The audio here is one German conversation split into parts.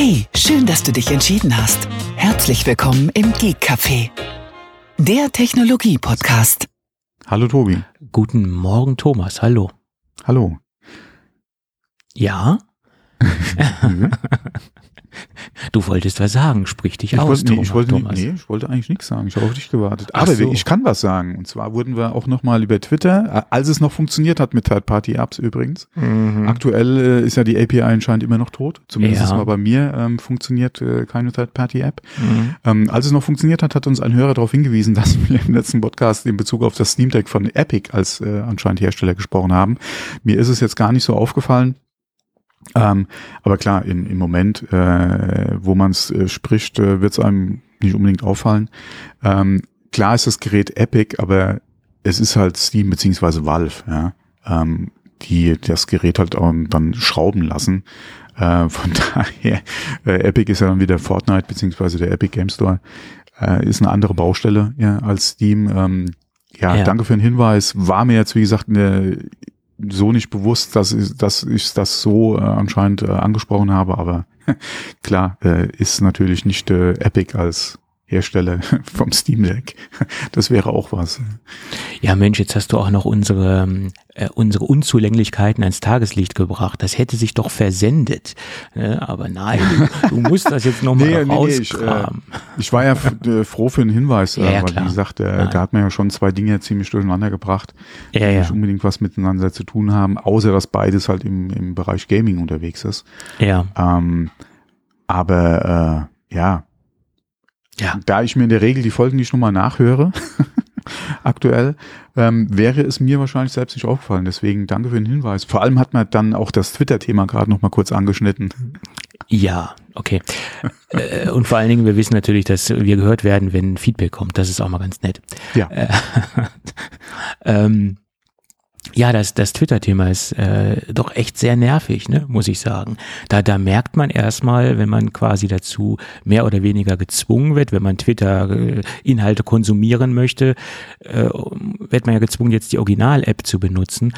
Hey, schön, dass du dich entschieden hast. Herzlich willkommen im Geek Café, der Technologie-Podcast. Hallo Tobi. Guten Morgen, Thomas. Hallo. Hallo. Ja? Du wolltest was sagen, sprich dich Ich aus, wollte, nee, Thomas. ich, wollte, Thomas. nee, ich wollte eigentlich nichts sagen. Ich habe auf dich gewartet. Ach Aber so. ich kann was sagen. Und zwar wurden wir auch nochmal über Twitter, äh, als es noch funktioniert hat mit Third-Party-Apps übrigens. Mhm. Aktuell äh, ist ja die API anscheinend immer noch tot. Zumindest Ja. mal bei mir ähm, funktioniert äh, keine Third-Party-App. Mhm. Ähm, als es noch funktioniert hat, hat uns ein Hörer darauf hingewiesen, dass wir im letzten Podcast in Bezug auf das Steam Deck von Epic als äh, anscheinend Hersteller gesprochen haben. Mir ist es jetzt gar nicht so aufgefallen. Ähm, aber klar, im, im Moment, äh, wo man es äh, spricht, äh, wird es einem nicht unbedingt auffallen. Ähm, klar ist das Gerät Epic, aber es ist halt Steam beziehungsweise Valve, ja, ähm, die das Gerät halt auch dann schrauben lassen. Äh, von daher, äh, Epic ist ja dann wieder Fortnite beziehungsweise der Epic Game Store, äh, ist eine andere Baustelle ja, als Steam. Ähm, ja, Ja. danke für den Hinweis. War mir jetzt, wie gesagt, eine, so nicht bewusst, dass ich, dass ich das so äh, anscheinend äh, angesprochen habe, aber klar, äh, ist natürlich nicht äh, Epic als Hersteller vom Steam Deck. Das wäre auch was. Ja, Mensch, jetzt hast du auch noch unsere, ähm, äh, unsere Unzulänglichkeiten ans Tageslicht gebracht. Das hätte sich doch versendet. Äh, aber nein, du, du musst das jetzt nochmal Nee, nee, nee, nee, ich, rauskramen. Ich war ja äh, froh für den Hinweis, Ja, äh, ja, weil klar. wie gesagt, äh, da hat man ja schon zwei Dinge ziemlich durcheinander gebracht, die ja, ja, nicht unbedingt was miteinander zu tun haben, außer dass beides halt im, im Bereich Gaming unterwegs ist. ja, Ähm, aber äh, ja, ja. da ich mir in der Regel die Folgen nicht nochmal nachhöre, aktuell, ähm, wäre es mir wahrscheinlich selbst nicht aufgefallen. Deswegen danke für den Hinweis. Vor allem hat man dann auch das Twitter-Thema gerade nochmal kurz angeschnitten. Ja, okay. äh, und vor allen Dingen, wir wissen natürlich, dass wir gehört werden, wenn Feedback kommt. Das ist auch mal ganz nett. Ja. Äh, ähm, ja, das, das Twitter-Thema ist äh, doch echt sehr nervig, ne, muss ich sagen. Da, da merkt man erstmal, wenn man quasi dazu mehr oder weniger gezwungen wird, wenn man Twitter-Inhalte konsumieren möchte, äh, wird man ja gezwungen, jetzt die Original-App zu benutzen.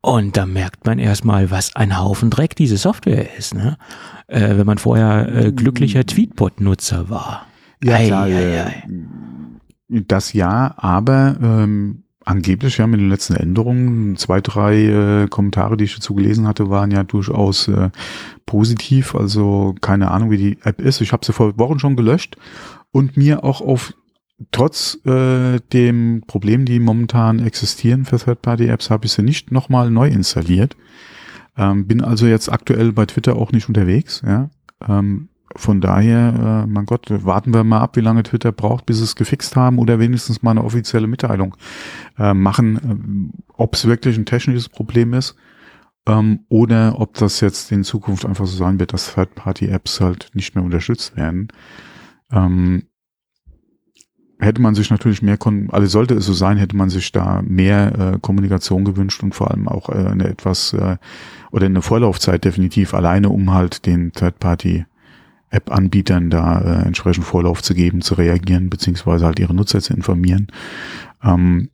Und da merkt man erstmal, was ein Haufen Dreck diese Software ist, ne? Äh, wenn man vorher äh, glücklicher Tweetbot-Nutzer war. Ja, Ei, klar, ei, äh, ei. das ja, aber ähm, angeblich ja mit den letzten Änderungen, zwei, drei äh, Kommentare, die ich dazu gelesen hatte, waren ja durchaus äh, positiv. Also keine Ahnung, wie die App ist. Ich habe sie vor Wochen schon gelöscht und mir auch auf trotz äh, dem Problem, die momentan existieren für Third-Party-Apps, habe ich sie nicht nochmal neu installiert. Ähm, bin also jetzt aktuell bei Twitter auch nicht unterwegs. Ja. Ähm, von daher, äh, mein Gott, warten wir mal ab, wie lange Twitter braucht, bis sie es gefixt haben oder wenigstens mal eine offizielle Mitteilung äh, machen, ähm, ob es wirklich ein technisches Problem ist ähm, oder ob das jetzt in Zukunft einfach so sein wird, dass Third-Party-Apps halt nicht mehr unterstützt werden. Ähm, hätte man sich natürlich mehr, also sollte es so sein, hätte man sich da mehr äh, Kommunikation gewünscht und vor allem auch äh, eine etwas äh, oder eine Vorlaufzeit definitiv alleine, um halt den Third-Party App-Anbietern da äh, entsprechend Vorlauf zu geben, zu reagieren, beziehungsweise halt ihre Nutzer zu informieren. Ähm,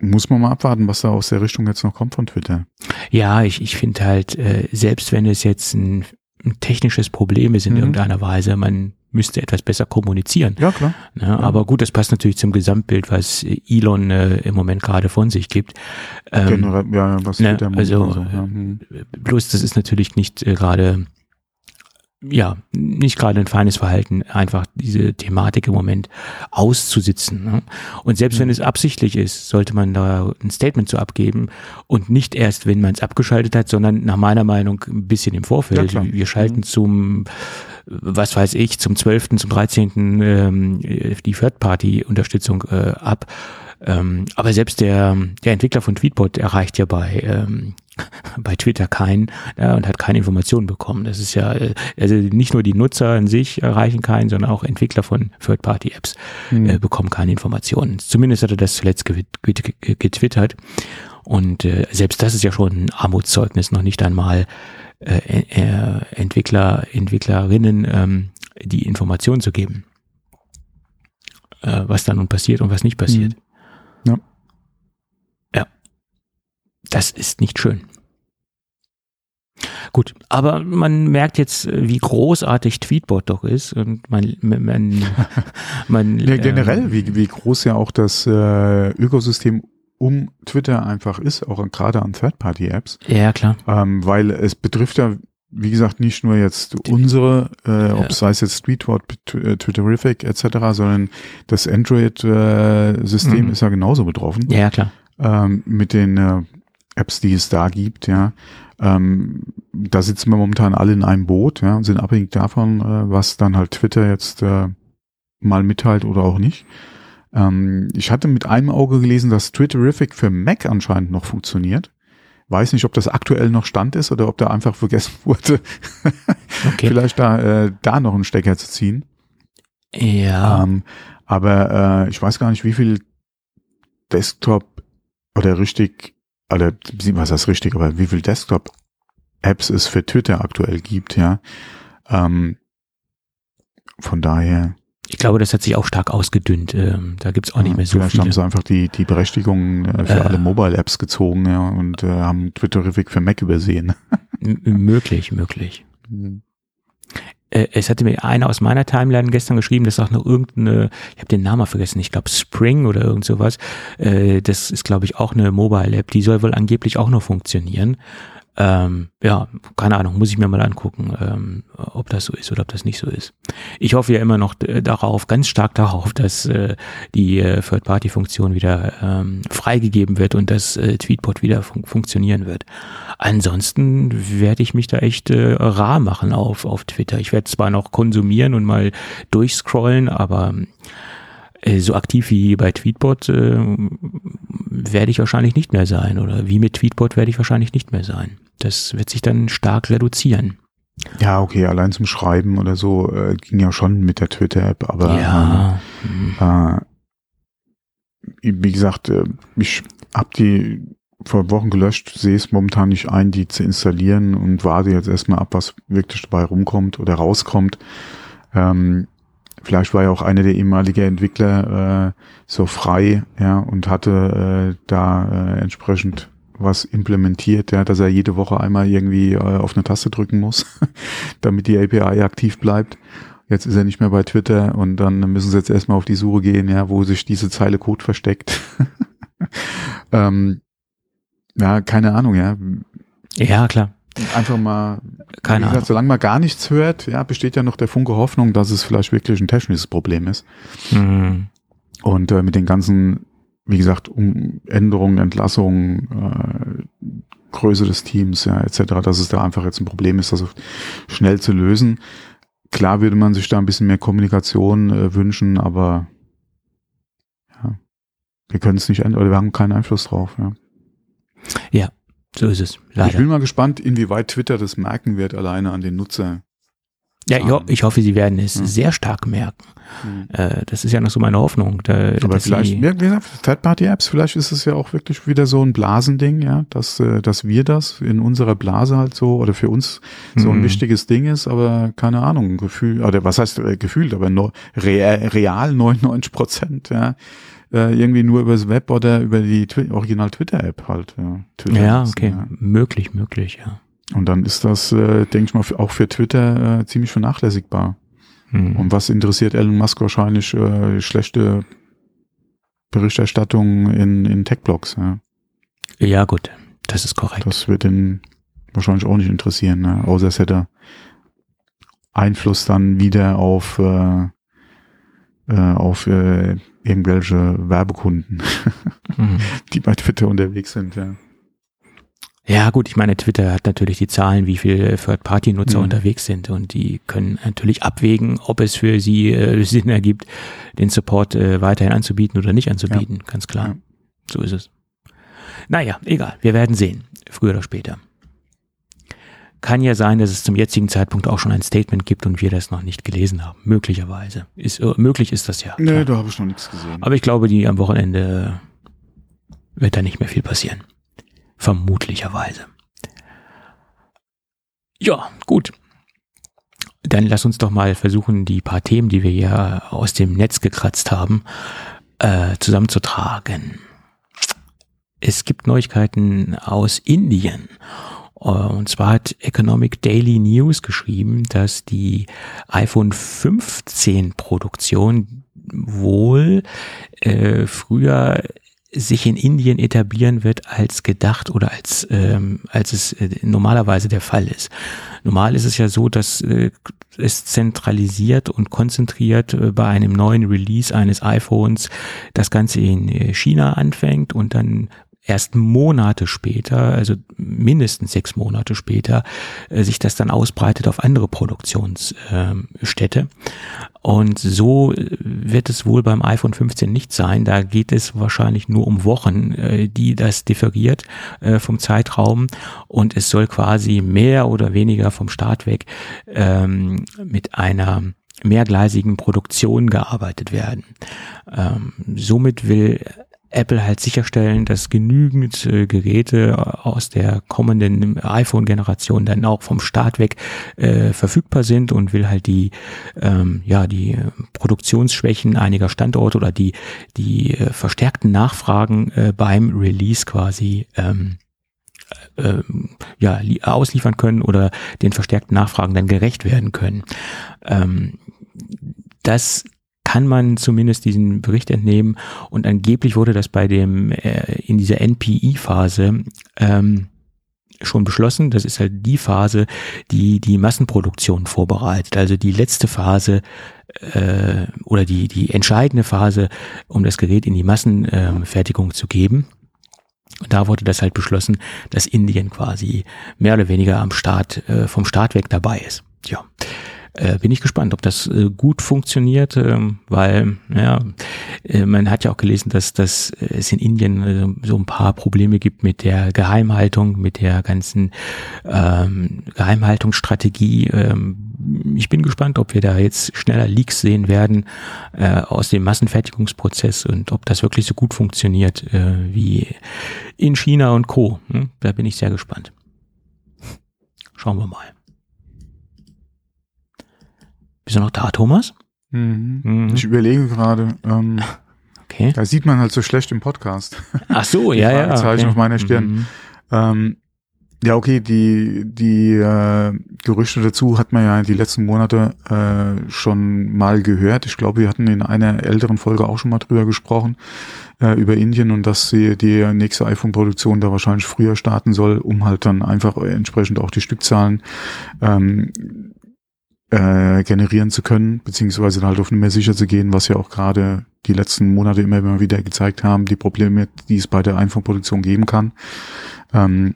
muss man mal abwarten, was da aus der Richtung jetzt noch kommt von Twitter. Ja, ich, ich finde halt, äh, selbst wenn es jetzt ein, ein technisches Problem ist in Mhm. irgendeiner Weise, man müsste etwas besser kommunizieren. Ja, klar. Ne? Aber gut, das passt natürlich zum Gesamtbild, was Elon äh, im Moment gerade von sich gibt. Ähm, Generell, ja, was ne, Twitter macht also, so, ja. hm. bloß das ist natürlich nicht äh, gerade, ja, nicht gerade ein feines Verhalten, einfach diese Thematik im Moment auszusitzen. Ne? Und selbst Mhm. wenn es absichtlich ist, sollte man da ein Statement zu abgeben und nicht erst, wenn man es abgeschaltet hat, sondern nach meiner Meinung ein bisschen im Vorfeld. Ja. Wir schalten Mhm. zum, was weiß ich, zum 12., zum 13. Ähm, die Third-Party-Unterstützung äh, ab. Ähm, aber selbst der, der Entwickler von Tweetbot erreicht ja bei, ähm, bei Twitter keinen ja, und hat keine Informationen bekommen. Das ist ja, äh, also nicht nur die Nutzer an sich erreichen keinen, sondern auch Entwickler von Third-Party-Apps Hm. äh, bekommen keine Informationen. Zumindest hat er das zuletzt getwittert. Und äh, selbst das ist ja schon ein Armutszeugnis, noch nicht einmal äh, äh, Entwickler, Entwicklerinnen ähm, die Informationen zu geben, äh, was da nun passiert und was nicht passiert. Mhm. Ja. Ja. Das ist nicht schön. gut. Aber man merkt jetzt, wie großartig Tweetbot doch ist und man, man, man ja, generell, ähm, wie, wie groß ja auch das äh, Ökosystem um Twitter einfach ist, auch gerade an Third-Party-Apps. Ja, klar. Ähm, weil es betrifft ja, wie gesagt, nicht nur jetzt unsere, äh, ja. ob es sei es jetzt Tweetbot, äh, Twitterific etc., sondern das Android-System äh, mhm. ist ja genauso betroffen. Ja, klar. Ähm, mit den äh, Apps, die es da gibt, ja. Ähm, da sitzen wir momentan alle in einem Boot, ja, und sind abhängig davon, äh, was dann halt Twitter jetzt äh, mal mitteilt oder auch nicht. Ähm, ich hatte mit einem Auge gelesen, dass Twitterific für Mac anscheinend noch funktioniert. Weiß nicht, ob das aktuell noch Stand ist oder ob da einfach vergessen wurde, okay. vielleicht da, äh, da noch einen Stecker zu ziehen. Ja. Ähm, aber äh, ich weiß gar nicht, wie viel Desktop oder richtig, oder was heißt richtig, aber wie viel Desktop-Apps es für Twitter aktuell gibt, ja. Ähm, von daher ich glaube, das hat sich auch stark ausgedünnt. Ähm, da gibt's auch nicht mehr so Vielleicht viele. haben sie einfach die, die Berechtigung äh, für äh, alle Mobile-Apps gezogen ja, und äh, haben Twitterific für Mac übersehen. möglich, möglich. Mhm. Äh, es hatte mir einer aus meiner Timeline gestern geschrieben, dass auch noch irgendeine, ich habe den Namen vergessen, ich glaube Spring oder irgend sowas. Äh, das ist, glaube ich, auch eine Mobile-App, die soll wohl angeblich auch noch funktionieren. Ähm, ja, keine Ahnung, muss ich mir mal angucken, ähm, ob das so ist oder ob das nicht so ist. Ich hoffe ja immer noch äh, darauf, ganz stark darauf, dass äh, die äh, Third-Party-Funktion wieder ähm, freigegeben wird und dass äh, Tweetbot wieder fun funktionieren wird. Ansonsten werde ich mich da echt äh, rar machen auf, auf Twitter. Ich werde zwar noch konsumieren und mal durchscrollen, aber äh, so aktiv wie bei Tweetbot äh, werde ich wahrscheinlich nicht mehr sein oder wie mit Tweetbot werde ich wahrscheinlich nicht mehr sein. Das wird sich dann stark reduzieren. Ja, okay, allein zum Schreiben oder so äh, ging ja schon mit der Twitter-App, aber ja. äh, wie gesagt, äh, ich habe die vor Wochen gelöscht, sehe es momentan nicht ein, die zu installieren und warte jetzt erstmal ab, was wirklich dabei rumkommt oder rauskommt. Ähm, vielleicht war ja auch einer der ehemaligen Entwickler äh, so frei, ja, und hatte äh, da äh, entsprechend was implementiert, ja, dass er jede Woche einmal irgendwie äh, auf eine Taste drücken muss, damit die API aktiv bleibt. Jetzt ist er nicht mehr bei Twitter und dann müssen sie jetzt erstmal auf die Suche gehen, ja, wo sich diese Zeile Code versteckt. ähm, ja, keine Ahnung, ja. Ja, klar. Einfach mal, keine gesagt, solange man gar nichts hört, ja, besteht ja noch der Funke Hoffnung, dass es vielleicht wirklich ein technisches Problem ist. Mhm. Und äh, mit den ganzen wie gesagt, um Änderungen, Entlassungen, äh, Größe des Teams, ja, etc., dass es da einfach jetzt ein Problem ist, das schnell zu lösen. Klar würde man sich da ein bisschen mehr Kommunikation äh, wünschen, aber ja, wir können es nicht ändern, oder wir haben keinen Einfluss drauf, ja. Ja, so ist es. Leider. Ich bin mal gespannt, inwieweit Twitter das merken wird, alleine an den Nutzer. Ja, ich, ho ich hoffe, sie werden es ja. sehr stark merken. Mhm. Äh, das ist ja noch so meine Hoffnung. Da, Aber vielleicht, wie gesagt, Third-Party-Apps, vielleicht ist es ja auch wirklich wieder so ein Blasending, ja, dass, äh, dass wir das in unserer Blase halt so oder für uns so ein mhm. wichtiges Ding ist, aber keine Ahnung, Gefühl, oder was heißt äh, gefühlt, aber no, real, real 99 Prozent, ja äh, irgendwie nur übers Web oder über die Twi Original Twitter-App halt. Ja, Twitter ja okay, ja. möglich, möglich, ja. Und dann ist das, äh, denke ich mal, auch für Twitter äh, ziemlich vernachlässigbar. Hm. Und was interessiert Elon Musk wahrscheinlich äh, schlechte Berichterstattung in, in Tech-Blogs? Ja. ja, gut, das ist korrekt. Das wird ihn wahrscheinlich auch nicht interessieren, ne? außer es hätte Einfluss dann wieder auf, äh, äh, auf äh, irgendwelche Werbekunden, mhm. die bei Twitter unterwegs sind. Ja. Ja, gut, ich meine, Twitter hat natürlich die Zahlen, wie viele Third-Party-Nutzer mhm. unterwegs sind und die können natürlich abwägen, ob es für sie äh, Sinn ergibt, den Support äh, weiterhin anzubieten oder nicht anzubieten, ja. ganz klar. Ja. So ist es. Naja, egal, wir werden sehen, früher oder später. Kann ja sein, dass es zum jetzigen Zeitpunkt auch schon ein Statement gibt und wir das noch nicht gelesen haben. Möglicherweise. Ist, äh, möglich ist das ja. Nee, da habe ich noch nichts gesehen. Aber ich glaube, die am Wochenende wird da nicht mehr viel passieren. Vermutlicherweise. Ja, gut. Dann lass uns doch mal versuchen, die paar Themen, die wir hier aus dem Netz gekratzt haben, äh, zusammenzutragen. Es gibt Neuigkeiten aus Indien. Und zwar hat Economic Daily News geschrieben, dass die iPhone 15 Produktion wohl äh, früher sich in Indien etablieren wird als gedacht oder als ähm, als es äh, normalerweise der Fall ist. Normal ist es ja so, dass äh, es zentralisiert und konzentriert äh, bei einem neuen Release eines iPhones das Ganze in äh, China anfängt und dann erst Monate später, also mindestens sechs Monate später, äh, sich das dann ausbreitet auf andere Produktionsstädte. Und so äh, wird es wohl beim iPhone 15 nicht sein. Da geht es wahrscheinlich nur um Wochen, äh, die das differiert vom Zeitraum. Und es soll quasi mehr oder weniger vom Start weg ähm, mit einer mehrgleisigen Produktion gearbeitet werden. Ähm, somit will Apple halt sicherstellen, dass genügend äh, Geräte aus der kommenden iPhone-Generation dann auch vom Start weg äh, verfügbar sind und will halt die ähm, ja die Produktionsschwächen einiger Standorte oder die die äh, verstärkten Nachfragen äh, beim Release quasi ähm, äh, ja, ausliefern können oder den verstärkten Nachfragen dann gerecht werden können. Ähm, das kann man zumindest diesen Bericht entnehmen. Und angeblich wurde das bei dem äh, in dieser NPI-Phase ähm, schon beschlossen. Das ist halt die Phase, die die Massenproduktion vorbereitet. Also die letzte Phase äh, oder die die entscheidende Phase, um das Gerät in die Massenfertigung äh, zu geben. Und da wurde das halt beschlossen, dass Indien quasi mehr oder weniger am Start äh, vom Start weg dabei ist. Ja äh, bin ich gespannt, ob das äh, gut funktioniert, äh, weil ja, äh, man hat ja auch gelesen, dass, dass es in Indien äh, so ein paar Probleme gibt mit der Geheimhaltung, mit der ganzen ähm, Geheimhaltungsstrategie. Ähm, ich bin gespannt, ob wir da jetzt schneller Leaks sehen werden äh, aus dem Massenfertigungsprozess und ob das wirklich so gut funktioniert äh, wie in China und Co. Hm? Da bin ich sehr gespannt. Schauen wir mal. Bist du noch da, Thomas? Mhm. Mhm. Ich überlege gerade. Ähm, okay. Da sieht man halt so schlecht im Podcast. Ach so, ja, ja. Zeichen okay. auf meiner Stirn. Mhm. Ähm, ja, okay, die, die äh, Gerüchte dazu hat man ja die letzten Monate äh, schon mal gehört. Ich glaube, wir hatten in einer älteren Folge auch schon mal drüber gesprochen, äh, über Indien und dass sie die nächste iPhone-Produktion da wahrscheinlich früher starten soll, um halt dann einfach entsprechend auch die Stückzahlen ähm, äh, generieren zu können, beziehungsweise halt auf Nummer sicher zu gehen, was ja auch gerade die letzten Monate immer, immer wieder gezeigt haben, die Probleme, die es bei der iPhone-Produktion geben kann. Ähm,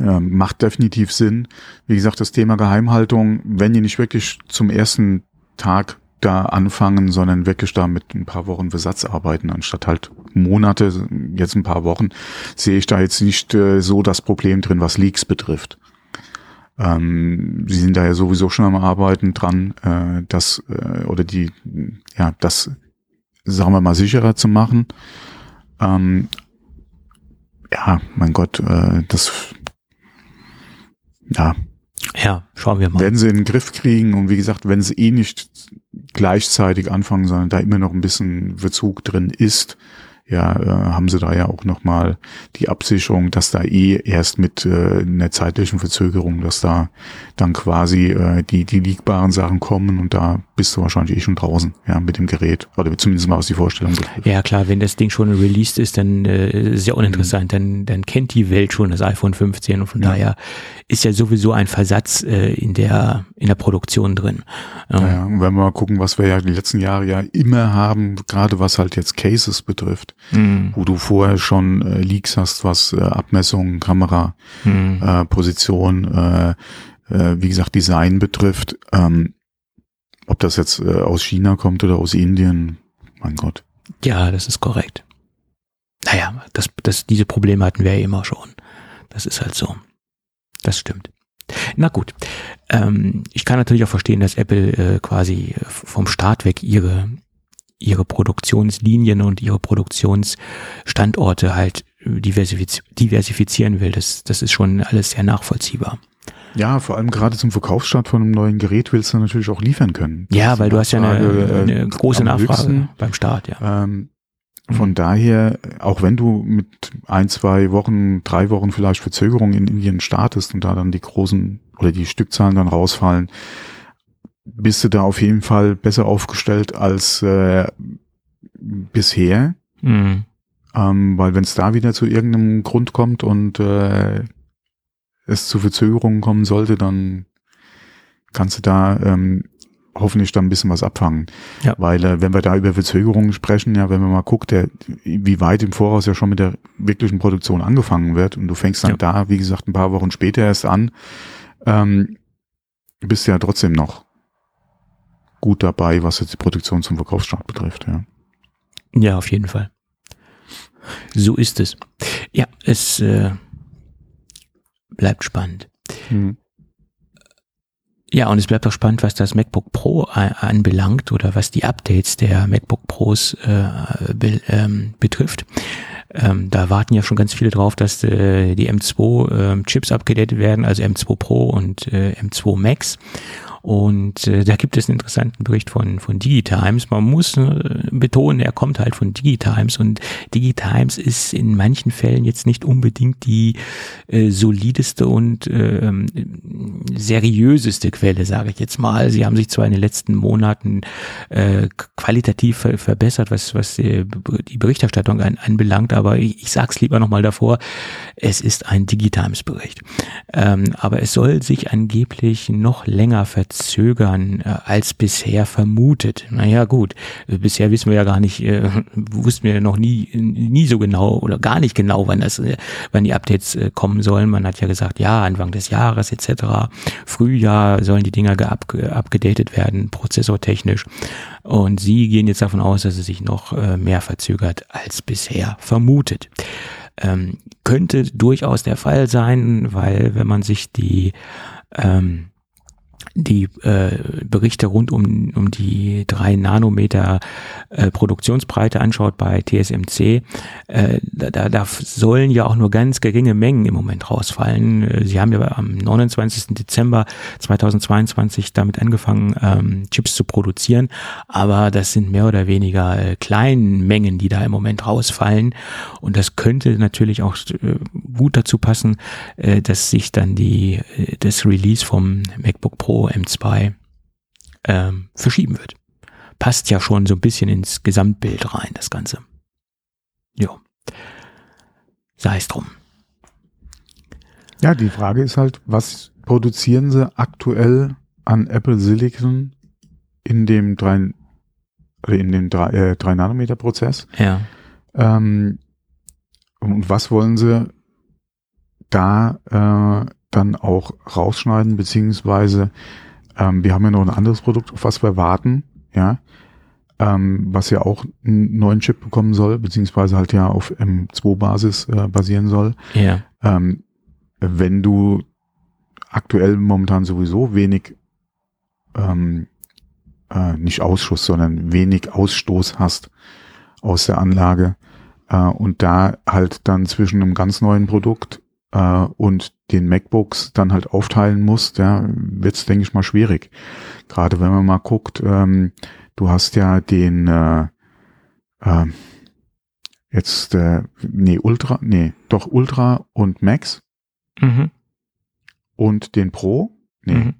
äh, macht definitiv Sinn. Wie gesagt, das Thema Geheimhaltung, wenn die nicht wirklich zum ersten Tag da anfangen, sondern wirklich da mit ein paar Wochen Versatz arbeiten, anstatt halt Monate, jetzt ein paar Wochen, sehe ich da jetzt nicht äh, so das Problem drin, was Leaks betrifft. Ähm, sie sind da ja sowieso schon am Arbeiten dran, äh, das äh, oder die, ja, das, sagen wir mal, sicherer zu machen. Ähm, ja, mein Gott, äh, das, ja. Ja, schauen wir mal. Werden sie in den Griff kriegen und wie gesagt, wenn sie eh nicht gleichzeitig anfangen, sondern da immer noch ein bisschen Verzug drin ist, ja, äh, haben sie da ja auch nochmal die Absicherung, dass da eh erst mit äh, einer zeitlichen Verzögerung, dass da dann quasi äh, die, die liegbaren Sachen kommen und da bist du wahrscheinlich eh schon draußen, ja, mit dem Gerät. Oder zumindest mal aus die Vorstellung. Ja, klar, wenn das Ding schon released ist, dann äh, ist ja uninteressant, mhm. dann, dann kennt die Welt schon das iPhone 15 und von ja. daher ist ja sowieso ein Versatz äh, in der in der Produktion drin. Ja. ja, und wenn wir mal gucken, was wir ja die letzten Jahre ja immer haben, gerade was halt jetzt Cases betrifft, mhm. wo du vorher schon äh, Leaks hast, was äh, Abmessungen, Kamera, mhm. äh, Position, äh, äh, wie gesagt, Design betrifft. Ähm, ob das jetzt äh, aus China kommt oder aus Indien, mein Gott. Ja, das ist korrekt. Naja, das, das, diese Probleme hatten wir ja immer schon. Das ist halt so. Das stimmt. Na gut. Ähm, ich kann natürlich auch verstehen, dass Apple äh, quasi vom Start weg ihre ihre Produktionslinien und ihre Produktionsstandorte halt diversifiz diversifizieren will. Das, das ist schon alles sehr nachvollziehbar. Ja, vor allem gerade zum Verkaufsstart von einem neuen Gerät willst du natürlich auch liefern können. Ja, weil du hast ja eine, eine große Nachfrage höchsten. beim Start, ja. Ähm, Von Mhm. daher, auch wenn du mit ein, zwei Wochen, drei Wochen vielleicht Verzögerung in Indien startest und da dann die großen oder die Stückzahlen dann rausfallen, bist du da auf jeden Fall besser aufgestellt als äh, bisher. Mhm. Ähm, weil wenn es da wieder zu irgendeinem Grund kommt und äh, es zu Verzögerungen kommen sollte, dann kannst du da ähm, hoffentlich dann ein bisschen was abfangen. Ja. Weil äh, wenn wir da über Verzögerungen sprechen, ja, wenn man mal guckt, der, wie weit im Voraus ja schon mit der wirklichen Produktion angefangen wird und du fängst dann Ja. da, wie gesagt, ein paar Wochen später erst an, ähm, bist du ja trotzdem noch gut dabei, was jetzt die Produktion zum Verkaufsstart betrifft. Ja. Ja, auf jeden Fall. So ist es. Ja, es äh, bleibt spannend. Ja, und es bleibt auch spannend, was das MacBook Pro anbelangt oder was die Updates der MacBook Pros äh, be, ähm, betrifft. Ähm, da warten ja schon ganz viele drauf, dass äh, die M2 ähm, Chips abgedatet werden, also M2 Pro und äh, M2 Max. Und äh, da gibt es einen interessanten Bericht von, von Digitimes. Man muss äh, betonen, er kommt halt von Digitimes und Digitimes ist in manchen Fällen jetzt nicht unbedingt die äh, solideste und äh, seriöseste Quelle, sage ich jetzt mal. Sie haben sich zwar in den letzten Monaten äh, qualitativ ver verbessert, was, was die, die Berichterstattung an, anbelangt, aber ich, ich sage es lieber nochmal davor, es ist ein Digitimes-Bericht. Ähm, aber es soll sich angeblich noch länger verzögern äh, als bisher vermutet. Naja gut, äh, bisher wissen wir ja gar nicht, äh, wussten wir noch nie, nie so genau oder gar nicht genau, wann das, äh, wann die Updates äh, kommen sollen. Man hat ja gesagt, ja, Anfang des Jahres etc. Frühjahr sollen die Dinger abgedatet werden, prozessortechnisch. Und sie gehen jetzt davon aus, dass es sich noch äh, mehr verzögert als bisher vermutet. Ähm, könnte durchaus der Fall sein, weil wenn man sich die ähm, die äh, Berichte rund um, um die drei Nanometer äh, Produktionsbreite anschaut bei TSMC, äh, da, da, sollen ja auch nur ganz geringe Mengen im Moment rausfallen. Äh, Sie haben ja am 29. Dezember 2022 damit angefangen, ähm, Chips zu produzieren, aber das sind mehr oder weniger äh, kleinen Mengen, die da im Moment rausfallen. Und das könnte natürlich auch äh, gut dazu passen, äh, dass sich dann die äh, das Release vom MacBook Pro M2 ähm, verschieben wird. Passt ja schon so ein bisschen ins Gesamtbild rein, das Ganze. Ja. Sei es drum. Ja, die Frage ist halt, was produzieren sie aktuell an Apple Silicon in dem 3, in dem 3, äh, 3 Nanometer Prozess? Ja. Ähm, und was wollen sie da äh, dann auch rausschneiden, beziehungsweise ähm, wir haben ja noch ein anderes Produkt, auf was wir warten, ja, ähm, was ja auch einen neuen Chip bekommen soll, beziehungsweise halt ja auf M2-Basis äh, basieren soll. Ja. Ähm, wenn du aktuell momentan sowieso wenig, ähm, äh, nicht Ausschuss, sondern wenig Ausstoß hast aus der Anlage äh, und da halt dann zwischen einem ganz neuen Produkt äh, und den MacBooks dann halt aufteilen musst, ja, wird es, denke ich mal, schwierig. Gerade wenn man mal guckt, ähm, du hast ja den äh, äh, jetzt, äh, nee, Ultra, nee, doch Ultra und Max Mhm. und den Pro. Nee, Mhm.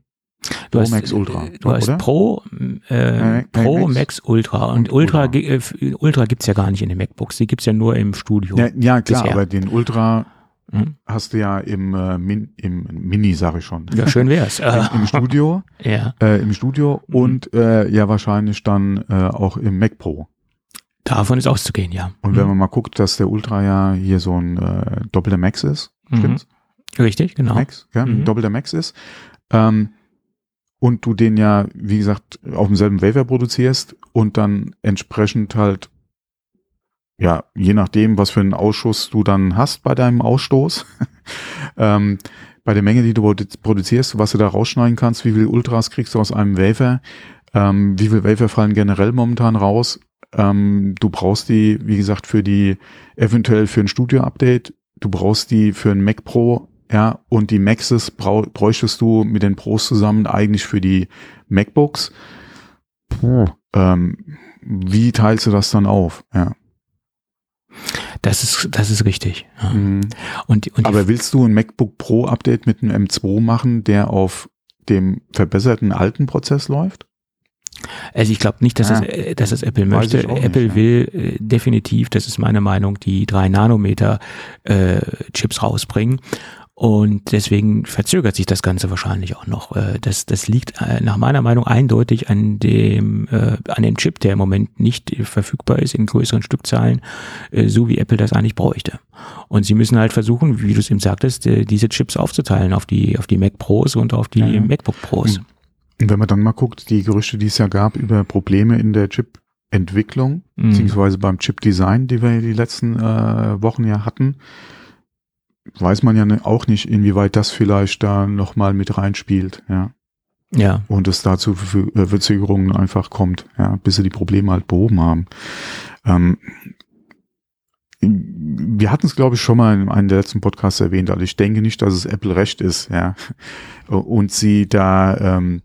Du Pro hast, Max Ultra, Du hast oder? Pro, äh, Äh, Pro Max. Max, Ultra. Und Und Ultra, Ultra. äh, Ultra gibt's ja gar nicht in den MacBooks. Die gibt's ja nur im Studio. Ja, ja klar, bisher. aber den Ultra Mhm. hast du ja im, äh, Min, im Mini, sage ich schon. Ja, schön wär's. Im, Im Studio, ja, äh, im Studio Mhm. und äh, ja wahrscheinlich dann äh, auch im Mac Pro. davon ist auszugehen, ja. Und wenn man mal guckt, dass der Ultra ja hier so ein äh, doppelter Max ist, Mhm. stimmt's? Richtig, genau. Max, ja, ein Mhm. doppelter Max ist. Ähm, und du den ja, wie gesagt, auf demselben Wafer produzierst und dann entsprechend halt, ja, je nachdem, was für einen Ausschuss du dann hast bei deinem Ausstoß, ähm, bei der Menge, die du produ- produzierst, was du da rausschneiden kannst, wie viel Ultras kriegst du aus einem Wafer, ähm, wie viel Wafer fallen generell momentan raus. Ähm, du brauchst die, wie gesagt, für die, eventuell für ein Studio-Update, du brauchst die für ein Mac Pro, ja, und die Maxes bräuchtest du mit den Pros zusammen eigentlich für die MacBooks. Puh. Ähm, wie teilst du das dann auf? Ja. Das ist, das ist richtig. Ja. Mhm. Und, und Aber willst du ein MacBook Pro Update mit einem M2 machen, der auf dem verbesserten alten Prozess läuft? Also ich glaube nicht, dass, Ah. es, äh, dass es Apple möchte. auch nicht, Apple ja. will äh, definitiv, das ist meine Meinung, die drei Nanometer äh, Chips rausbringen. Und deswegen verzögert sich das Ganze wahrscheinlich auch noch. Äh, Das, das liegt äh, nach meiner Meinung eindeutig an dem, äh, an dem Chip, der im Moment nicht äh, verfügbar ist in größeren Stückzahlen, äh, so wie Apple das eigentlich bräuchte. Und sie müssen halt versuchen, wie du es eben sagtest, diese Chips aufzuteilen auf die, auf die Mac Pros und auf die Ja, ja. MacBook Pros. Und wenn man dann mal guckt, die Gerüchte, die es ja gab über Probleme in der Chip-Entwicklung, Mhm. beziehungsweise beim Chip-Design, die wir die letzten äh, Wochen ja hatten, weiß man ja ne- auch nicht, inwieweit das vielleicht da nochmal mit reinspielt, ja. Ja. Und es dazu äh, Verzögerungen einfach kommt, ja, bis sie die Probleme halt behoben haben. Ähm, wir hatten es, glaube ich, schon mal in einem der letzten Podcasts erwähnt, also ich denke nicht, dass es Apple recht ist, ja. Und sie da ähm,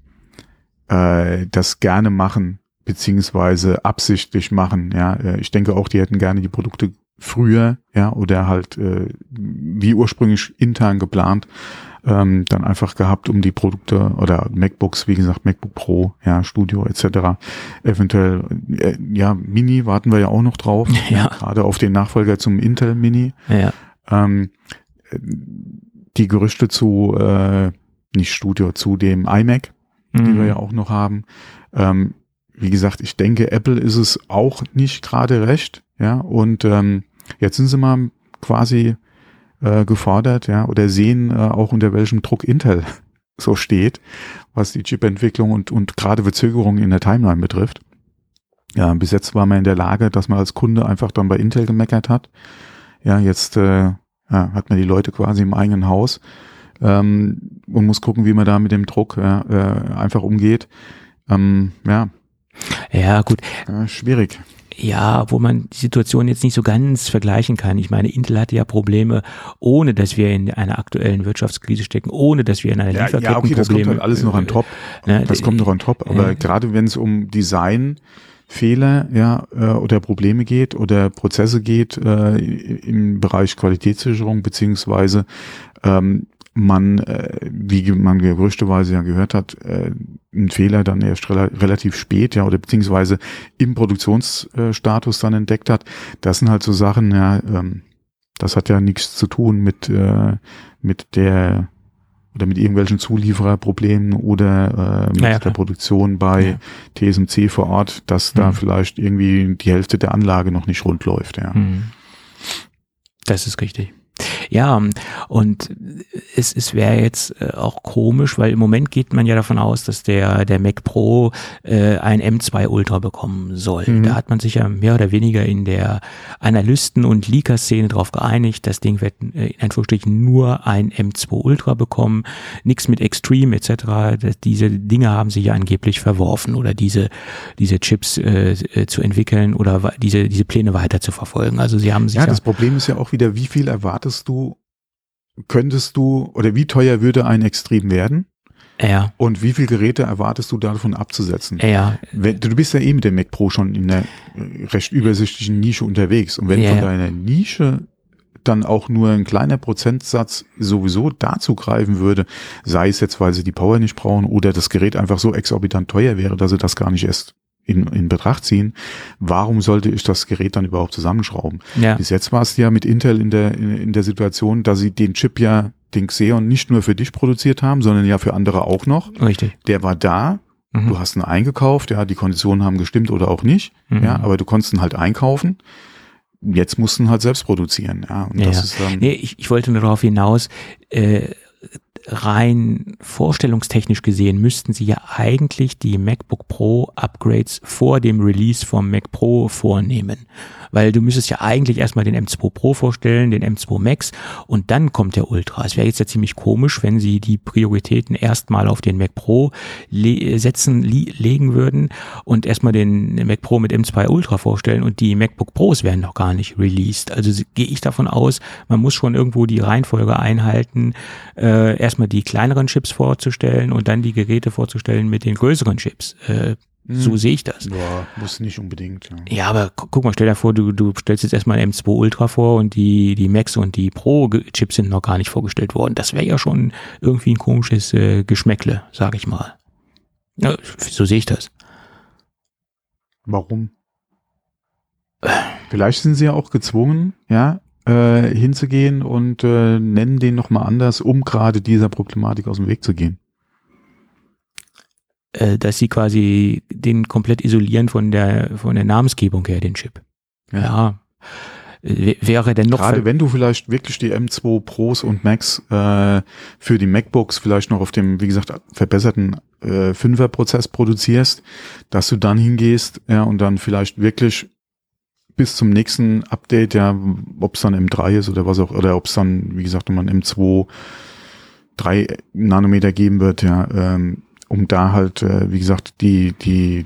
äh, das gerne machen, beziehungsweise absichtlich machen, ja. Äh, Ich denke auch, die hätten gerne die Produkte früher, ja, oder halt äh, wie ursprünglich intern geplant, ähm, dann einfach gehabt, um die Produkte oder MacBooks, wie gesagt, MacBook Pro, ja, Studio etc. Eventuell, äh, ja, Mini warten wir ja auch noch drauf, Ja. gerade auf den Nachfolger zum Intel Mini. Ja. Ähm, äh, die Gerüchte zu, äh, nicht Studio, zu dem iMac, die Mhm. wir ja auch noch haben. Ähm, wie gesagt, ich denke, Apple ist es auch nicht gerade recht, ja, und ähm, jetzt sind sie mal quasi äh, gefordert, ja, oder sehen äh, auch unter welchem Druck Intel so steht, was die Chip-Entwicklung und, und gerade Verzögerungen in der Timeline betrifft. Ja, bis jetzt war man in der Lage, dass man als Kunde einfach dann bei Intel gemeckert hat. Ja, jetzt äh, ja, hat man die Leute quasi im eigenen Haus ähm, und muss gucken, wie man da mit dem Druck ja, äh, einfach umgeht. Ähm, ja, Ja, gut. äh, schwierig. Ja, wo man die Situation jetzt nicht so ganz vergleichen kann. Ich meine, Intel hatte ja Probleme, ohne dass wir in einer aktuellen Wirtschaftskrise stecken, ohne dass wir in einer Ja, ja, okay, das kommt halt alles noch an top. Ne, Das kommt noch an top. Aber Ja. gerade wenn es um Designfehler ja, äh, oder Probleme geht oder Prozesse geht äh, im Bereich Qualitätssicherung beziehungsweise ähm, man, äh, wie man gerüchteweise ja gehört hat, äh, einen Fehler dann erst rela relativ spät, ja, oder beziehungsweise im Produktionsstatus dann entdeckt hat. Das sind halt so Sachen, ja, ähm, das hat ja nichts zu tun mit, äh, mit der oder mit irgendwelchen Zuliefererproblemen oder äh, mit Ja, ja, der. Produktion bei Ja. TSMC vor Ort, dass da Mhm. vielleicht irgendwie die Hälfte der Anlage noch nicht rund läuft, ja. Mhm. Das ist richtig. Ja, und es, es wäre jetzt äh, auch komisch, weil im Moment geht man ja davon aus, dass der, der Mac Pro äh, ein M2 Ultra bekommen soll. Mhm. Da hat man sich ja mehr oder weniger in der Analysten- und Leaker-Szene darauf geeinigt, das Ding wird äh, in Anführungsstrichen nur ein M2 Ultra bekommen, nichts mit Extreme etc. Das, diese Dinge haben sie ja angeblich verworfen oder diese, diese Chips äh, äh, zu entwickeln oder diese, diese Pläne weiter zu verfolgen. Also sie haben sich Ja, das Problem ist ja auch wieder, wie viel erwartest du, könntest du, oder wie teuer würde ein Extrem werden? ja, Und wie viel Geräte erwartest du davon abzusetzen? ja, Wenn, du bist ja eh mit dem Mac Pro schon in einer äh, recht übersichtlichen Nische unterwegs. Und wenn Ja, von deiner Nische dann auch nur ein kleiner Prozentsatz sowieso dazu greifen würde, sei es jetzt, weil sie die Power nicht brauchen oder das Gerät einfach so exorbitant teuer wäre, dass sie das gar nicht erst in, in Betracht ziehen, warum sollte ich das Gerät dann überhaupt zusammenschrauben? ja, Bis jetzt war es ja mit Intel in der, in, in der Situation, dass sie den Chip ja, den Xeon, nicht nur für dich produziert haben, sondern ja für andere auch noch. richtig. Der war da, Mhm. du hast ihn eingekauft, ja, die Konditionen haben gestimmt oder auch nicht, Mhm. ja, aber du konntest ihn halt einkaufen. Jetzt mussten ihn halt selbst produzieren, ja, und Ja, das ja. ist dann, Nee, ich, ich wollte nur darauf hinaus, äh, rein vorstellungstechnisch gesehen müssten sie ja eigentlich die MacBook Pro Upgrades vor dem Release vom Mac Pro vornehmen. Weil du müsstest ja eigentlich erstmal den M2 Pro vorstellen, den M2 Max und dann kommt der Ultra. Es wäre jetzt ja ziemlich komisch, wenn sie die Prioritäten erstmal auf den Mac Pro le setzen, li legen würden und erstmal den Mac Pro mit M2 Ultra vorstellen und die MacBook Pros werden noch gar nicht released. Also gehe ich davon aus, man muss schon irgendwo die Reihenfolge einhalten, äh, erstmal die kleineren Chips vorzustellen und dann die Geräte vorzustellen mit den größeren Chips. Äh, So sehe ich das. Ja, muss nicht unbedingt. Ja, Ja, aber gu- guck mal, stell dir vor, du, du stellst jetzt erstmal M2 Ultra vor und die, die Max und die Pro-Chips sind noch gar nicht vorgestellt worden. Das wäre ja schon irgendwie ein komisches äh, Geschmäckle, sage ich mal. Ja, so sehe ich das. Warum? Vielleicht sind sie ja auch gezwungen, ja, äh, hinzugehen und äh, nennen den nochmal anders, um gerade dieser Problematik aus dem Weg zu gehen. Äh, dass sie quasi den komplett isolieren von der, von der Namensgebung her, den Chip. Ja. Äh, Wäre denn noch Gerade wenn du vielleicht wirklich die M2 Pros und Max äh, für die MacBooks vielleicht noch auf dem, wie gesagt, verbesserten äh, 5er Prozess produzierst, dass du dann hingehst ja, und dann vielleicht wirklich bis zum nächsten Update, ja, ob es dann M3 ist oder was auch, oder ob es dann, wie gesagt, nochmal ein M2 3 Nanometer geben wird, ja, ähm, um da halt, äh, wie gesagt, die, die,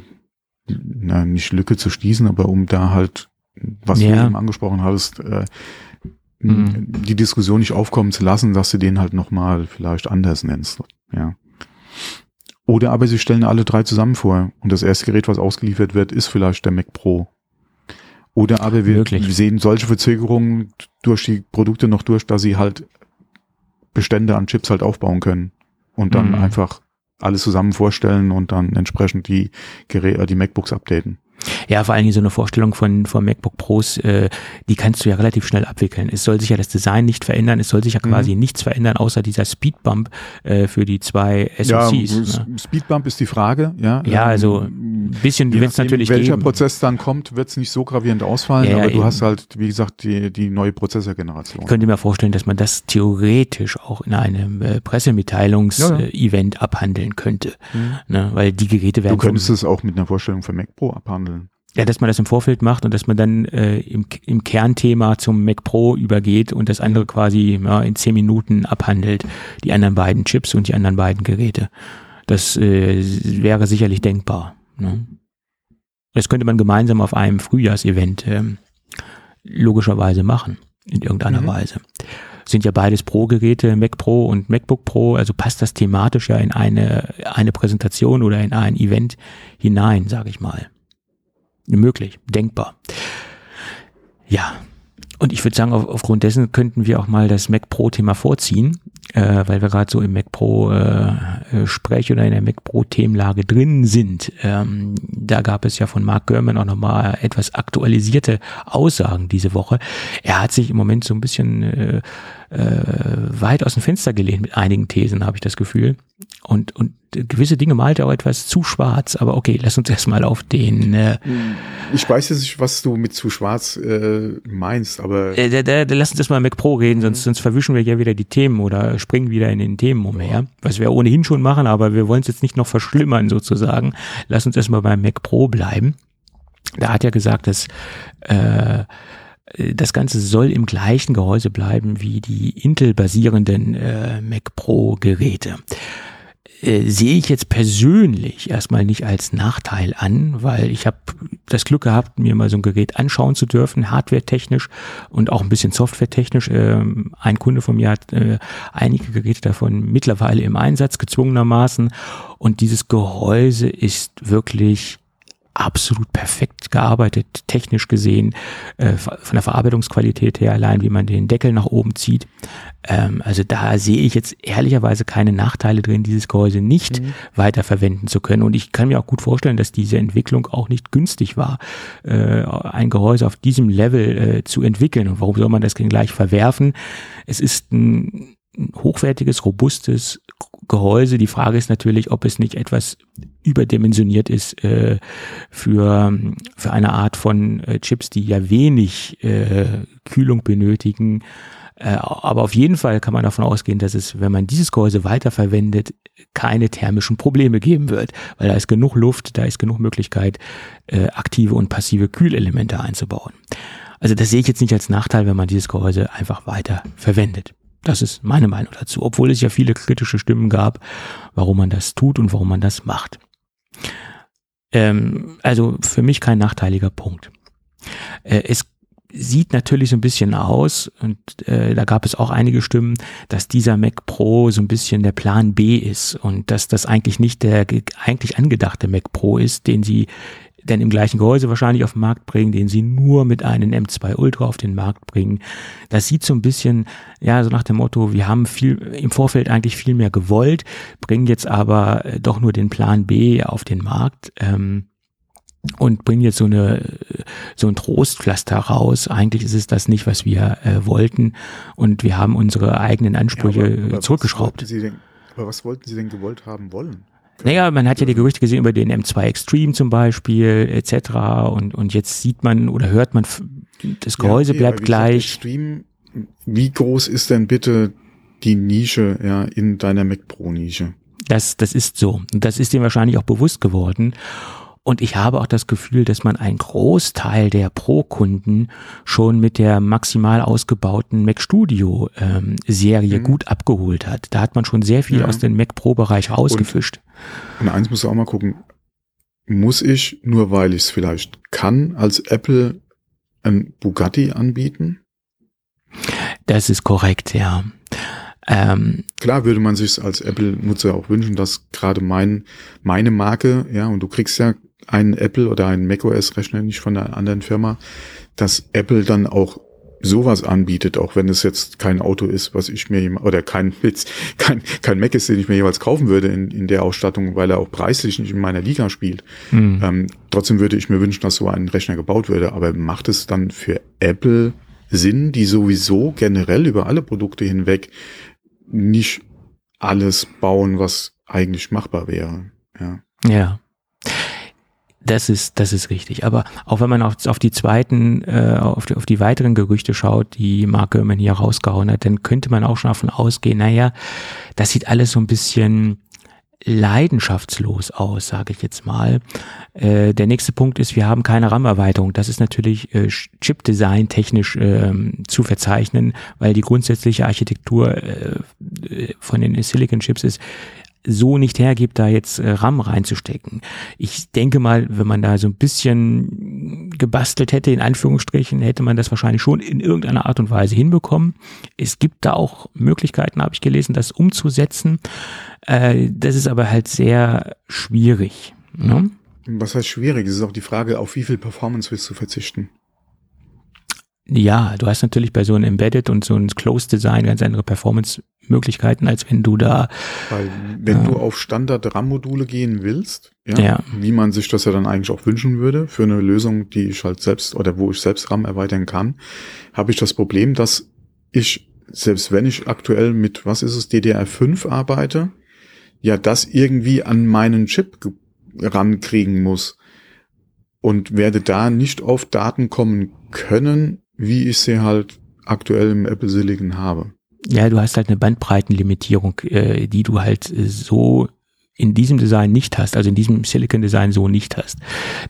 na, nicht Lücke zu schließen, aber um da halt, was Ja. du eben angesprochen hattest, äh, Mhm. die Diskussion nicht aufkommen zu lassen, dass du den halt nochmal vielleicht anders nennst, ja. Oder aber sie stellen alle drei zusammen vor und das erste Gerät, was ausgeliefert wird, ist vielleicht der Mac Pro. Oder aber wir Möglich. sehen solche Verzögerungen durch die Produkte noch durch, dass sie halt Bestände an Chips halt aufbauen können und dann Mhm. einfach alles zusammen vorstellen und dann entsprechend die Geräte, die MacBooks updaten. Ja, vor allen Dingen so eine Vorstellung von, von MacBook Pros, äh, die kannst du ja relativ schnell abwickeln. Es soll sich ja das Design nicht verändern, es soll sich ja Mhm. quasi nichts verändern, außer dieser Speedbump äh, für die zwei Ja, SoCs. S- ne? Speedbump ist die Frage, ja. Ja, Ähm, also ein bisschen wird es natürlich welcher geben. Prozess dann kommt, wird es nicht so gravierend ausfallen, Ja, ja, aber du eben. hast halt, wie gesagt, die, die neue Prozessorgeneration. Ich könnte mir vorstellen, dass man das theoretisch auch in einem äh, Ja, ja. Pressemitteilungs-Event abhandeln könnte. Mhm. Ne? Weil die Geräte werden Du könntest es auch mit einer Vorstellung für Mac Pro abhandeln. Ja, dass man das im Vorfeld macht und dass man dann äh, im, im Kernthema zum Mac Pro übergeht und das andere quasi ja, in zehn Minuten abhandelt, die anderen beiden Chips und die anderen beiden Geräte. Das äh, wäre sicherlich denkbar. Ne? Das könnte man gemeinsam auf einem Frühjahrsevent ähm, logischerweise machen, in irgendeiner Mhm. Weise. Sind ja beides Pro-Geräte, Mac Pro und MacBook Pro, also passt das thematisch ja in eine, eine Präsentation oder in ein Event hinein, sage ich mal möglich, denkbar. Ja, und ich würde sagen, auf, aufgrund dessen könnten wir auch mal das Mac Pro-Thema vorziehen, äh, weil wir gerade so im Mac Pro äh, äh, oder in der Mac Pro Themenlage drin sind. Ähm, da gab es ja von Mark Gurman auch nochmal etwas aktualisierte Aussagen diese Woche. Er hat sich im Moment so ein bisschen äh, äh, weit aus dem Fenster gelehnt mit einigen Thesen, habe ich das Gefühl. Und, und gewisse Dinge malt er auch etwas zu schwarz, aber okay, lass uns erstmal auf den äh, Ich weiß jetzt nicht, was du mit zu schwarz äh, meinst, aber Äh, da, da, da, lass uns das mal Mac Pro reden, sonst, Mhm. sonst verwischen wir ja wieder die Themen oder springen wieder in den Themen umher. Was wir ohnehin schon machen, aber wir wollen es jetzt nicht noch verschlimmern sozusagen. Lass uns erstmal beim Mac Pro bleiben. Da hat er gesagt, dass äh, das Ganze soll im gleichen Gehäuse bleiben wie die Intel-basierenden äh, Mac Pro-Geräte äh, sehe ich jetzt persönlich erstmal nicht als Nachteil an, weil ich habe das Glück gehabt, mir mal so ein Gerät anschauen zu dürfen, hardwaretechnisch und auch ein bisschen softwaretechnisch. Ähm, ein Kunde von mir hat äh, einige Geräte davon mittlerweile im Einsatz gezwungenermaßen und dieses Gehäuse ist wirklich absolut perfekt gearbeitet, technisch gesehen, äh, von der Verarbeitungsqualität her, allein wie man den Deckel nach oben zieht. Ähm, also da sehe ich jetzt ehrlicherweise keine Nachteile drin, dieses Gehäuse nicht weiter verwenden zu können. Und ich kann mir auch gut vorstellen, dass diese Entwicklung auch nicht günstig war, äh, ein Gehäuse auf diesem Level äh, zu entwickeln. Und warum soll man das denn gleich verwerfen? Es ist ein hochwertiges, robustes Gehäuse. Die Frage ist natürlich, ob es nicht etwas überdimensioniert ist äh, für, für eine Art von äh, Chips, die ja wenig äh, Kühlung benötigen. Äh, aber auf jeden Fall kann man davon ausgehen, dass es, wenn man dieses Gehäuse weiterverwendet, keine thermischen Probleme geben wird, weil da ist genug Luft, da ist genug Möglichkeit, äh, aktive und passive Kühlelemente einzubauen. Also das sehe ich jetzt nicht als Nachteil, wenn man dieses Gehäuse einfach weiter verwendet. Das ist meine Meinung dazu, obwohl es ja viele kritische Stimmen gab, warum man das tut und warum man das macht. Ähm, also für mich kein nachteiliger Punkt. Äh, es sieht natürlich so ein bisschen aus und äh, da gab es auch einige Stimmen, dass dieser Mac Pro so ein bisschen der Plan B ist und dass das eigentlich nicht der eigentlich angedachte Mac Pro ist, den sie denn im gleichen Gehäuse wahrscheinlich auf den Markt bringen, den sie nur mit einem M2 Ultra auf den Markt bringen. Das sieht so ein bisschen, ja, so nach dem Motto, wir haben viel im Vorfeld eigentlich viel mehr gewollt, bringen jetzt aber äh, doch nur den Plan B auf den Markt. Ähm, und bringen jetzt so eine so ein Trostpflaster raus. Eigentlich ist es das nicht, was wir äh, wollten und wir haben unsere eigenen Ansprüche ja, aber, aber zurückgeschraubt. Was denn, aber was wollten Sie denn gewollt haben wollen? Naja, man hat ja die Gerüchte gesehen über den M2 Extreme zum Beispiel etc. Und, und jetzt sieht man oder hört man, das Gehäuse ja, okay, bleibt gleich. Extreme, wie groß ist denn bitte die Nische ja, in deiner Mac Pro Nische? Das, das ist so. Und das ist dem wahrscheinlich auch bewusst geworden. Und ich habe auch das Gefühl, dass man einen Großteil der Pro-Kunden schon mit der maximal ausgebauten Mac Studio ähm, Serie mhm. gut abgeholt hat. Da hat man schon sehr viel ja. aus dem Mac Pro-Bereich rausgefischt. Und, und eins muss auch mal gucken, muss ich, nur weil ich es vielleicht kann, als Apple ein Bugatti anbieten? Das ist korrekt, ja. Ähm, Klar würde man sich als Apple-Nutzer auch wünschen, dass gerade mein, meine Marke, ja, und du kriegst ja einen Apple oder einen macOS-Rechner nicht von einer anderen Firma, dass Apple dann auch sowas anbietet, auch wenn es jetzt kein Auto ist, was ich mir oder kein jetzt kein kein Mac ist, den ich mir jeweils kaufen würde in, in der Ausstattung, weil er auch preislich nicht in meiner Liga spielt. Mhm. Ähm, trotzdem würde ich mir wünschen, dass so ein Rechner gebaut würde. Aber macht es dann für Apple Sinn, die sowieso generell über alle Produkte hinweg nicht alles bauen, was eigentlich machbar wäre? Ja. Ja. Das ist, das ist richtig. Aber auch wenn man auf, auf die zweiten, äh, auf, die, auf die weiteren Gerüchte schaut, die Marke Göman hier rausgehauen hat, dann könnte man auch schon davon ausgehen, naja, das sieht alles so ein bisschen leidenschaftslos aus, sage ich jetzt mal. Äh, der nächste Punkt ist, wir haben keine RAM-Erweiterung. Das ist natürlich äh, Chip-Design technisch äh, zu verzeichnen, weil die grundsätzliche Architektur äh, von den Silicon-Chips ist, so nicht hergibt, da jetzt äh, RAM reinzustecken. Ich denke mal, wenn man da so ein bisschen gebastelt hätte, in Anführungsstrichen, hätte man das wahrscheinlich schon in irgendeiner Art und Weise hinbekommen. Es gibt da auch Möglichkeiten, habe ich gelesen, das umzusetzen. Äh, das ist aber halt sehr schwierig. Ne? Was heißt schwierig? Es ist auch die Frage, auf wie viel Performance willst du verzichten? Ja, du hast natürlich bei so einem Embedded und so einem Closed Design ganz andere Performance-Möglichkeiten, als wenn du da. Weil wenn äh, du auf Standard-RAM-Module gehen willst, ja, ja, wie man sich das ja dann eigentlich auch wünschen würde, für eine Lösung, die ich halt selbst oder wo ich selbst RAM erweitern kann, habe ich das Problem, dass ich, selbst wenn ich aktuell mit, was ist es, DDR5 arbeite, ja, das irgendwie an meinen Chip rankriegen muss und werde da nicht auf Daten kommen können, wie ich sie halt aktuell im Apple Silicon habe. Ja, du hast halt eine Bandbreitenlimitierung, äh, die du halt äh, so in diesem Design nicht hast, also in diesem Silicon Design so nicht hast.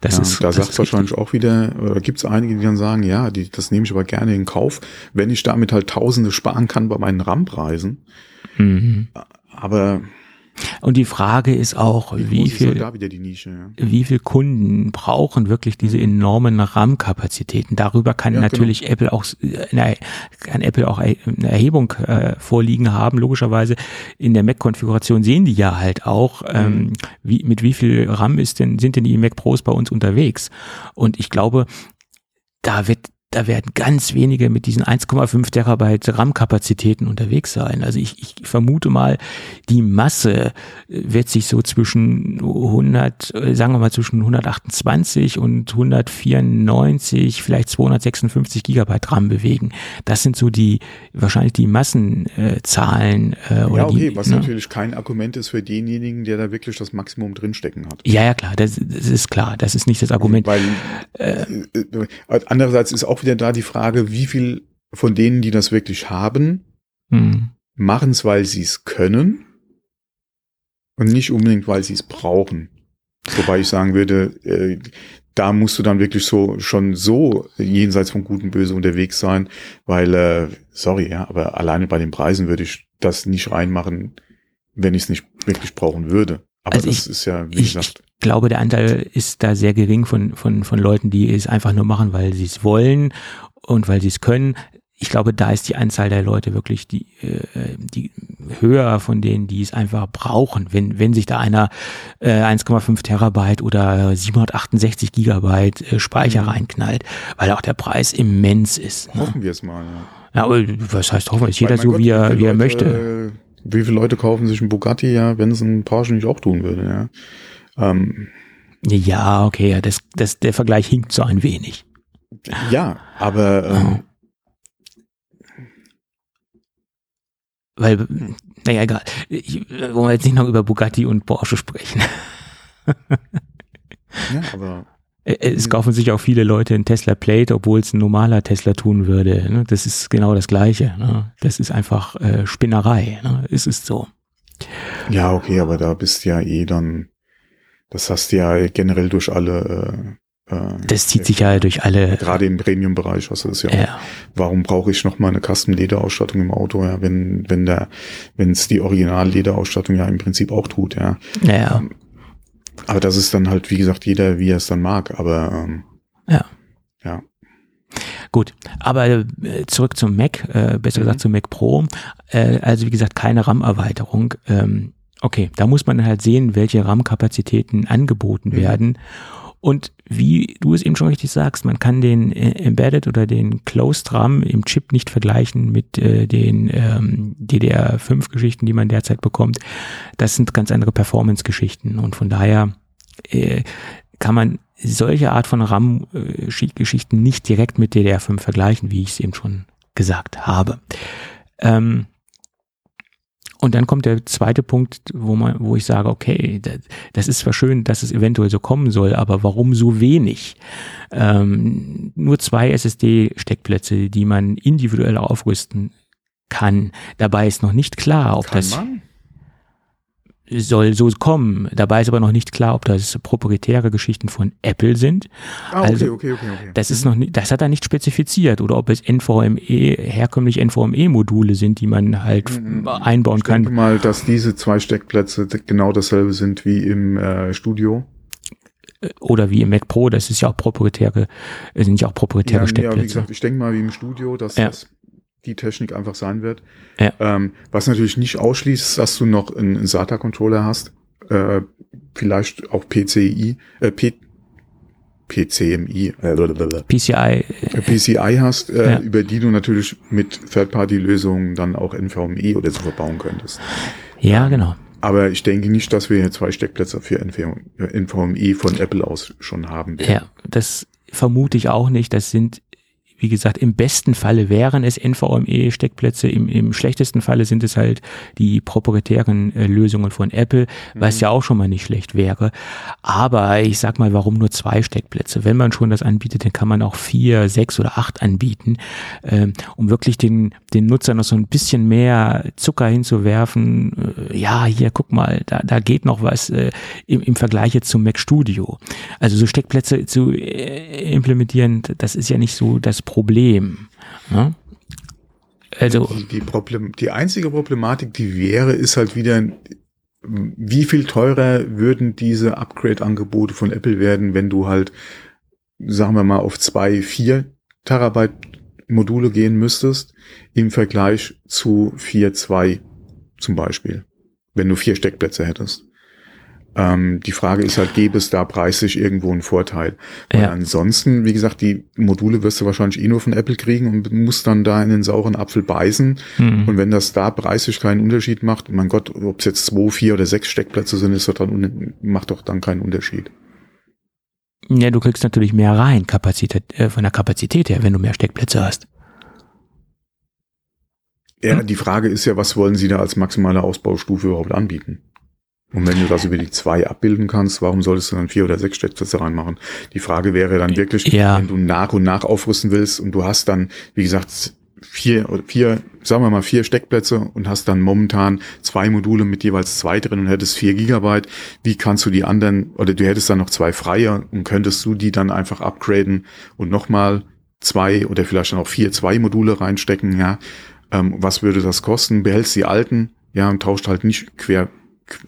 Das ja, ist, da sagt es wahrscheinlich auch wieder, oder gibt es einige, die dann sagen, ja, die, das nehme ich aber gerne in Kauf, wenn ich damit halt Tausende sparen kann bei meinen RAM-Preisen. Mhm. Aber und die Frage ist auch, wie, wie viel, Nische, ja. wie viel Kunden brauchen wirklich diese mhm. enormen RAM-Kapazitäten? Darüber kann ja, natürlich genau. Apple auch, eine, kann Apple auch eine Erhebung äh, vorliegen haben. Logischerweise in der Mac-Konfiguration sehen die ja halt auch, mhm. ähm, wie, mit wie viel RAM ist denn, sind denn die Mac Pros bei uns unterwegs? Und ich glaube, da wird da werden ganz wenige mit diesen 1,5 Terabyte RAM-Kapazitäten unterwegs sein. Also ich, ich vermute mal, die Masse wird sich so zwischen 100, sagen wir mal zwischen 128 und 194, vielleicht 256 Gigabyte RAM bewegen. Das sind so die, wahrscheinlich die Massenzahlen. Äh, oder ja, okay, die, was ne? natürlich kein Argument ist für denjenigen, der da wirklich das Maximum drinstecken hat. Ja, ja, klar, das, das ist klar. Das ist nicht das Argument. Weil, äh, äh andererseits ist auch wieder da die Frage, wie viel von denen, die das wirklich haben, hm. machen es, weil sie es können und nicht unbedingt, weil sie es brauchen. Wobei ich sagen würde, äh, da musst du dann wirklich so schon so jenseits von Gut und Böse unterwegs sein, weil, äh, sorry, ja, aber alleine bei den Preisen würde ich das nicht reinmachen, wenn ich es nicht wirklich brauchen würde. Aber also das ich, ist ja, wie ich, gesagt. Ich glaube, der Anteil ist da sehr gering von, von, von Leuten, die es einfach nur machen, weil sie es wollen und weil sie es können, ich glaube, da ist die Anzahl der Leute wirklich die, äh, die höher von denen, die es einfach brauchen. Wenn, wenn sich da einer äh, 1,5 Terabyte oder 768 Gigabyte äh, Speicher mhm. reinknallt, weil auch der Preis immens ist. Ne? Hoffen wir es mal. Ja. ja, was heißt hoffen? Ist jeder so, Gott, wie er, wie er Leute, möchte. Wie viele Leute kaufen sich ein Bugatti, ja, wenn es ein Porsche nicht auch tun würde, ja. Ähm, ja, okay, das, das, der Vergleich hinkt so ein wenig. Ja, aber ähm, weil, naja, egal. Ich, wollen wir jetzt nicht noch über Bugatti und Porsche sprechen. ja, aber. Es kaufen sich auch viele Leute ein Tesla Plate, obwohl es ein normaler Tesla tun würde. Ne? Das ist genau das Gleiche. Ne? Das ist einfach äh, Spinnerei. Ne? Es ist so. Ja, okay, aber da bist du ja eh dann, das hast du ja generell durch alle äh, äh, das zieht sich ja durch alle. Gerade im Premium-Bereich hast du das ja, ja. Auch. Warum brauche ich noch mal eine Custom-Lederausstattung im Auto, ja, wenn, wenn der, wenn es die Original-Lederausstattung ja im Prinzip auch tut, ja. Ja. Ähm, aber das ist dann halt, wie gesagt, jeder, wie er es dann mag, aber ähm, ja. Ja. Gut, aber äh, zurück zum Mac, äh, besser mhm. gesagt zum Mac Pro. Äh, also wie gesagt, keine RAM-Erweiterung. Ähm, okay, da muss man halt sehen, welche RAM-Kapazitäten angeboten mhm. werden. Und wie du es eben schon richtig sagst, man kann den äh, Embedded oder den Closed RAM im Chip nicht vergleichen mit äh, den ähm, DDR5-Geschichten, die man derzeit bekommt. Das sind ganz andere Performance-Geschichten und von daher äh, kann man solche Art von RAM-Geschichten nicht direkt mit DDR5 vergleichen, wie ich es eben schon gesagt habe. Ähm, und dann kommt der zweite Punkt, wo man, wo ich sage, okay, das ist zwar schön, dass es eventuell so kommen soll, aber warum so wenig? Ähm, nur zwei SSD-Steckplätze, die man individuell aufrüsten kann. Dabei ist noch nicht klar, ob kann das. Man? Soll so kommen. Dabei ist aber noch nicht klar, ob das proprietäre Geschichten von Apple sind. Ah, okay, also, okay, okay, okay. Das ist noch nicht, das hat er nicht spezifiziert oder ob es NVMe, herkömmlich NVMe-Module sind, die man halt mhm. einbauen ich kann. Ich denke mal, dass diese zwei Steckplätze genau dasselbe sind wie im äh, Studio oder wie im Mac Pro, das ist ja auch proprietäre, sind ja auch proprietäre ja, Steckplätze. Ja, wie gesagt, ich denke mal wie im Studio, dass ja. das die Technik einfach sein wird. Ja. Ähm, was natürlich nicht ausschließt, dass du noch einen, SATA-Controller hast, äh, vielleicht auch PCI, äh, P PCMI, äh, PCI, äh, PCI hast, äh, ja. über die du natürlich mit Third-Party-Lösungen dann auch NVMe oder so verbauen könntest. Ja, genau. Aber ich denke nicht, dass wir hier zwei Steckplätze für NVMe von Apple aus schon haben werden. Ja, das vermute ich auch nicht. Das sind wie gesagt, im besten Falle wären es NVMe-Steckplätze, im, im schlechtesten Falle sind es halt die proprietären äh, Lösungen von Apple, was mhm. ja auch schon mal nicht schlecht wäre. Aber ich sag mal, warum nur zwei Steckplätze? Wenn man schon das anbietet, dann kann man auch vier, sechs oder acht anbieten, ähm, um wirklich den, den Nutzer noch so ein bisschen mehr Zucker hinzuwerfen. Äh, ja, hier, guck mal, da, da geht noch was äh, im, im Vergleich jetzt zum Mac Studio. Also so Steckplätze zu äh, implementieren, das ist ja nicht so das Problem Problem. Ne? Also die, die, Problem, die einzige Problematik, die wäre, ist halt wieder, wie viel teurer würden diese Upgrade-Angebote von Apple werden, wenn du halt, sagen wir mal, auf zwei, vier Terabyte Module gehen müsstest, im Vergleich zu vier, zwei zum Beispiel, wenn du vier Steckplätze hättest. Ähm, die Frage ist halt, gäbe es da preislich irgendwo einen Vorteil? Weil ja. ansonsten, wie gesagt, die Module wirst du wahrscheinlich eh nur von Apple kriegen und musst dann da in den sauren Apfel beißen. Mhm. Und wenn das da preislich keinen Unterschied macht, mein Gott, ob es jetzt zwei, vier oder sechs Steckplätze sind, ist doch dann, macht doch dann keinen Unterschied. Ja, du kriegst natürlich mehr rein, Kapazität, äh, von der Kapazität her, wenn du mehr Steckplätze hast. Ja, hm? die Frage ist ja, was wollen sie da als maximale Ausbaustufe überhaupt anbieten? Und wenn du das über die zwei abbilden kannst, warum solltest du dann vier oder sechs Steckplätze reinmachen? Die Frage wäre dann wirklich, ja. wenn du nach und nach aufrüsten willst und du hast dann, wie gesagt, vier oder vier, sagen wir mal vier Steckplätze und hast dann momentan zwei Module mit jeweils zwei drin und hättest vier Gigabyte. Wie kannst du die anderen, oder du hättest dann noch zwei freie und könntest du die dann einfach upgraden und nochmal zwei oder vielleicht dann auch vier zwei Module reinstecken, ja. Ähm, was würde das kosten? Behältst die alten, ja, und tauscht halt nicht quer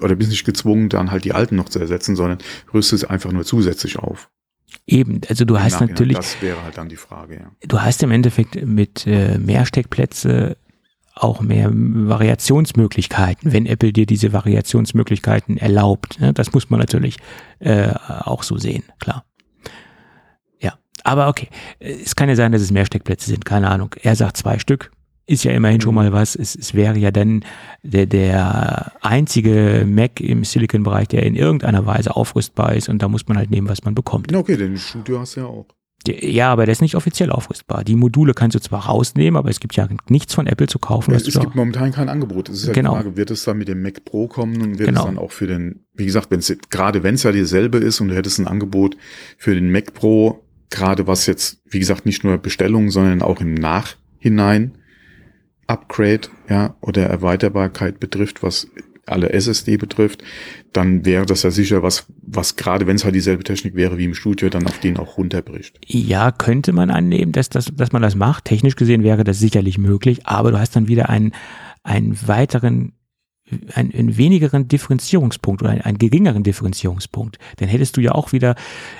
oder bist nicht gezwungen, dann halt die alten noch zu ersetzen, sondern rüstest einfach nur zusätzlich auf. Eben, also du hast natürlich. Das wäre halt dann die Frage, ja. Du hast im Endeffekt mit äh, mehr Steckplätze auch mehr Variationsmöglichkeiten, wenn Apple dir diese Variationsmöglichkeiten erlaubt. Ne? Das muss man natürlich äh, auch so sehen, klar. Ja, aber okay, es kann ja sein, dass es mehr Steckplätze sind, keine Ahnung. Er sagt zwei Stück, ist ja immerhin schon mhm. mal was. Es, es wäre ja dann der, der einzige Mac im Silicon-Bereich, der in irgendeiner Weise aufrüstbar ist und da muss man halt nehmen, was man bekommt. Okay, den Studio hast du ja auch. Ja, aber der ist nicht offiziell aufrüstbar. Die Module kannst du zwar rausnehmen, aber es gibt ja nichts von Apple zu kaufen. Ja, es gibt momentan kein Angebot. Es ist ja genau. die Frage, wird es dann mit dem Mac Pro kommen und wird genau. es dann auch für den, wie gesagt, wenn's, gerade wenn es ja dieselbe ist und du hättest ein Angebot für den Mac Pro, gerade was jetzt, wie gesagt, nicht nur Bestellungen, sondern auch im Nachhinein Upgrade, ja, oder Erweiterbarkeit betrifft, was alle SSD betrifft, dann wäre das ja sicher was, was gerade wenn es halt dieselbe Technik wäre wie im Studio, dann auf den auch runterbricht. Ja, könnte man annehmen, dass, das, dass man das macht. Technisch gesehen wäre das sicherlich möglich, aber du hast dann wieder einen, einen weiteren einen, einen wenigeren Differenzierungspunkt oder einen, einen geringeren Differenzierungspunkt. Dann hättest du ja auch wieder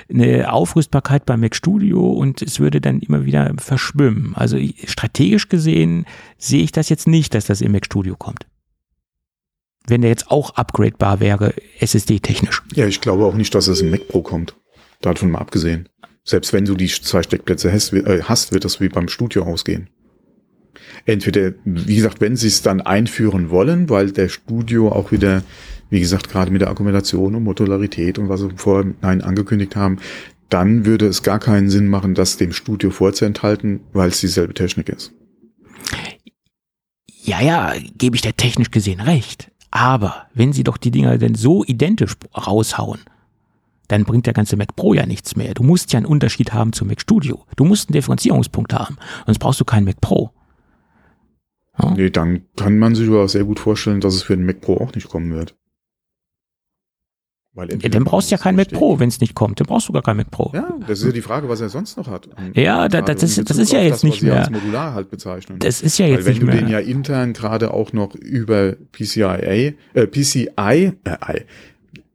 eine Aufrüstbarkeit beim Mac Studio und es würde dann immer wieder verschwimmen. Also strategisch gesehen sehe ich das jetzt nicht, dass das im Mac Studio kommt wenn der jetzt auch upgradebar wäre, SSD-technisch. Ja, ich glaube auch nicht, dass es im Mac Pro kommt. Davon mal abgesehen. Selbst wenn du die zwei Steckplätze hast, äh, hast wird das wie beim Studio ausgehen. Entweder, wie gesagt, wenn sie es dann einführen wollen, weil der Studio auch wieder, wie gesagt, gerade mit der Akkumulation und Modularität und was sie vorher nein angekündigt haben, dann würde es gar keinen Sinn machen, das dem Studio vorzuenthalten, weil es dieselbe Technik ist. Ja, ja, gebe ich dir technisch gesehen recht. Aber wenn sie doch die Dinger denn so identisch raushauen, dann bringt der ganze Mac Pro ja nichts mehr. Du musst ja einen Unterschied haben zum Mac Studio. Du musst einen Differenzierungspunkt haben. Sonst brauchst du keinen Mac Pro. Ja? Nee, dann kann man sich aber sehr gut vorstellen, dass es für den Mac Pro auch nicht kommen wird. Weil ja, dann brauchst du ja kein Mac Pro, wenn es nicht kommt. Dann brauchst du gar kein Mac Pro. Ja, das ist ja die Frage, was er sonst noch hat. Und ja, da, das, ist, das ist ja jetzt das, nicht mehr. Als Modular halt bezeichnen. Das ist ja jetzt Weil nicht mehr. Wenn du den ja intern gerade auch noch über PCIa, äh, PCI, äh,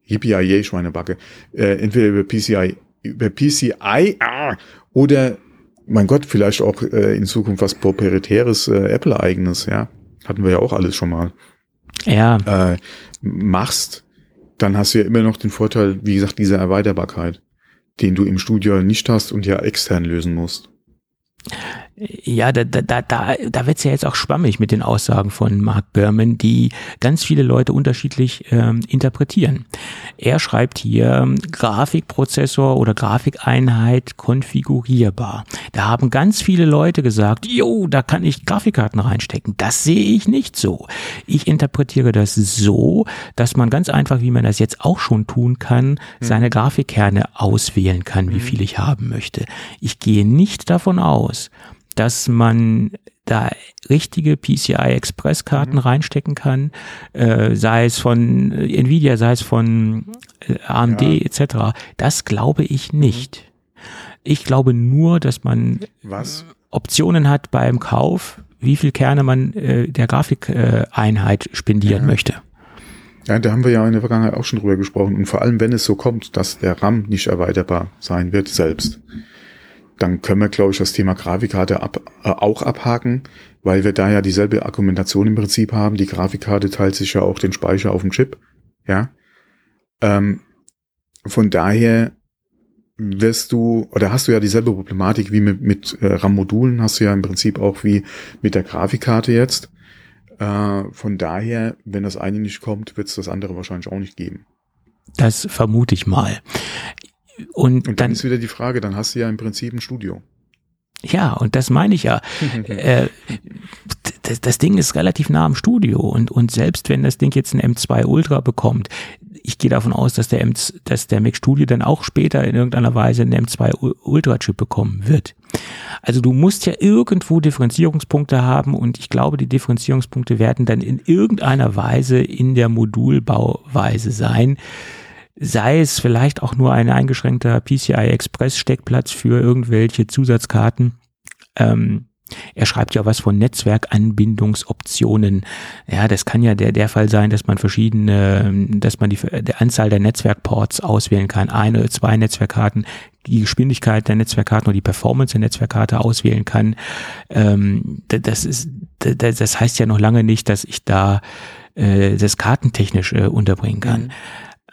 EPIA Schweinebacke, äh, entweder über PCI, über PCI ah, oder mein Gott, vielleicht auch äh, in Zukunft was proprietäres äh, Apple-eigenes, ja. Hatten wir ja auch alles schon mal. Ja. Äh, machst, dann hast du ja immer noch den Vorteil, wie gesagt, dieser Erweiterbarkeit, den du im Studio nicht hast und ja extern lösen musst. Ja, da, da, da, da, da wird es ja jetzt auch schwammig mit den Aussagen von Mark Berman, die ganz viele Leute unterschiedlich ähm, interpretieren. Er schreibt hier Grafikprozessor oder Grafikeinheit konfigurierbar. Da haben ganz viele Leute gesagt, jo, da kann ich Grafikkarten reinstecken. Das sehe ich nicht so. Ich interpretiere das so, dass man ganz einfach, wie man das jetzt auch schon tun kann, hm. seine Grafikkerne auswählen kann, wie hm. viel ich haben möchte. Ich gehe nicht davon aus, dass man da richtige PCI Express Karten mhm. reinstecken kann, äh, sei es von Nvidia, sei es von äh, AMD ja. etc. Das glaube ich nicht. Mhm. Ich glaube nur, dass man Was? Optionen hat beim Kauf, wie viel Kerne man äh, der Grafikeinheit äh, spendieren ja. möchte. Ja, da haben wir ja in der Vergangenheit auch schon drüber gesprochen. Und vor allem, wenn es so kommt, dass der RAM nicht erweiterbar sein wird selbst dann können wir, glaube ich, das Thema Grafikkarte ab, äh, auch abhaken, weil wir da ja dieselbe Argumentation im Prinzip haben. Die Grafikkarte teilt sich ja auch den Speicher auf dem Chip. Ja. Ähm, von daher wirst du, oder hast du ja dieselbe Problematik wie mit, mit äh, RAM-Modulen, hast du ja im Prinzip auch wie mit der Grafikkarte jetzt. Äh, von daher, wenn das eine nicht kommt, wird es das andere wahrscheinlich auch nicht geben. Das vermute ich mal. Und, und dann, dann ist wieder die Frage, dann hast du ja im Prinzip ein Studio. Ja, und das meine ich ja. äh, das, das, Ding ist relativ nah am Studio und, und selbst wenn das Ding jetzt ein M2 Ultra bekommt, ich gehe davon aus, dass der, M, dass der Mac Studio dann auch später in irgendeiner Weise einen M2 Ultra Chip bekommen wird. Also du musst ja irgendwo Differenzierungspunkte haben und ich glaube, die Differenzierungspunkte werden dann in irgendeiner Weise in der Modulbauweise sein sei es vielleicht auch nur ein eingeschränkter PCI Express Steckplatz für irgendwelche Zusatzkarten. Ähm, Er schreibt ja was von Netzwerkanbindungsoptionen. Ja, das kann ja der, der Fall sein, dass man verschiedene, dass man die, die Anzahl der Netzwerkports auswählen kann. Eine, oder zwei Netzwerkkarten, die Geschwindigkeit der Netzwerkkarten oder die Performance der Netzwerkkarte auswählen kann. Ähm, das ist, das heißt ja noch lange nicht, dass ich da äh, das kartentechnisch äh, unterbringen kann. Mhm.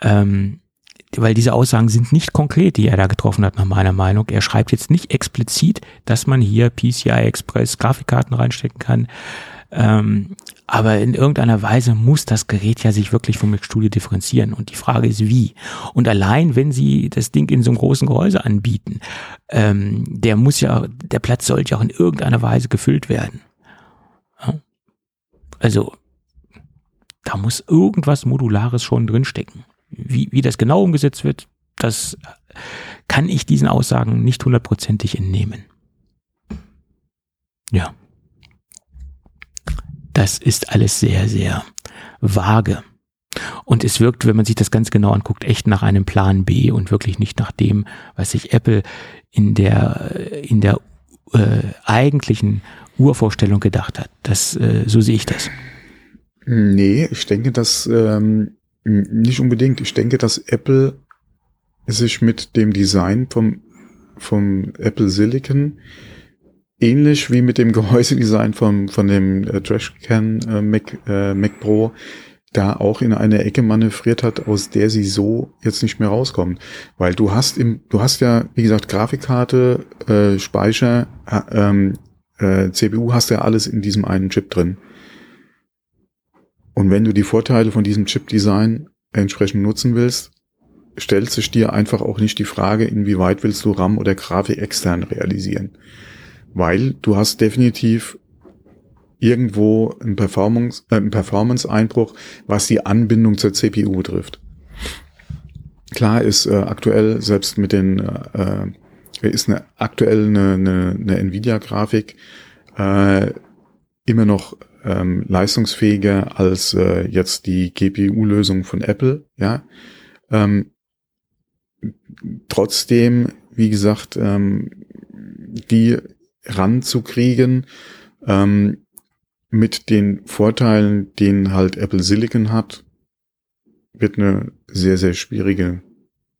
Ähm, weil diese Aussagen sind nicht konkret, die er da getroffen hat, nach meiner Meinung. Er schreibt jetzt nicht explizit, dass man hier PCI Express Grafikkarten reinstecken kann. Ähm, aber in irgendeiner Weise muss das Gerät ja sich wirklich vom Studio differenzieren. Und die Frage ist, wie? Und allein, wenn Sie das Ding in so einem großen Gehäuse anbieten, ähm, der muss ja, der Platz sollte ja auch in irgendeiner Weise gefüllt werden. Also, da muss irgendwas Modulares schon drinstecken. Wie, wie das genau umgesetzt wird, das kann ich diesen Aussagen nicht hundertprozentig entnehmen. Ja. Das ist alles sehr, sehr vage. Und es wirkt, wenn man sich das ganz genau anguckt, echt nach einem Plan B und wirklich nicht nach dem, was sich Apple in der, in der äh, eigentlichen Urvorstellung gedacht hat. Das, äh, so sehe ich das. Nee, ich denke, dass ähm, nicht unbedingt. Ich denke, dass Apple sich mit dem Design vom, vom Apple Silicon ähnlich wie mit dem Gehäusedesign vom, von dem äh, Trashcan äh, Mac, äh, Mac Pro da auch in eine Ecke manövriert hat, aus der sie so jetzt nicht mehr rauskommen. Weil du hast im, du hast ja, wie gesagt, Grafikkarte, äh, Speicher, äh, äh, CPU hast ja alles in diesem einen Chip drin. Und wenn du die Vorteile von diesem Chip-Design entsprechend nutzen willst, stellt sich dir einfach auch nicht die Frage, inwieweit willst du RAM oder Grafik extern realisieren. Weil du hast definitiv irgendwo einen Performance, äh, Performance-Einbruch, was die Anbindung zur CPU betrifft. Klar ist äh, aktuell selbst mit den äh, ist eine aktuell eine, eine, eine Nvidia-Grafik äh, immer noch ähm, leistungsfähiger als äh, jetzt die GPU-Lösung von Apple, ja. Ähm, trotzdem, wie gesagt, ähm, die ranzukriegen ähm, mit den Vorteilen, den halt Apple Silicon hat, wird eine sehr, sehr schwierige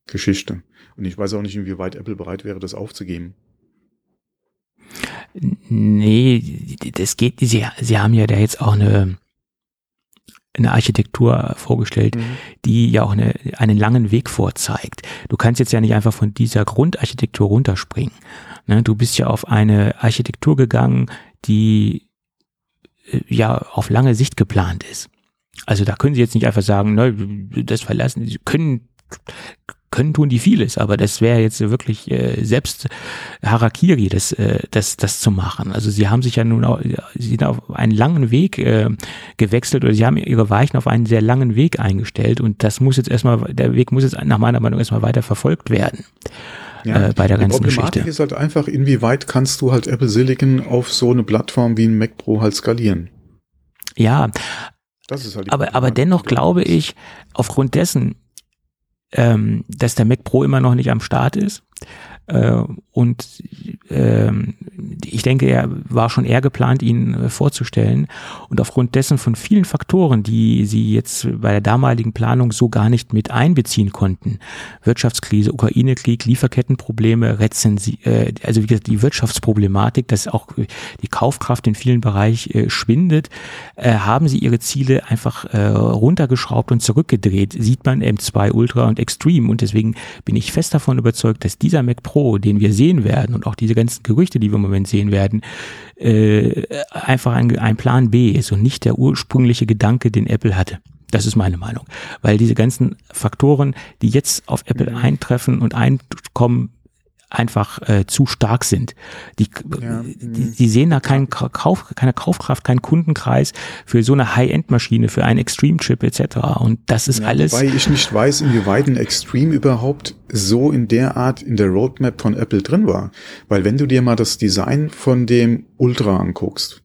Geschichte. Und ich weiß auch nicht, inwieweit Apple bereit wäre, das aufzugeben. Nee, das geht, sie, sie haben ja da jetzt auch eine, eine Architektur vorgestellt, mhm. die ja auch eine, einen langen Weg vorzeigt. Du kannst jetzt ja nicht einfach von dieser Grundarchitektur runterspringen. Ne? Du bist ja auf eine Architektur gegangen, die äh, ja auf lange Sicht geplant ist. Also da können sie jetzt nicht einfach sagen, ne, das verlassen, sie können können tun die vieles, aber das wäre jetzt wirklich äh, selbst Harakiri, das, äh, das, das zu machen. Also sie haben sich ja nun auch, sie sind auf einen langen Weg äh, gewechselt oder sie haben ihre Weichen auf einen sehr langen Weg eingestellt und das muss jetzt erstmal, der Weg muss jetzt nach meiner Meinung erstmal weiter verfolgt werden. Ja, äh, bei der ganzen Geschichte. Die Problematik ist halt einfach, inwieweit kannst du halt Apple Silicon auf so eine Plattform wie ein Mac Pro halt skalieren? Ja, halt aber, aber dennoch glaube ich, aufgrund dessen, ähm, dass der Mac Pro immer noch nicht am Start ist. Äh, und ähm, ich denke, er war schon eher geplant, ihn äh, vorzustellen. Und aufgrund dessen von vielen Faktoren, die sie jetzt bei der damaligen Planung so gar nicht mit einbeziehen konnten, Wirtschaftskrise, Ukraine-Krieg, Lieferkettenprobleme, Rezensi äh, also wie gesagt, die Wirtschaftsproblematik, dass auch die Kaufkraft in vielen Bereichen schwindet, haben sie ihre Ziele einfach runtergeschraubt und zurückgedreht. Sieht man M2 Ultra und Extreme. Und deswegen bin ich fest davon überzeugt, dass dieser Mac Pro Pro, den wir sehen werden und auch diese ganzen Gerüchte, die wir im Moment sehen werden, äh, einfach ein, ein Plan B ist und nicht der ursprüngliche Gedanke, den Apple hatte. Das ist meine Meinung. Weil diese ganzen Faktoren, die jetzt auf Apple eintreffen und einkommen, einfach äh, zu stark sind. Die, ja, die, mhm. die sehen da keinen Kauf, keine Kaufkraft, keinen Kundenkreis für so eine High-End-Maschine, für einen Extreme-Chip etc. Und das ist ja, alles. Weil ich nicht weiß, inwieweit ein Extreme überhaupt so in der Art in der Roadmap von Apple drin war. Weil wenn du dir mal das Design von dem Ultra anguckst,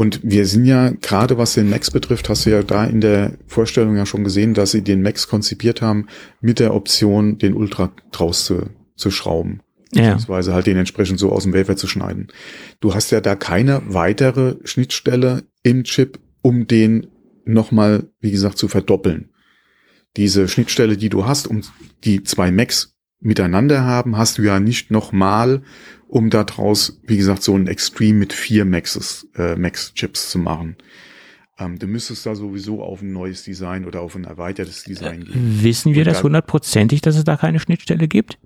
und wir sind ja, gerade was den Max betrifft, hast du ja da in der Vorstellung ja schon gesehen, dass sie den Max konzipiert haben mit der Option, den Ultra draus zu, zu schrauben. beziehungsweise halt den entsprechend so aus dem Wafer zu schneiden. Du hast ja da keine weitere Schnittstelle im Chip, um den nochmal, wie gesagt, zu verdoppeln. Diese Schnittstelle, die du hast, um die zwei Macs miteinander haben, hast du ja nicht nochmal, um daraus, wie gesagt, so ein Extreme mit vier Maxes, äh, Max-Chips zu machen. Ähm, du müsstest da sowieso auf ein neues Design oder auf ein erweitertes Design gehen. Wissen wir das hundertprozentig, dass es da keine Schnittstelle gibt?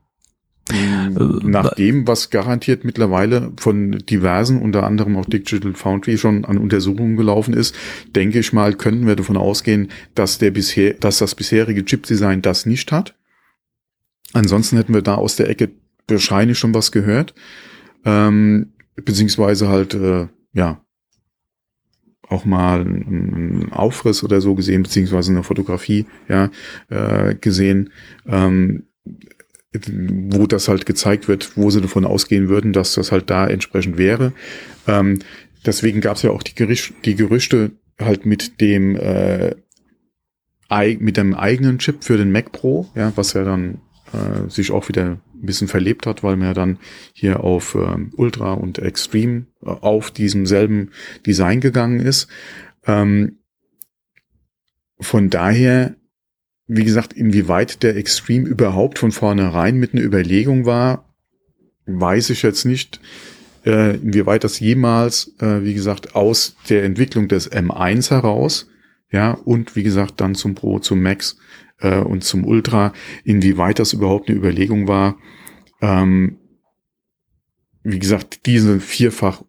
Hm, nach dem, was garantiert mittlerweile von diversen, unter anderem auch Digital Foundry schon an Untersuchungen gelaufen ist, denke ich mal, könnten wir davon ausgehen, dass der bisher, dass das bisherige Chip-Design das nicht hat. Ansonsten hätten wir da aus der Ecke wahrscheinlich schon was gehört, ähm, beziehungsweise halt, äh, ja, auch mal einen Aufriss oder so gesehen, beziehungsweise eine Fotografie, ja, äh, gesehen. Ähm, wo das halt gezeigt wird, wo sie davon ausgehen würden, dass das halt da entsprechend wäre. Ähm, deswegen gab es ja auch die, Gericht, die Gerüchte halt mit dem äh, mit dem eigenen Chip für den Mac Pro, ja, was ja dann äh, sich auch wieder ein bisschen verlebt hat, weil man ja dann hier auf äh, Ultra und Extreme äh, auf diesem selben Design gegangen ist. Ähm, von daher wie gesagt, inwieweit der Extreme überhaupt von vornherein mit einer Überlegung war, weiß ich jetzt nicht. Äh, inwieweit das jemals, äh, wie gesagt, aus der Entwicklung des M1 heraus, ja, und wie gesagt, dann zum Pro, zum Max äh, und zum Ultra, inwieweit das überhaupt eine Überlegung war, ähm, wie gesagt, diese vierfach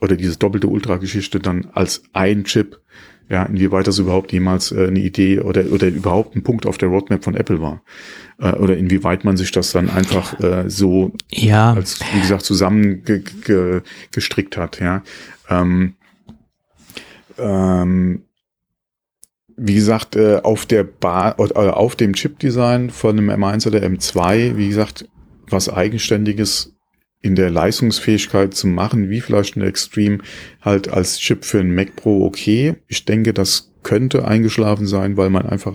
oder diese doppelte Ultra-Geschichte dann als ein Chip ja, inwieweit das überhaupt jemals äh, eine Idee oder, oder überhaupt ein Punkt auf der Roadmap von Apple war. Äh, oder inwieweit man sich das dann einfach äh, so ja. als, wie gesagt, zusammengestrickt hat, ja. Ähm, ähm, wie gesagt, äh, auf der oder auf dem Chip-Design von einem M1 oder M2, wie gesagt, was Eigenständiges in der Leistungsfähigkeit zu machen, wie vielleicht ein Extreme halt als Chip für ein Mac Pro okay. Ich denke, das könnte eingeschlafen sein, weil man einfach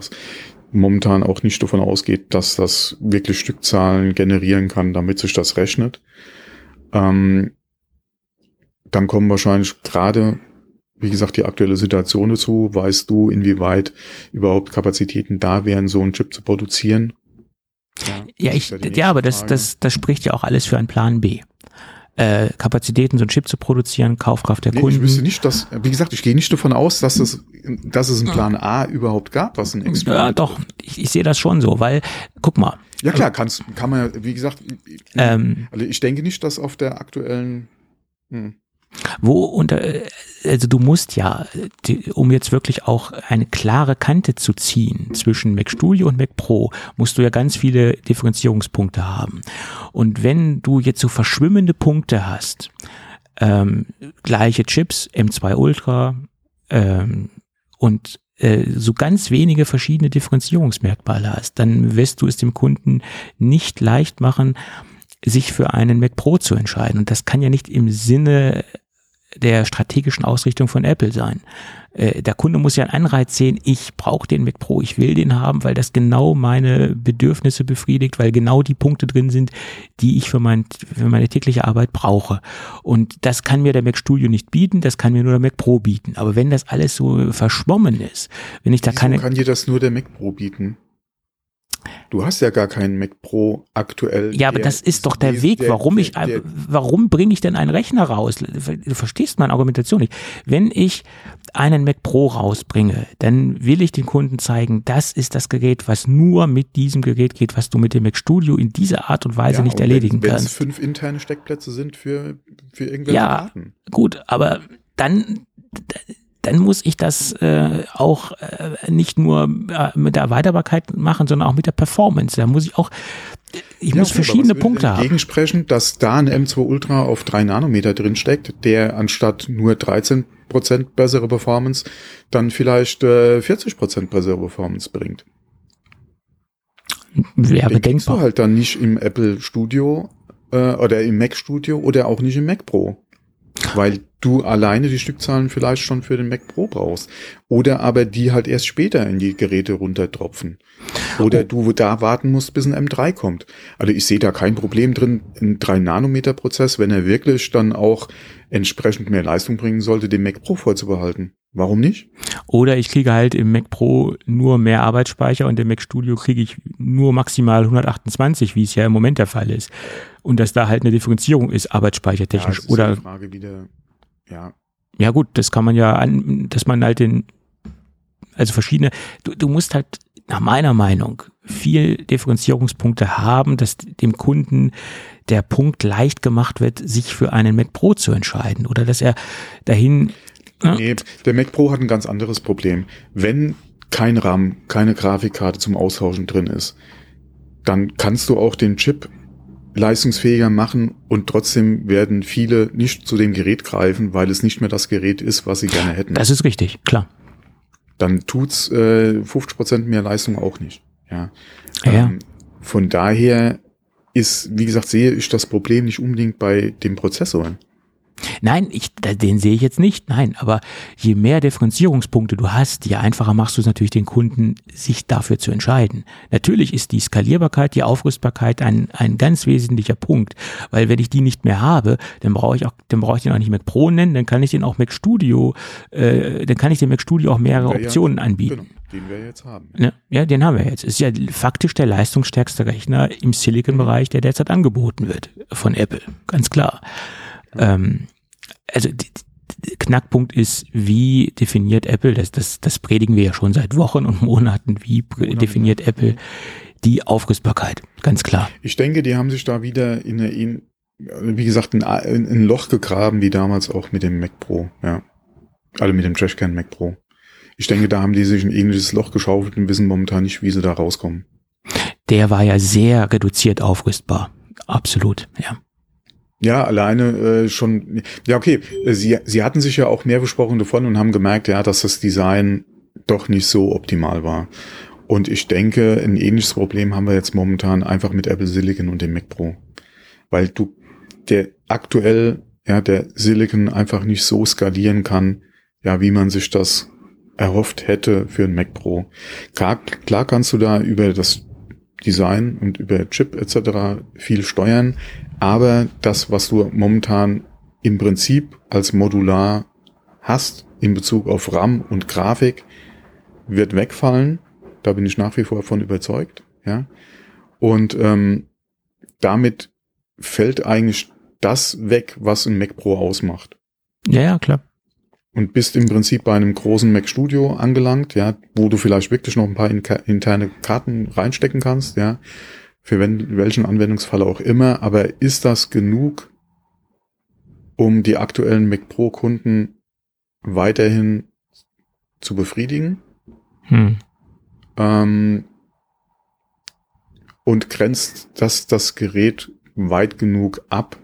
momentan auch nicht davon ausgeht, dass das wirklich Stückzahlen generieren kann, damit sich das rechnet. Ähm, dann kommen wahrscheinlich gerade, wie gesagt, die aktuelle Situation dazu. Weißt du, inwieweit überhaupt Kapazitäten da wären, so einen Chip zu produzieren? Ja, ja ich, ja, aber das, das, das spricht ja auch alles für einen Plan B. Äh, Kapazitäten, so ein Chip zu produzieren, Kaufkraft der nee, Kunden. Ich wüsste nicht, dass, wie gesagt, ich gehe nicht davon aus, dass es, dass es einen Plan A überhaupt gab, was ein Experiment Ja, doch, ich, ich sehe das schon so, weil, guck mal. Ja klar, kannst, kann man ja, wie gesagt, ähm, also ich denke nicht, dass auf der aktuellen, hm. Wo unter, also du musst ja, die, um jetzt wirklich auch eine klare Kante zu ziehen zwischen Mac Studio und Mac Pro, musst du ja ganz viele Differenzierungspunkte haben. Und wenn du jetzt so verschwimmende Punkte hast, ähm, gleiche Chips, M2 Ultra ähm, und äh, so ganz wenige verschiedene Differenzierungsmerkmale hast, dann wirst du es dem Kunden nicht leicht machen, sich für einen Mac Pro zu entscheiden. Und das kann ja nicht im Sinne der strategischen Ausrichtung von Apple sein. Äh, der Kunde muss ja einen Anreiz sehen, ich brauche den Mac Pro, ich will den haben, weil das genau meine Bedürfnisse befriedigt, weil genau die Punkte drin sind, die ich für, mein, für meine tägliche Arbeit brauche. Und das kann mir der Mac Studio nicht bieten, das kann mir nur der Mac Pro bieten. Aber wenn das alles so verschwommen ist, wenn ich da Wieso keine... kann dir das nur der Mac Pro bieten? Du hast ja gar keinen Mac Pro aktuell. Ja, aber das ist doch der Weg, warum ich, warum bringe ich denn einen Rechner raus? Du verstehst meine Argumentation nicht. Wenn ich einen Mac Pro rausbringe, dann will ich den Kunden zeigen, das ist das Gerät, was nur mit diesem Gerät geht, was du mit dem Mac Studio in dieser Art und Weise ja, nicht erledigen wenn, kannst. Wenn es fünf interne Steckplätze sind für, für irgendwelche Ja, Daten. gut, aber dann, dann muss ich das äh, auch äh, nicht nur äh, mit der Erweiterbarkeit machen, sondern auch mit der Performance. Da muss ich auch, ich ja, muss okay, verschiedene Punkte haben. Gegensprechen, dass da ein M2 Ultra auf drei Nanometer drin steckt, der anstatt nur 13 Prozent bessere Performance dann vielleicht äh, 40 Prozent bessere Performance bringt. Wäre Den denkbar. du halt dann nicht im Apple Studio äh, oder im Mac Studio oder auch nicht im Mac Pro. Weil du alleine die Stückzahlen vielleicht schon für den Mac Pro brauchst. Oder aber die halt erst später in die Geräte runtertropfen. Oder oh. du da warten musst, bis ein M3 kommt. Also ich sehe da kein Problem drin, ein 3-Nanometer-Prozess, wenn er wirklich dann auch entsprechend mehr Leistung bringen sollte, den Mac Pro vorzubehalten. Warum nicht? Oder ich kriege halt im Mac Pro nur mehr Arbeitsspeicher und im Mac Studio kriege ich nur maximal 128, wie es ja im Moment der Fall ist. Und dass da halt eine Differenzierung ist, arbeitsspeichertechnisch. Ja, ist Oder, Frage wieder, ja. Ja gut, das kann man ja an, dass man halt den, also verschiedene, du, du musst halt nach meiner Meinung viel Differenzierungspunkte haben, dass dem Kunden der Punkt leicht gemacht wird, sich für einen Mac Pro zu entscheiden oder dass er dahin Nee, der Mac Pro hat ein ganz anderes Problem. Wenn kein RAM, keine Grafikkarte zum Austauschen drin ist, dann kannst du auch den Chip leistungsfähiger machen und trotzdem werden viele nicht zu dem Gerät greifen, weil es nicht mehr das Gerät ist, was sie gerne hätten. Das ist richtig, klar. Dann tut's äh, 50 Prozent mehr Leistung auch nicht. Ja. ja. Ähm, von daher ist, wie gesagt, sehe ich das Problem nicht unbedingt bei dem Prozessor. Nein, ich, den sehe ich jetzt nicht. Nein, aber je mehr Differenzierungspunkte du hast, je einfacher machst du es natürlich den Kunden, sich dafür zu entscheiden. Natürlich ist die Skalierbarkeit, die Aufrüstbarkeit ein, ein ganz wesentlicher Punkt, weil wenn ich die nicht mehr habe, dann brauche ich auch, dann brauche ich den auch nicht Mac Pro nennen, dann kann ich den auch Mac Studio, äh, dann kann ich dem Mac Studio auch mehrere Optionen anbieten. Genau, den wir jetzt haben. Ja, ja, den haben wir jetzt. Ist ja faktisch der leistungsstärkste Rechner im Silicon-Bereich, der derzeit angeboten wird von Apple, ganz klar. Ähm, also Knackpunkt ist, wie definiert Apple, das, das, das predigen wir ja schon seit Wochen und Monaten, wie definiert Apple die Aufrüstbarkeit, ganz klar. Ich denke, die haben sich da wieder in, in wie gesagt, ein, ein Loch gegraben, wie damals auch mit dem Mac Pro, ja. Also mit dem Trashcan Mac Pro. Ich denke, da haben die sich ein ähnliches Loch geschaufelt und wissen momentan nicht, wie sie da rauskommen. Der war ja sehr reduziert aufrüstbar. Absolut, ja. Ja, alleine äh, schon. Ja, okay. Sie, sie hatten sich ja auch mehr besprochen davon und haben gemerkt, ja, dass das Design doch nicht so optimal war. Und ich denke, ein ähnliches Problem haben wir jetzt momentan einfach mit Apple Silicon und dem Mac Pro. Weil du, der aktuell, ja, der Silicon einfach nicht so skalieren kann, ja, wie man sich das erhofft hätte für ein Mac Pro. Klar, klar kannst du da über das Design und über Chip etc. viel steuern, aber das, was du momentan im Prinzip als modular hast in Bezug auf RAM und Grafik, wird wegfallen. Da bin ich nach wie vor von überzeugt. Ja. Und ähm, damit fällt eigentlich das weg, was ein Mac Pro ausmacht. Ja, ja, klar. Und bist im Prinzip bei einem großen Mac Studio angelangt, ja, wo du vielleicht wirklich noch ein paar interne Karten reinstecken kannst, ja für wenn, welchen Anwendungsfall auch immer, aber ist das genug, um die aktuellen Mac Pro Kunden weiterhin zu befriedigen? Hm. Ähm, und grenzt das das Gerät weit genug ab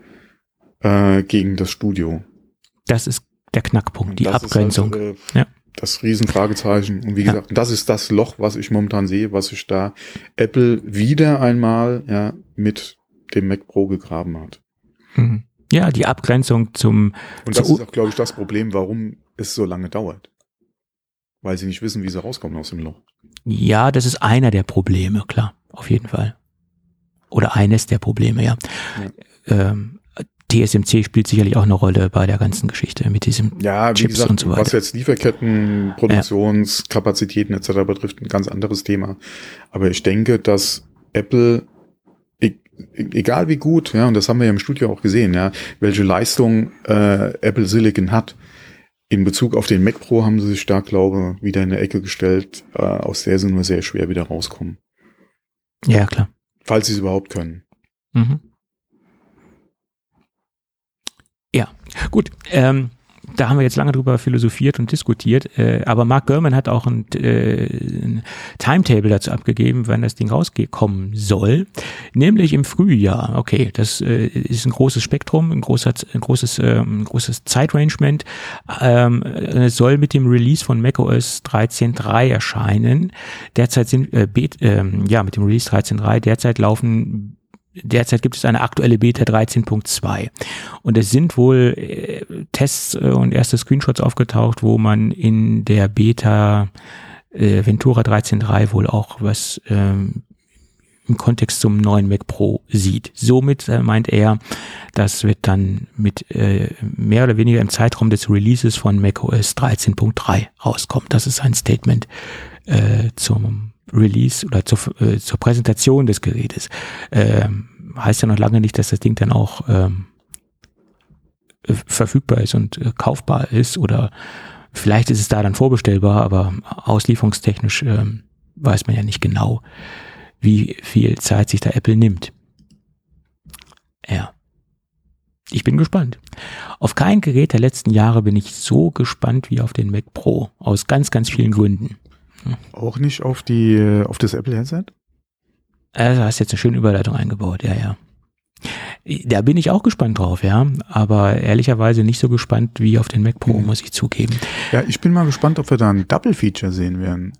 äh, gegen das Studio? Das ist der Knackpunkt, die Abgrenzung. Halt, äh, ja das Riesenfragezeichen. Und wie ja. gesagt, das ist das Loch, was ich momentan sehe, was sich da Apple wieder einmal ja, mit dem Mac Pro gegraben hat. Mhm. Ja, die Abgrenzung zum. Und das ist auch, glaube ich, das Problem, warum es so lange dauert. Weil sie nicht wissen, wie sie rauskommen aus dem Loch. Ja, das ist einer der Probleme, klar, auf jeden Fall. Oder eines der Probleme, ja. ja. Ähm, TSMC spielt sicherlich auch eine Rolle bei der ganzen Geschichte mit diesem ja, wie Chips gesagt, und so weiter. Was jetzt Lieferketten, Produktionskapazitäten etc. betrifft, ein ganz anderes Thema. Aber ich denke, dass Apple e-, egal wie gut, ja, und das haben wir ja im Studio auch gesehen, ja, welche Leistung äh, Apple Silicon hat. In Bezug auf den Mac Pro haben sie sich da, glaube ich, wieder in der Ecke gestellt, äh, aus der sie nur sehr schwer wieder rauskommen. Ja, klar. Falls sie es überhaupt können. Mhm. Ja, gut. Ähm, da haben wir jetzt lange drüber philosophiert und diskutiert, äh, aber Mark Gurman hat auch ein, äh, ein Timetable dazu abgegeben, wann das Ding rauskommen soll, nämlich im Frühjahr. Okay, das äh, ist ein großes Spektrum, ein, großer, ein großes, äh, ein großes Zeitrangement. Ähm, es soll mit dem Release von macOS 13.3 erscheinen. Derzeit sind, äh, Bet, äh, ja, mit dem Release 13.3, derzeit laufen derzeit gibt es eine aktuelle Beta 13.2 und es sind wohl äh, Tests äh, und erste Screenshots aufgetaucht, wo man in der Beta äh, Ventura 13.3 wohl auch was ähm, im Kontext zum neuen Mac Pro sieht. Somit äh, meint er, das wird dann mit äh, mehr oder weniger im Zeitraum des Releases von macOS 13.3 rauskommen. Das ist ein Statement äh, zum Release oder zur, äh, zur Präsentation des Gerätes. Ähm, heißt ja noch lange nicht, dass das Ding dann auch ähm, verfügbar ist und äh, kaufbar ist oder vielleicht ist es da dann vorbestellbar, aber auslieferungstechnisch ähm, weiß man ja nicht genau, wie viel Zeit sich da Apple nimmt. Ja. Ich bin gespannt. Auf kein Gerät der letzten Jahre bin ich so gespannt wie auf den Mac Pro. Aus ganz, ganz vielen Gründen. Auch nicht auf die, auf das Apple Headset? Also hast jetzt eine schöne Überleitung eingebaut, ja, ja. Da bin ich auch gespannt drauf, ja. Aber ehrlicherweise nicht so gespannt wie auf den Mac Pro, mhm. muss ich zugeben. Ja, ich bin mal gespannt, ob wir da ein Double Feature sehen werden.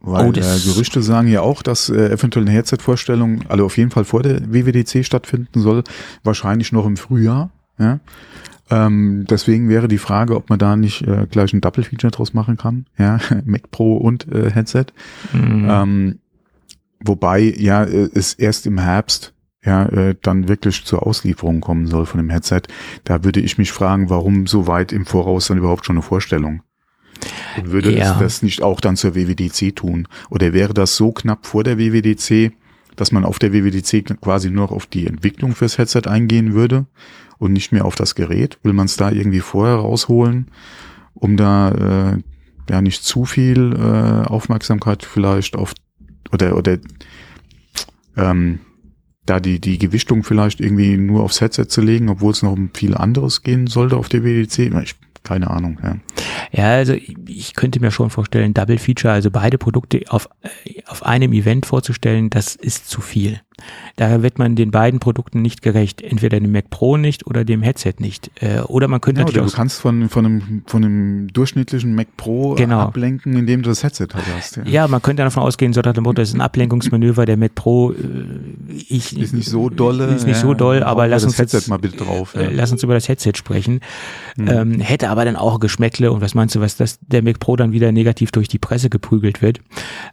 Weil oh, äh, Gerüchte sagen ja auch, dass äh, eventuell eine Headset-Vorstellung, also auf jeden Fall vor der WWDC stattfinden soll, wahrscheinlich noch im Frühjahr. Ja? Ähm, deswegen wäre die Frage, ob man da nicht äh, gleich ein Double-Feature draus machen kann. Ja, Mac Pro und äh, Headset. Mhm. Ähm, wobei ja äh, es erst im Herbst ja äh, dann wirklich zur Auslieferung kommen soll von dem Headset. Da würde ich mich fragen, warum so weit im Voraus dann überhaupt schon eine Vorstellung? Und würde ja. es das nicht auch dann zur WWDC tun? Oder wäre das so knapp vor der WWDC, dass man auf der WWDC quasi nur auf die Entwicklung fürs Headset eingehen würde und nicht mehr auf das Gerät? Will man es da irgendwie vorher rausholen, um da äh, ja nicht zu viel äh, Aufmerksamkeit vielleicht auf oder oder ähm, da die die Gewichtung vielleicht irgendwie nur aufs Headset zu legen, obwohl es noch um viel anderes gehen sollte auf der WWDC? Ich keine Ahnung. Ja. ja, also ich könnte mir schon vorstellen, Double Feature, also beide Produkte auf, äh, auf einem Event vorzustellen, das ist zu viel. Da wird man den beiden Produkten nicht gerecht. Entweder dem Mac Pro nicht oder dem Headset nicht. Äh, oder man könnte ja, natürlich. du kannst von, von, einem, von einem durchschnittlichen Mac Pro genau. ablenken, indem du das Headset halt hast. Ja, ja man könnte davon ausgehen, so nach dem Motto, das ist ein Ablenkungsmanöver. Der Mac Pro äh, ich, ist nicht so dolle. Ist nicht ja, so doll, aber lass uns, Headset jetzt, mal bitte drauf, ja. lass uns über das Headset sprechen. Mhm. Ähm, hätte aber dann auch Geschmäckle und was meinst du, was das der Mac Pro dann wieder negativ durch die Presse geprügelt wird.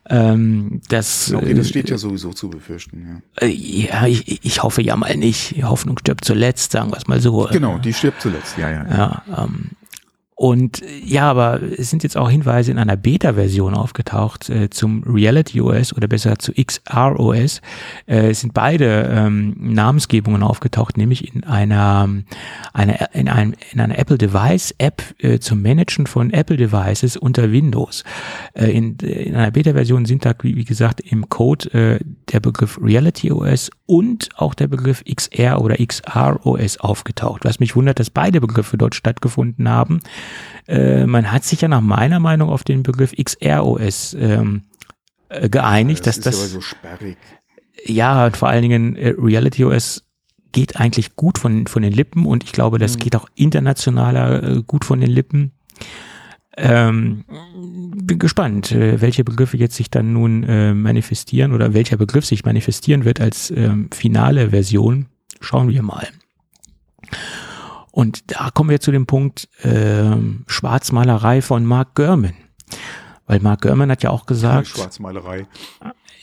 Ähm, das, okay, das steht ja sowieso zu befürchten. Ja. Äh, ja, ich, ich hoffe ja mal nicht. Hoffnung stirbt zuletzt, sagen wir es mal so. Genau, die stirbt zuletzt, ja, ja. Ja, ähm, und ja, aber es sind jetzt auch Hinweise in einer Beta-Version aufgetaucht äh, zum Reality OS oder besser zu XR OS. Äh, es sind beide ähm, Namensgebungen aufgetaucht, nämlich in einer, einer, in einem, in einer Apple Device App äh, zum Managen von Apple Devices unter Windows. Äh, in, in einer Beta-Version sind da, wie, wie gesagt, im Code äh, der Begriff Reality OS und auch der Begriff XR oder XR OS aufgetaucht. Was mich wundert, dass beide Begriffe dort stattgefunden haben. Äh, man hat sich ja nach meiner Meinung auf den Begriff XROS ähm, äh, geeinigt, ja, das dass das. so sperrig. Ja, und vor allen Dingen äh, Reality OS geht eigentlich gut von, von den Lippen und ich glaube, das mhm. geht auch internationaler äh, gut von den Lippen. Ähm, bin gespannt, äh, welche Begriffe jetzt sich dann nun äh, manifestieren oder welcher Begriff sich manifestieren wird als ähm, finale Version. Schauen wir mal. Und da kommen wir zu dem Punkt äh, Schwarzmalerei von Mark Gurman. Weil Mark Gurman hat ja auch gesagt. Schwarzmalerei.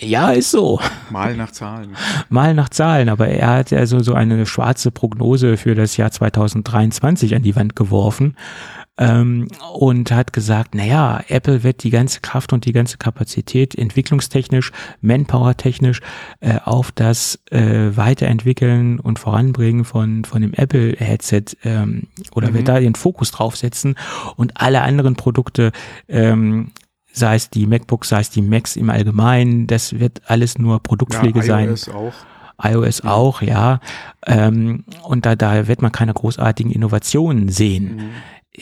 Ja, ist so. Mal nach Zahlen. Mal nach Zahlen, aber er hat ja so, so eine schwarze Prognose für das Jahr 2023 an die Wand geworfen ähm, und hat gesagt, naja, Apple wird die ganze Kraft und die ganze Kapazität entwicklungstechnisch, manpower-technisch äh, auf das äh, Weiterentwickeln und Voranbringen von, von dem Apple-Headset ähm, oder mhm. wird da den Fokus draufsetzen und alle anderen Produkte ähm, sei es die MacBooks, sei es die Macs im Allgemeinen, das wird alles nur Produktpflege ja, iOS sein. Auch iOS ja. auch, ja. Ähm, und da, da wird man keine großartigen Innovationen sehen. Mhm.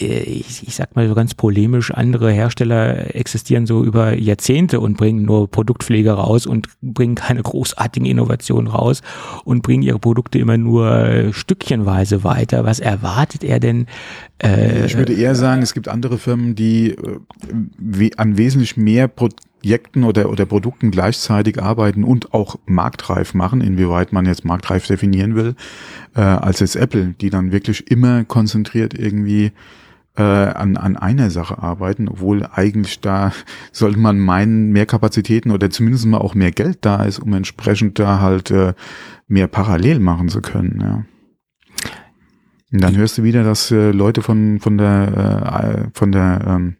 Äh, ich, ich sag mal so ganz polemisch, andere Hersteller existieren so über Jahrzehnte und bringen nur Produktpflege raus und bringen keine großartigen Innovationen raus und bringen ihre Produkte immer nur stückchenweise weiter. Was erwartet er denn? Äh, ich würde eher sagen, es gibt andere Firmen, die äh, an wesentlich mehr Pro Projekten oder, oder Produkten gleichzeitig arbeiten und auch marktreif machen, inwieweit man jetzt marktreif definieren will, äh, als jetzt Apple, die dann wirklich immer konzentriert irgendwie äh, an, an einer Sache arbeiten, obwohl eigentlich da sollte man meinen, mehr Kapazitäten oder zumindest mal auch mehr Geld da ist, um entsprechend da halt äh, mehr parallel machen zu können. Ja. Und dann hörst du wieder, dass äh, Leute von von der äh, von der ähm,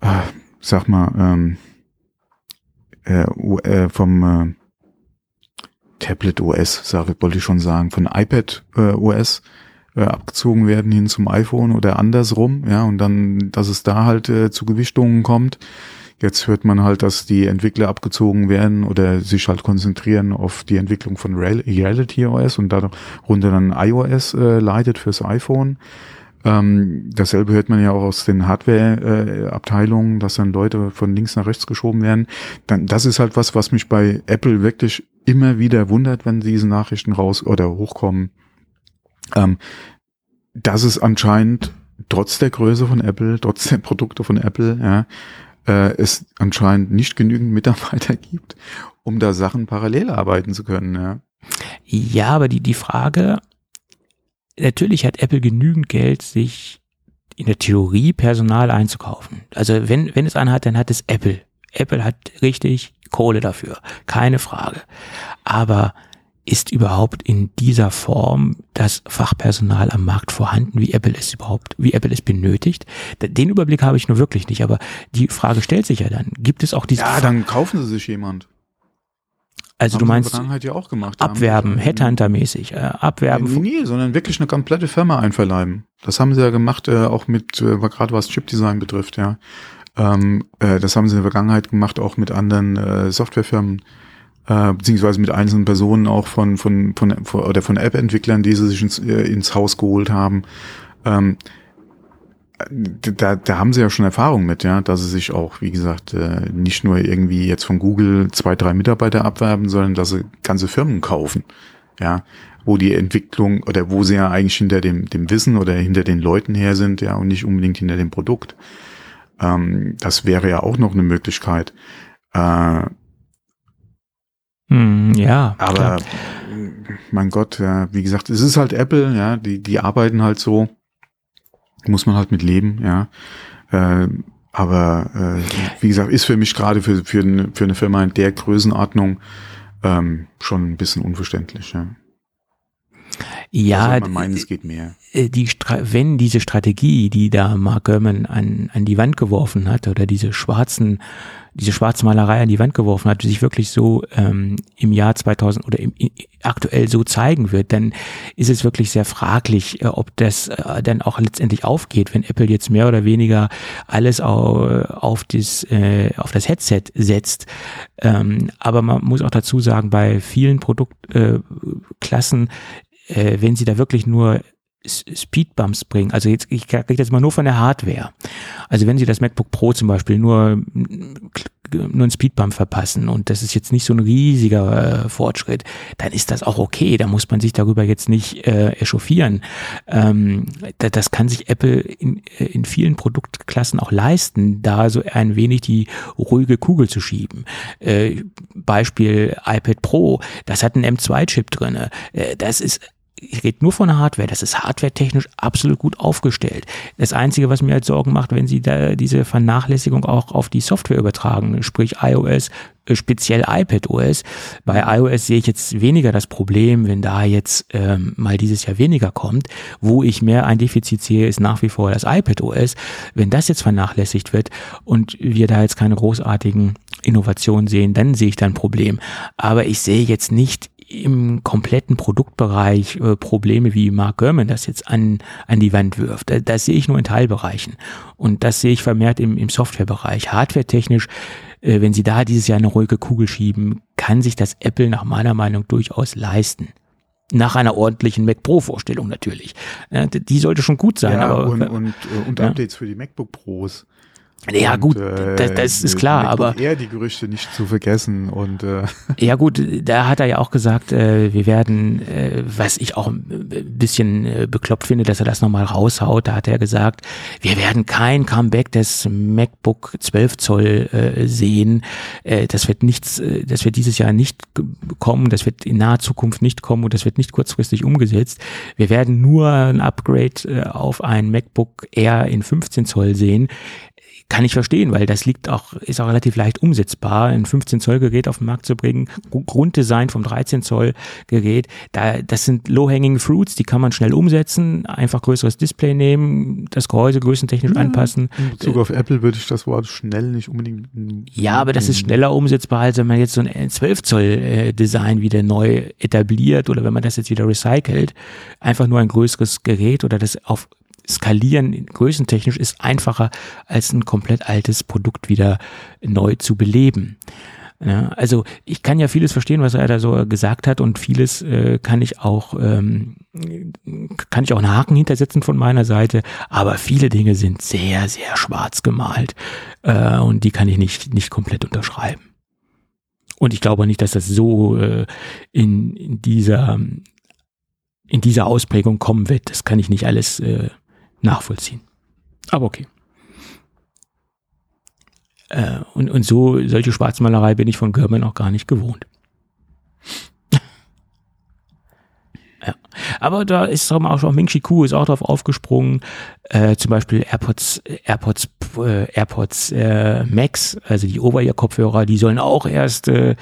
äh, sag mal ähm, äh, äh, vom äh, Tablet OS, sage wollte ich schon sagen, von iPad äh, OS äh, abgezogen werden hin zum iPhone oder andersrum, ja, und dann, dass es da halt äh, zu Gewichtungen kommt. Jetzt hört man halt, dass die Entwickler abgezogen werden oder sich halt konzentrieren auf die Entwicklung von Reality OS und darunter dann iOS äh, leitet fürs iPhone. Ähm, dasselbe hört man ja auch aus den Hardware-Abteilungen, äh, dass dann Leute von links nach rechts geschoben werden. Dann, das ist halt was, was mich bei Apple wirklich immer wieder wundert, wenn diese Nachrichten raus oder hochkommen ähm, dass es anscheinend trotz der Größe von Apple, trotz der Produkte von Apple, ja, äh, es anscheinend nicht genügend Mitarbeiter gibt, um da Sachen parallel arbeiten zu können. Ja, ja aber die, die Frage, natürlich hat Apple genügend Geld, sich in der Theorie Personal einzukaufen. Also wenn, wenn es einen hat, dann hat es Apple. Apple hat richtig Kohle dafür, keine Frage. Aber ist überhaupt in dieser Form das Fachpersonal am Markt vorhanden, wie Apple es überhaupt, wie Apple es benötigt? Den Überblick habe ich nur wirklich nicht, aber die Frage stellt sich ja dann, gibt es auch diese Ja, dann kaufen sie sich jemand. Also Haben du meinst ja auch gemacht, abwerben, Headhunter-mäßig, äh, abwerben. Nee, nee, sondern wirklich eine komplette Firma einverleiben. Das haben sie ja gemacht, äh, auch mit, äh, gerade was Chipdesign betrifft, ja. Ähm, äh, das haben sie in der Vergangenheit gemacht, auch mit anderen äh, Softwarefirmen äh, beziehungsweise mit einzelnen Personen auch von, von, von, von oder von App-Entwicklern, die sie sich ins, äh, ins Haus geholt haben. Ähm, da, da haben sie ja schon Erfahrung mit, ja, dass sie sich auch, wie gesagt, äh, nicht nur irgendwie jetzt von Google zwei, drei Mitarbeiter abwerben, sondern dass sie ganze Firmen kaufen, ja, wo die Entwicklung oder wo sie ja eigentlich hinter dem, dem Wissen oder hinter den Leuten her sind, ja, und nicht unbedingt hinter dem Produkt. Ähm, das wäre ja auch noch eine Möglichkeit. Äh, hm, ja. Aber klar. mein Gott, ja, wie gesagt, es ist halt Apple, ja, die, die arbeiten halt so. Muss man halt mit leben, ja. Äh, aber äh, wie gesagt, ist für mich gerade für, für, eine, für eine Firma in der Größenordnung ähm, schon ein bisschen unverständlich, ja. Ja, man meinen, es geht mehr. Äh, die, wenn diese Strategie, die da Mark Gurman an, an die Wand geworfen hat, oder diese schwarzen diese Schwarzmalerei an die Wand geworfen hat, sich wirklich so ähm, im Jahr 2000 oder im, aktuell so zeigen wird, dann ist es wirklich sehr fraglich, äh, ob das äh, dann auch letztendlich aufgeht, wenn Apple jetzt mehr oder weniger alles auf, auf, das, äh, auf das Headset setzt. Ähm, aber man muss auch dazu sagen, bei vielen Produktklassen, äh, wenn sie da wirklich nur Speedbumps bringen. Also jetzt, ich rede jetzt mal nur von der Hardware. Also wenn Sie das MacBook Pro zum Beispiel nur, nur einen Speedbump verpassen und das ist jetzt nicht so ein riesiger äh, Fortschritt, dann ist das auch okay. Da muss man sich darüber jetzt nicht äh, echauffieren. Ähm, das, das kann sich Apple in, äh, in vielen Produktklassen auch leisten, da so ein wenig die ruhige Kugel zu schieben. Äh, Beispiel iPad Pro, das hat einen M2-Chip drinne. Äh, das ist ich rede nur von Hardware, das ist hardwaretechnisch absolut gut aufgestellt. Das Einzige, was mir halt Sorgen macht, wenn sie da diese Vernachlässigung auch auf die Software übertragen, sprich iOS, äh, speziell iPadOS. Bei iOS sehe ich jetzt weniger das Problem, wenn da jetzt ähm, mal dieses Jahr weniger kommt. Wo ich mehr ein Defizit sehe, ist nach wie vor das iPadOS. Wenn das jetzt vernachlässigt wird und wir da jetzt keine großartigen Innovationen sehen, dann sehe ich da ein Problem. Aber ich sehe jetzt nicht im kompletten Produktbereich äh, Probleme, wie Mark Gurman das jetzt an, an die Wand wirft. Das, das sehe ich nur in Teilbereichen. Und das sehe ich vermehrt im, im Softwarebereich. Hardwaretechnisch, äh, wenn Sie da dieses Jahr eine ruhige Kugel schieben, kann sich das Apple nach meiner Meinung durchaus leisten. Nach einer ordentlichen Mac Pro Vorstellung natürlich. Ja, die sollte schon gut sein. Ja, aber, und, und, äh, und Updates für die MacBook Pros. Ja, und, gut, äh, das, das, ist klar, aber. Er die Gerüchte nicht zu vergessen und. Äh. Ja, gut, da hat er ja auch gesagt, äh, wir werden, äh, was ich auch ein bisschen äh, bekloppt finde, dass er das nochmal raushaut. Da hat er gesagt, wir werden kein Comeback des MacBook 12 Zoll äh, sehen. Äh, das wird nichts, äh, das wird dieses Jahr nicht kommen, das wird in naher Zukunft nicht kommen und das wird nicht kurzfristig umgesetzt. Wir werden nur ein Upgrade äh, auf ein MacBook Air in 15 Zoll sehen kann ich verstehen, weil das liegt auch, ist auch relativ leicht umsetzbar, ein 15 Zoll Gerät auf den Markt zu bringen. Grunddesign vom 13 Zoll Gerät, da, das sind low-hanging fruits, die kann man schnell umsetzen, einfach größeres Display nehmen, das Gehäuse größentechnisch ja, anpassen. In Bezug auf Apple würde ich das Wort schnell nicht unbedingt. Ja, aber das ist schneller umsetzbar, als wenn man jetzt so ein 12 Zoll äh, Design wieder neu etabliert oder wenn man das jetzt wieder recycelt. Einfach nur ein größeres Gerät oder das auf skalieren größentechnisch ist einfacher als ein komplett altes Produkt wieder neu zu beleben. Ja, also ich kann ja vieles verstehen, was er da so gesagt hat und vieles äh, kann ich auch ähm, kann ich auch einen Haken hintersetzen von meiner Seite, aber viele Dinge sind sehr sehr schwarz gemalt äh, und die kann ich nicht nicht komplett unterschreiben. Und ich glaube nicht, dass das so äh, in, in dieser in dieser Ausprägung kommen wird. Das kann ich nicht alles äh, nachvollziehen. Aber okay. Äh, und, und so, solche Schwarzmalerei bin ich von German auch gar nicht gewohnt. ja. Aber da ist auch schon Ming Chi Ku ist auch drauf aufgesprungen. Äh, zum Beispiel AirPods, AirPods, äh, AirPods äh, Max, also die Over-Ear-Kopfhörer, die sollen auch erst äh,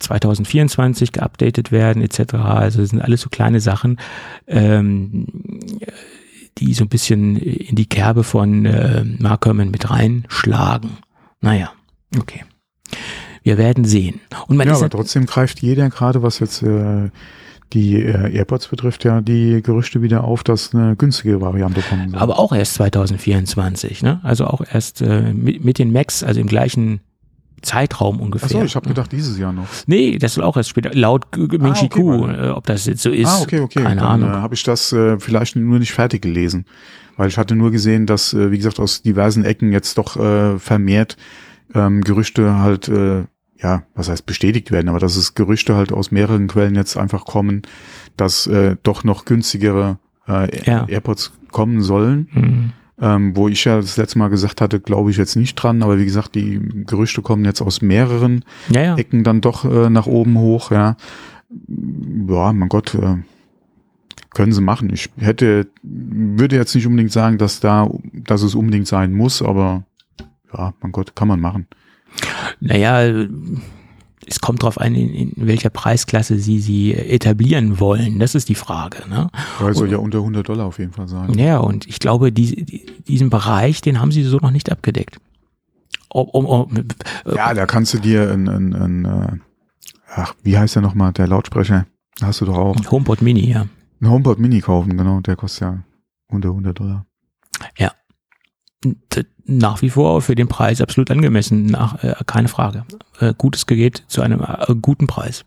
2024 geupdatet werden, etc. Also das sind alles so kleine Sachen. Ähm, die so ein bisschen in die Kerbe von äh, Mark Herman mit reinschlagen. Naja, okay. Wir werden sehen. Und man ja, aber trotzdem greift jeder gerade, was jetzt äh, die äh, AirPods betrifft, ja die Gerüchte wieder auf, dass eine günstige Variante kommen soll. Aber auch erst 2024, ne? Also auch erst äh, mit, mit den Macs, also im gleichen Zeitraum ungefähr. Achso, ich habe gedacht, dieses Jahr noch. Nee, das soll auch erst später, laut Ming ah, okay, äh, ob das jetzt so ist. Ah, okay, okay. Keine Dann, Ahnung. Äh, habe ich das äh, vielleicht nur nicht fertig gelesen. Weil ich hatte nur gesehen, dass, äh, wie gesagt, aus diversen Ecken jetzt doch äh, vermehrt ähm, Gerüchte halt, äh, ja, was heißt bestätigt werden, aber dass es Gerüchte halt aus mehreren Quellen jetzt einfach kommen, dass äh, doch noch günstigere äh, ja. AirPods kommen sollen. Mhm ähm, wo ich ja das letzte Mal gesagt hatte, glaube ich jetzt nicht dran, aber wie gesagt, die Gerüchte kommen jetzt aus mehreren ja, ja. Ecken dann doch äh, nach oben hoch, ja. Ja, mein Gott, äh, können sie machen. Ich hätte, würde jetzt nicht unbedingt sagen, dass da, dass es unbedingt sein muss, aber ja, mein Gott, kann man machen. Naja, es kommt darauf an, in, in, welcher Preisklasse sie sie etablieren wollen. Das ist die Frage. Ne? Ja, soll ja unter 100 Dollar auf jeden Fall sein. Ja, und ich glaube, die, die, diesen Bereich, den haben sie so noch nicht abgedeckt. Um, um, um, ja, da kannst du dir ein, ein, ein äh, ach, wie heißt der nochmal, der Lautsprecher? Hast du doch auch. HomePod Mini, ja. Ein HomePod Mini kaufen, genau, der kostet ja unter 100 Dollar. Ja, nach wie vor für den Preis absolut angemessen, nach, äh, keine Frage. Äh, gutes Gerät zu einem äh, guten Preis.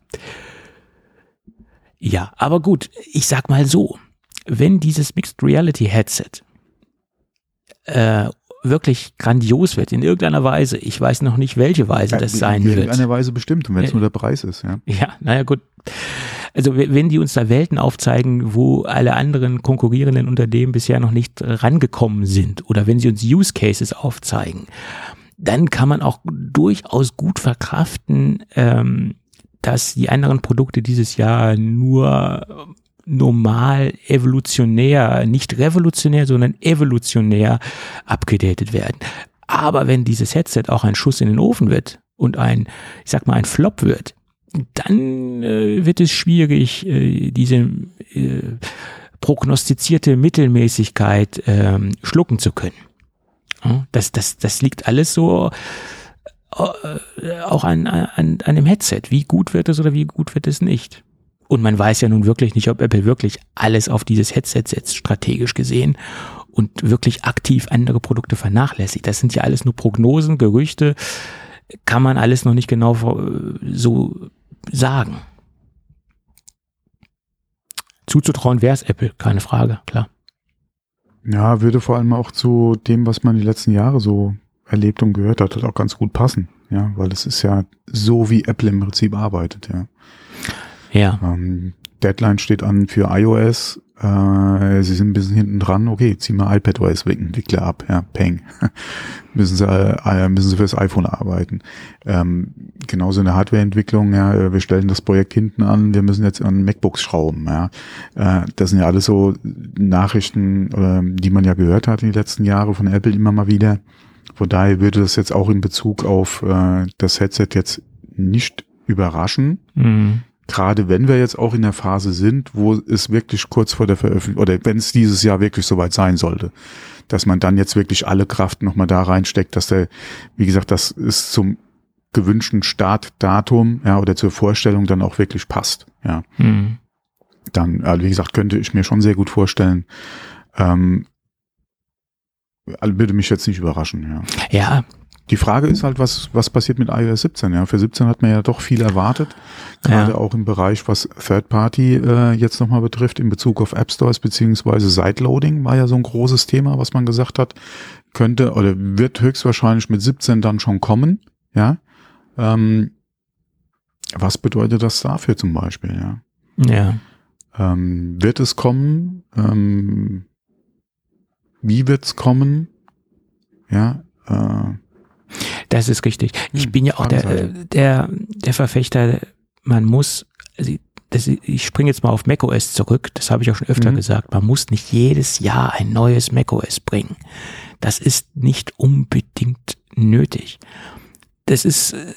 Ja, aber gut, ich sag mal so, wenn dieses Mixed Reality Headset äh, wirklich grandios wird, in irgendeiner Weise, ich weiß noch nicht, welche Weise ja, das sein wird. In irgendeiner Weise bestimmt, wenn es nur der Preis ist, ja. Ja, naja, gut also wenn die uns da Welten aufzeigen, wo alle anderen konkurrierenden Unternehmen bisher noch nicht rangekommen sind oder wenn sie uns Use Cases aufzeigen, dann kann man auch durchaus gut verkraften, ähm, dass die anderen Produkte dieses Jahr nur normal evolutionär, nicht revolutionär, sondern evolutionär abgedatet werden. Aber wenn dieses Headset auch ein Schuss in den Ofen wird und ein, ich sag mal, ein Flop wird, dann äh, wird es schwierig, äh, diese äh, prognostizierte Mittelmäßigkeit ähm, schlucken zu können. Das, das, das liegt alles so äh, auch an, an, an dem Headset. Wie gut wird es oder wie gut wird es nicht? Und man weiß ja nun wirklich nicht, ob Apple wirklich alles auf dieses Headset setzt, strategisch gesehen, und wirklich aktiv andere Produkte vernachlässigt. Das sind ja alles nur Prognosen, Gerüchte, kann man alles noch nicht genau so sagen. Zuzutrauen wäre es Apple, keine Frage, klar. Ja, würde vor allem auch zu dem, was man die letzten Jahre so erlebt und gehört hat, das auch ganz gut passen. Ja, weil es ist ja so, wie Apple im Prinzip arbeitet, ja. Ja. Ähm, Deadline steht an für iOS. Äh, sie sind ein bisschen hinten dran. Okay, zieh mal iPadOS Entwickler ab. Ja, peng. müssen sie äh, müssen sie fürs iPhone arbeiten. Ähm, genauso in der Hardwareentwicklung. Ja, wir stellen das Projekt hinten an. Wir müssen jetzt an MacBooks schrauben. Ja, äh, das sind ja alles so Nachrichten, äh, die man ja gehört hat in den letzten Jahren von Apple immer mal wieder. Von daher würde das jetzt auch in Bezug auf äh, das Headset jetzt nicht überraschen. Mhm gerade wenn wir jetzt auch in der Phase sind, wo es wirklich kurz vor der Veröffentlichung oder wenn es dieses Jahr wirklich soweit sein sollte, dass man dann jetzt wirklich alle Kraft nochmal da reinsteckt, dass der, wie gesagt, das ist zum gewünschten Startdatum, ja, oder zur Vorstellung dann auch wirklich passt, ja. Hm. Dann, also wie gesagt, könnte ich mir schon sehr gut vorstellen, ähm, würde mich jetzt nicht überraschen, ja. Ja, die Frage ist halt, was, was passiert mit iOS 17? Ja, für 17 hat man ja doch viel erwartet. Gerade ja. auch im Bereich, was Third Party äh, jetzt nochmal betrifft, in Bezug auf App Stores beziehungsweise Sideloading war ja so ein großes Thema, was man gesagt hat, könnte oder wird höchstwahrscheinlich mit 17 dann schon kommen. Ja. Ähm, was bedeutet das dafür zum Beispiel? Ja. Ja. Ähm, wird es kommen? Ähm, wie wird es kommen? Ja. Äh, das ist richtig. Ich hm, bin ja auch der, äh, der, der Verfechter, man muss, also das, ich springe jetzt mal auf macOS zurück, das habe ich auch schon öfter mhm. gesagt, man muss nicht jedes Jahr ein neues macOS bringen. Das ist nicht unbedingt nötig. Das ist, äh,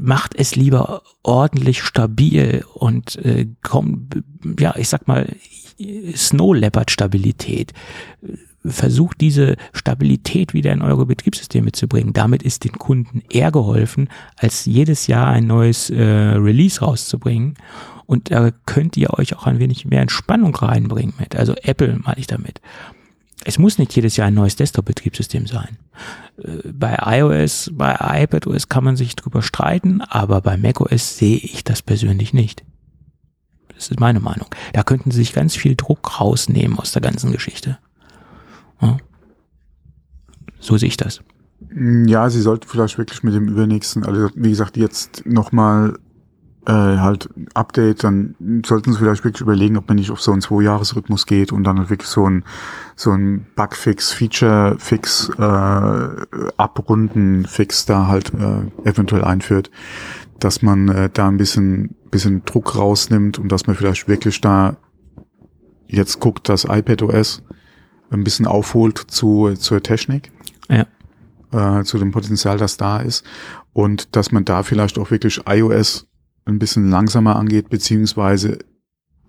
macht es lieber ordentlich stabil und äh, komm, ja, ich sag mal, Snow Leopard Stabilität versucht diese Stabilität wieder in eure Betriebssysteme zu bringen. Damit ist den Kunden eher geholfen, als jedes Jahr ein neues äh, Release rauszubringen. Und da könnt ihr euch auch ein wenig mehr Entspannung reinbringen mit. Also Apple meine ich damit. Es muss nicht jedes Jahr ein neues Desktop-Betriebssystem sein. Äh, bei iOS, bei iPadOS kann man sich drüber streiten, aber bei macOS sehe ich das persönlich nicht. Das ist meine Meinung. Da könnten sie sich ganz viel Druck rausnehmen aus der ganzen Geschichte. Ja. So sehe ich das. Ja, sie sollte vielleicht wirklich mit dem übernächsten, also wie gesagt, jetzt nochmal äh, halt Update, dann sollten sie vielleicht wirklich überlegen, ob man nicht auf so einen Zwei-Jahres-Rhythmus geht und dann halt wirklich so ein so ein Bugfix, Feature-Fix, äh, Abrunden-Fix da halt äh, eventuell einführt, dass man äh, da ein bisschen bisschen Druck rausnimmt und dass man vielleicht wirklich da jetzt guckt, dass iPad OS ein bisschen aufholt zu, zur Technik. Ja. Äh, zu dem Potenzial, das da ist. Und dass man da vielleicht auch wirklich iOS ein bisschen langsamer angeht, beziehungsweise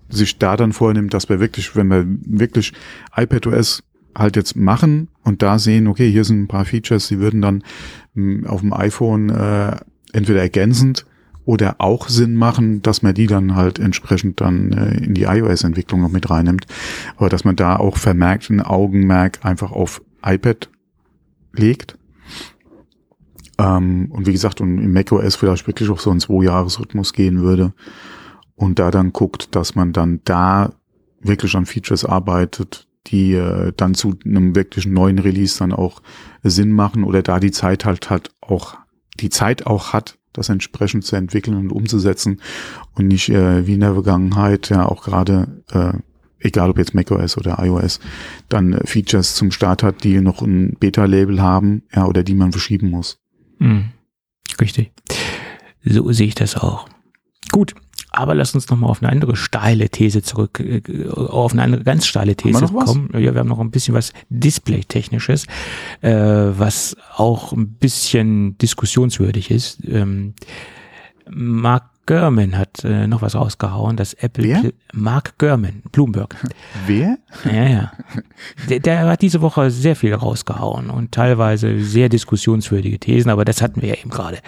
sich da dann vornimmt, dass wir wirklich, wenn wir wirklich iPadOS halt jetzt machen und da sehen, okay, hier sind ein paar Features, die würden dann hm, auf dem iPhone äh, entweder ergänzend oder auch Sinn machen, dass man die dann halt entsprechend dann äh, in die iOS-Entwicklung noch mit reinnimmt. Aber dass man da auch vermerkt ein Augenmerk einfach auf iPad legt. Ähm, und wie gesagt, und im macOS vielleicht wirklich auch so ein Zwei-Jahres-Rhythmus gehen würde. Und da dann guckt, dass man dann da wirklich an Features arbeitet, die äh, dann zu einem wirklich neuen Release dann auch Sinn machen oder da die Zeit halt halt auch die Zeit auch hat, das entsprechend zu entwickeln und umzusetzen und nicht äh, wie in der Vergangenheit ja auch gerade, äh, egal ob jetzt macOS oder iOS, dann äh, Features zum Start hat, die noch ein Beta-Label haben, ja, oder die man verschieben muss. Mhm. Richtig. So sehe ich das auch. Gut, aber lass uns nochmal auf eine andere steile These zurück, äh, auf eine andere ganz steile These kommen. Ja, wir haben noch ein bisschen was Display-technisches, äh, was auch ein bisschen diskussionswürdig ist. Ähm, Mark Gurman hat äh, noch was rausgehauen, dass Apple Wer? Mark Gurman, Bloomberg. Wer? Ja, ja. Der, der, hat diese Woche sehr viel rausgehauen und teilweise sehr diskussionswürdige Thesen, aber das hatten wir ja eben gerade.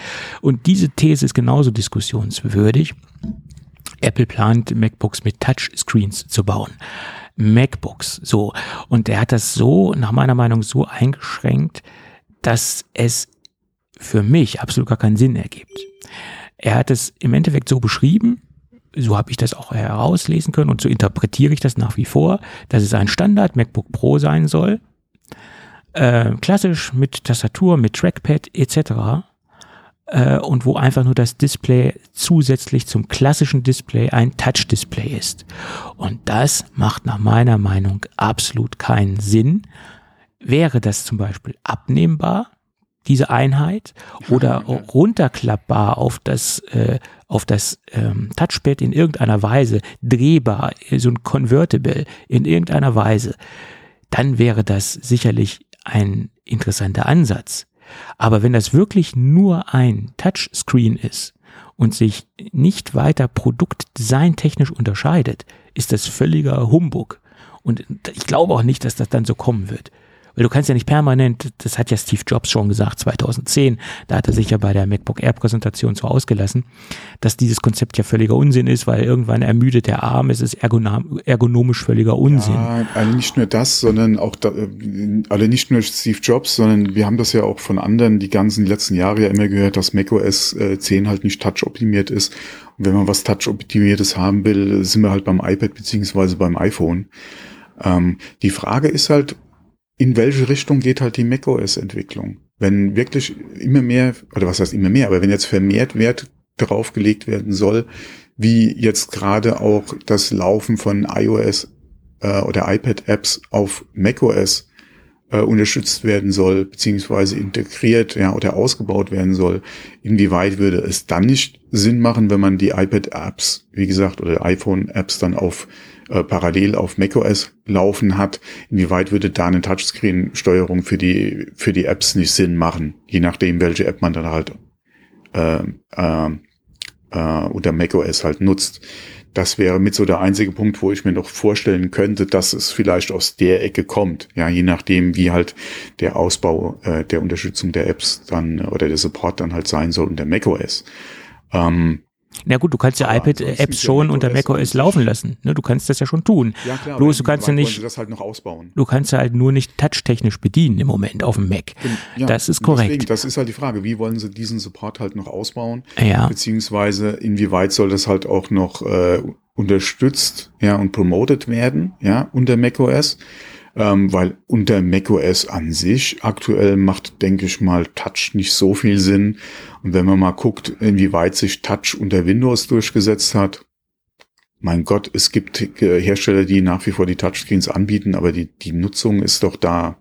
Und diese These ist genauso diskussionswürdig. Apple plant MacBooks mit Touchscreens zu bauen. MacBooks, so. Und er hat das so, nach meiner Meinung, so eingeschränkt, dass es für mich absolut gar keinen Sinn ergibt. Er hat es im Endeffekt so beschrieben, so habe ich das auch herauslesen können und so interpretiere ich das nach wie vor, dass es ein Standard MacBook Pro sein soll, äh, klassisch mit Tastatur, mit Trackpad etc. Äh, und wo einfach nur das Display zusätzlich zum klassischen Display ein Touch-Display ist. Und das macht nach meiner Meinung absolut keinen Sinn. Wäre das zum Beispiel abnehmbar, diese Einheit, oder runterklappbar auf das, äh, auf das ähm, Touchpad in irgendeiner Weise, drehbar, so ein Convertible in irgendeiner Weise, dann wäre das sicherlich ein interessanter Ansatz. Aber wenn das wirklich nur ein Touchscreen ist und sich nicht weiter produktdesigntechnisch unterscheidet, ist das völliger Humbug. Und ich glaube auch nicht, dass das dann so kommen wird. Weil du kannst ja nicht permanent, das hat ja Steve Jobs schon gesagt, 2010, da hat er sich ja bei der MacBook Air Präsentation so ausgelassen, dass dieses Konzept ja völliger Unsinn ist, weil irgendwann ermüdet der Arm, es ist ergonomisch völliger Unsinn. Ja, also nicht nur das, sondern auch, da, also nicht nur Steve Jobs, sondern wir haben das ja auch von anderen die ganzen letzten Jahre ja immer gehört, dass macOS 10 äh, halt nicht touch-optimiert ist. Und wenn man was touch-optimiertes haben will, sind wir halt beim iPad beziehungsweise beim iPhone. Ähm, die Frage ist halt, in welche Richtung geht halt die macOS-Entwicklung? Wenn wirklich immer mehr, oder was heißt immer mehr, aber wenn jetzt vermehrt Wert darauf gelegt werden soll, wie jetzt gerade auch das Laufen von iOS äh, oder iPad-Apps auf macOS äh, unterstützt werden soll, beziehungsweise integriert ja, oder ausgebaut werden soll, inwieweit würde es dann nicht Sinn machen, wenn man die iPad-Apps, wie gesagt, oder iPhone-Apps dann auf äh, parallel auf macOS laufen hat, inwieweit würde da eine Touchscreen-Steuerung für die, für die Apps nicht Sinn machen, je nachdem, welche App man dann halt äh, äh, äh, unter macOS halt nutzt. Das wäre mit so der einzige Punkt, wo ich mir noch vorstellen könnte, dass es vielleicht aus der Ecke kommt. Ja, je nachdem, wie halt der Ausbau äh, der Unterstützung der Apps dann oder der Support dann halt sein soll unter macOS. Ähm, na gut, du kannst ja iPad-Apps schon unter macOS laufen lassen. Ne, du kannst das ja schon tun. Ja, klar, Bloß du kannst ja nicht. Das halt noch ausbauen. Du kannst ja halt nur nicht touchtechnisch bedienen im Moment auf dem Mac. Ja, das ist korrekt. Deswegen, das ist halt die Frage, wie wollen sie diesen Support halt noch ausbauen? Ja. Beziehungsweise inwieweit soll das halt auch noch äh, unterstützt, ja, und promoted werden, ja, unter macOS? ähm, weil unter macOS an sich aktuell macht, denke ich mal, Touch nicht so viel Sinn. Und wenn man mal guckt, inwieweit sich Touch unter Windows durchgesetzt hat, mein Gott, es gibt Hersteller, die nach wie vor die Touchscreens anbieten, aber die, die Nutzung ist doch da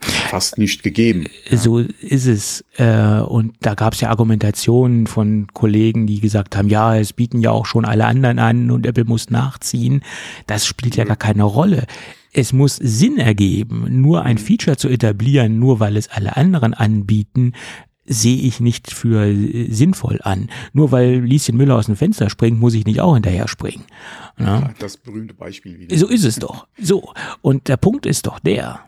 fast nicht gegeben. Ja. So ist es. Äh, und da gab es ja Argumentationen von Kollegen, die gesagt haben, ja, es bieten ja auch schon alle anderen an und Apple muss nachziehen. Das spielt ja gar keine Rolle es muss Sinn ergeben, nur ein Feature zu etablieren, nur weil es alle anderen anbieten, sehe ich nicht für sinnvoll an. Nur weil Lieschen Müller aus dem Fenster springt, muss ich nicht auch hinterher springen. Ja? Das berühmte Beispiel wieder. So ist es doch. So. Und der Punkt ist doch der,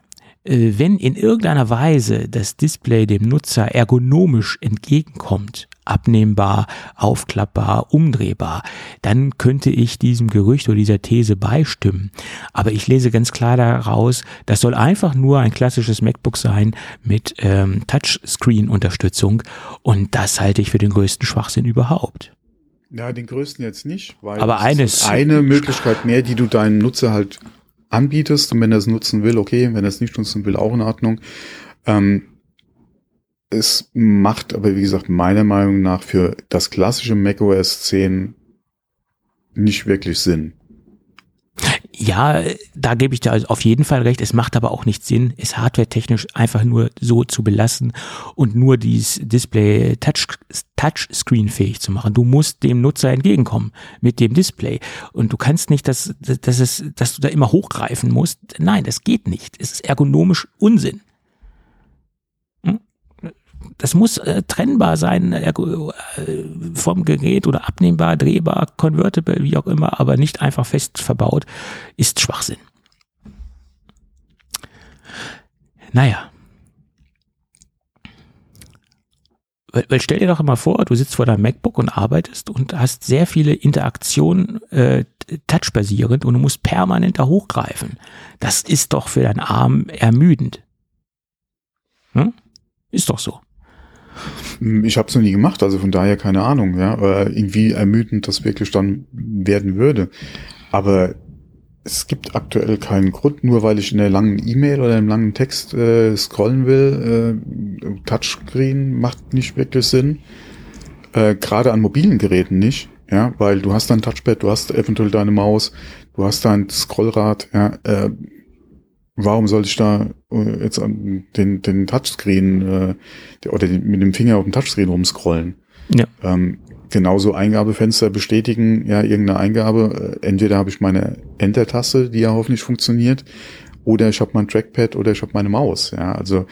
äh, wenn in irgendeiner Weise das Display dem Nutzer ergonomisch entgegenkommt, abnehmbar, aufklappbar, umdrehbar, dann könnte ich diesem Gerücht oder dieser These beistimmen. Aber ich lese ganz klar daraus, das soll einfach nur ein klassisches MacBook sein mit ähm, Touchscreen-Unterstützung und das halte ich für den größten Schwachsinn überhaupt. Ja, den größten jetzt nicht, weil aber eines eine Möglichkeit mehr, die du deinem Nutzer halt anbietest und wenn er es nutzen will, okay, wenn er es nicht nutzen will, auch in Ordnung. Ähm, es macht aber, wie gesagt, meiner Meinung nach für das klassische macOS 10 nicht wirklich Sinn. Ja, da gebe ich dir also auf jeden Fall recht. Es macht aber auch nicht Sinn, es hardwaretechnisch einfach nur so zu belassen und nur dieses Display Touch, Touchscreen fähig zu machen. Du musst dem Nutzer entgegenkommen mit dem Display. Und du kannst nicht, dass, dass, es, dass du da immer hochgreifen musst. Nein, das geht nicht. Es ist ergonomisch Unsinn das muss äh, trennbar sein äh, vom Gerät oder abnehmbar, drehbar, convertible, wie auch immer, aber nicht einfach fest verbaut, ist Schwachsinn. Naja. Weil, weil stell dir doch immer vor, du sitzt vor deinem MacBook und arbeitest und hast sehr viele Interaktionen äh, touchbasierend und du musst permanent da hochgreifen. Das ist doch für deinen Arm ermüdend. Hm? Ist doch so. Ich habe es noch nie gemacht, also von daher keine Ahnung, ja, irgendwie ermüdend das wirklich dann werden würde. Aber es gibt aktuell keinen Grund, nur weil ich in der langen E-Mail oder im langen Text äh, scrollen will. Äh, Touchscreen macht nicht wirklich Sinn. Äh, Gerade an mobilen Geräten nicht, ja, weil du hast dein Touchpad, du hast eventuell deine Maus, du hast dein Scrollrad, ja. Äh, warum soll ich da äh, jetzt den, den Touchscreen äh, oder mit dem Finger auf dem Touchscreen rumscrollen? Ja. Ähm, genauso Eingabefenster bestätigen, ja, irgendeine Eingabe. Äh, entweder habe ich meine Enter-Taste, die ja hoffentlich funktioniert, oder ich habe mein Trackpad oder ich habe meine Maus. Ja, also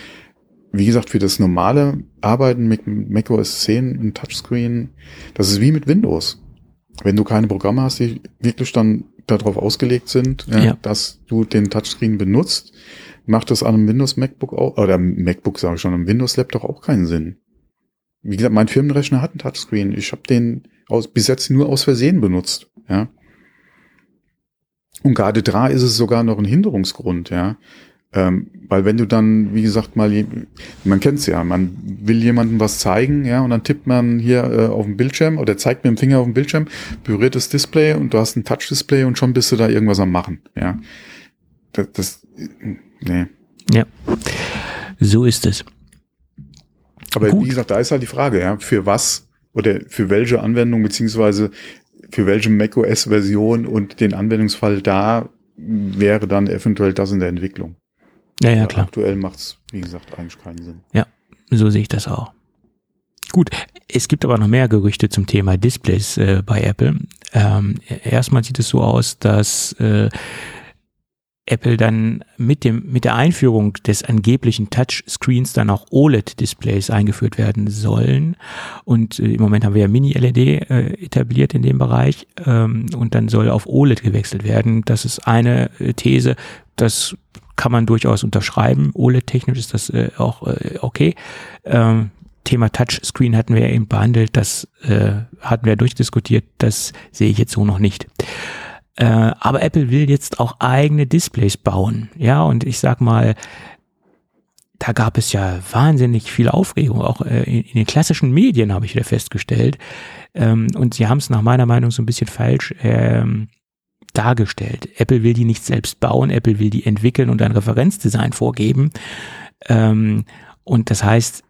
wie gesagt, für das normale Arbeiten mit Mac OS 10 ein Touchscreen, das ist wie mit Windows. Wenn du keine Programme hast, die wirklich dann darauf ausgelegt sind, ja, ja. dass du den Touchscreen benutzt, macht das an einem Windows MacBook auch, oder MacBook sage ich schon, einem Windows Laptop auch keinen Sinn. Wie gesagt, mein Firmenrechner hat einen Touchscreen. Ich habe den aus, bis jetzt nur aus Versehen benutzt. Ja. Und gerade da ist es sogar noch ein Hinderungsgrund, ja. Ähm, weil wenn du dann, wie gesagt, mal, man kennt's ja, man will jemandem was zeigen, ja, und dann tippt man hier äh, auf dem Bildschirm oder zeigt mit dem Finger auf dem Bildschirm, berührt das Display und du hast ein Touch-Display und schon bist du da irgendwas am machen, ja. Das, das nee. Ja, so ist es. Aber Gut. wie gesagt, da ist halt die Frage, ja, für was oder für welche Anwendung beziehungsweise für welche macOS-Version und den Anwendungsfall da wäre dann eventuell das in der Entwicklung. Ja, ja, klar. Aktuell macht es, wie gesagt, eigentlich keinen Sinn. Ja, so sehe ich das auch. Gut, es gibt aber noch mehr Gerüchte zum Thema Displays äh, bei Apple. Ähm, erstmal sieht es so aus, dass äh, Apple dann mit dem, mit der Einführung des angeblichen Touchscreens dann auch OLED-Displays eingeführt werden sollen. Und äh, im Moment haben wir ja Mini-LED äh, etabliert in dem Bereich ähm, und dann soll auf OLED gewechselt werden. Das ist eine äh, These, das kann man durchaus unterschreiben. OLED-technisch ist das äh, auch äh, okay. Ähm, Thema Touchscreen hatten wir eben behandelt, das äh, hatten wir durchdiskutiert, das sehe ich jetzt so noch nicht. Äh, aber Apple will jetzt auch eigene Displays bauen. Ja, und ich sag mal, da gab es ja wahnsinnig viel Aufregung, auch äh, in, in, den klassischen Medien habe ich wieder festgestellt. Ähm, und sie haben es nach meiner Meinung so ein bisschen falsch ähm, dargestellt. Apple will die nicht selbst bauen, Apple will die entwickeln und ein Referenzdesign vorgeben. Ähm, und das heißt,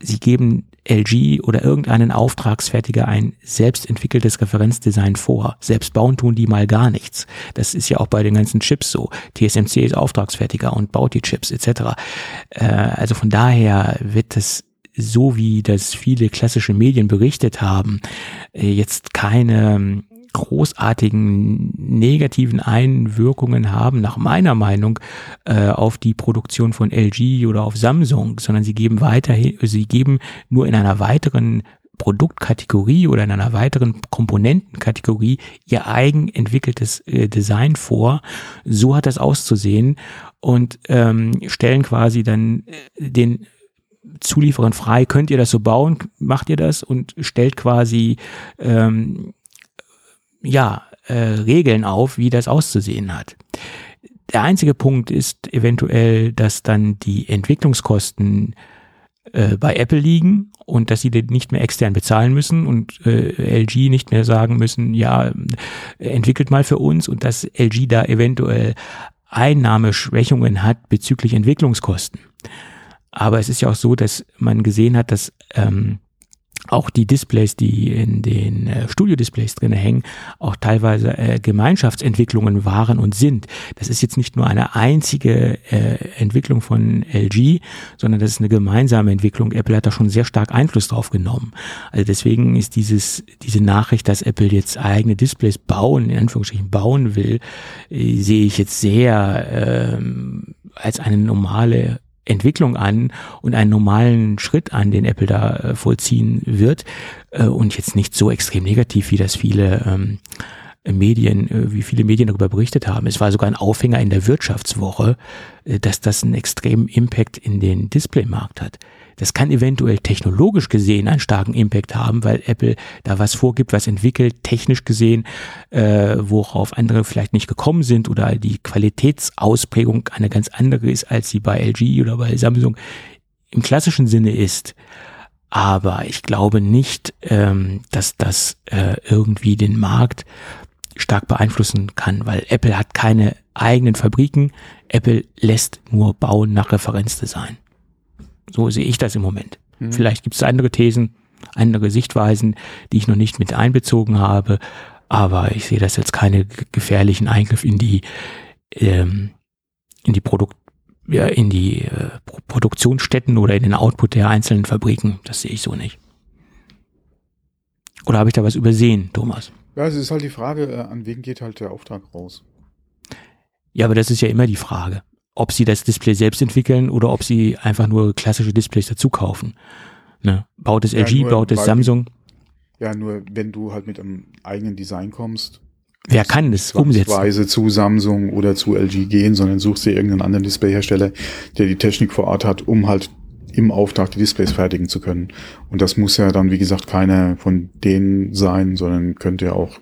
sie geben LG oder irgendeinen Auftragsfertiger ein selbst entwickeltes Referenzdesign vor. Selbst bauen tun die mal gar nichts. Das ist ja auch bei den ganzen Chips so. TSMC ist Auftragsfertiger und baut die Chips etc. Äh, also von daher wird es so wie das viele klassische Medien berichtet haben, äh, jetzt keine großartigen negativen Einwirkungen haben, nach meiner Meinung, äh, auf die Produktion von LG oder auf Samsung, sondern sie geben weiterhin, sie geben nur in einer weiteren Produktkategorie oder in einer weiteren Komponentenkategorie ihr eigen entwickeltes äh, Design vor. So hat das auszusehen und ähm, stellen quasi dann äh, den Zulieferern frei, könnt ihr das so bauen, macht ihr das und stellt quasi ähm, ja, äh, Regeln auf, wie das auszusehen hat. Der einzige Punkt ist eventuell, dass dann die Entwicklungskosten äh, bei Apple liegen und dass sie den nicht mehr extern bezahlen müssen und äh, LG nicht mehr sagen müssen, ja, entwickelt mal für uns und dass LG da eventuell Einnahmeschwächungen hat bezüglich Entwicklungskosten. Aber es ist ja auch so, dass man gesehen hat, dass ähm, auch die Displays, die in den äh, Studio-Displays drin hängen, auch teilweise äh, Gemeinschaftsentwicklungen waren und sind. Das ist jetzt nicht nur eine einzige äh, Entwicklung von LG, sondern das ist eine gemeinsame Entwicklung. Apple hat da schon sehr stark Einfluss drauf genommen. Also deswegen ist dieses, diese Nachricht, dass Apple jetzt eigene Displays bauen, in Anführungsstrichen bauen will, äh, sehe ich jetzt sehr ähm, als eine normale Entwicklung an und einen normalen Schritt an, den Apple da äh, vollziehen wird äh, und jetzt nicht so extrem negativ, wie das viele ähm, Medien, äh, wie viele Medien darüber berichtet haben. Es war sogar ein Aufhänger in der Wirtschaftswoche, dass das einen extremen Impact in den Displaymarkt hat. Das kann eventuell technologisch gesehen einen starken Impact haben, weil Apple da was vorgibt, was entwickelt, technisch gesehen, äh, worauf andere vielleicht nicht gekommen sind oder die Qualitätsausprägung eine ganz andere ist, als sie bei LG oder bei Samsung im klassischen Sinne ist. Aber ich glaube nicht, ähm, dass das äh, irgendwie den Markt stark beeinflussen kann, weil Apple hat keine eigenen Fabriken. Apple lässt nur bauen nach Referenzdesign. So sehe ich das im Moment. Mhm. Vielleicht gibt es andere Thesen, andere Sichtweisen, die ich noch nicht mit einbezogen habe, aber ich sehe das jetzt keine gefährlichen Eingriff in die ähm, in die Produkt ja, in die äh, Produktionsstätten oder in den Output der einzelnen Fabriken. Das sehe ich so nicht. Oder habe ich da was übersehen, Thomas? Ja, es ist halt die Frage, äh, an wen geht halt der Auftrag raus? Ja, aber das ist ja immer die Frage, ob sie das Display selbst entwickeln oder ob sie einfach nur klassische Displays dazu kaufen. Ne? Baut es ja, LG, baut es Samsung. Ja, nur wenn du halt mit einem eigenen Design kommst. Wer kann das umsetzen? Weise zu Samsung oder zu LG gehen, sondern suchst dir irgendeinen anderen Displayhersteller, der die Technik vor Ort hat, um halt im Auftrag die Displays fertigen zu können. Und das muss ja dann, wie gesagt, keiner von denen sein, sondern könnte ja auch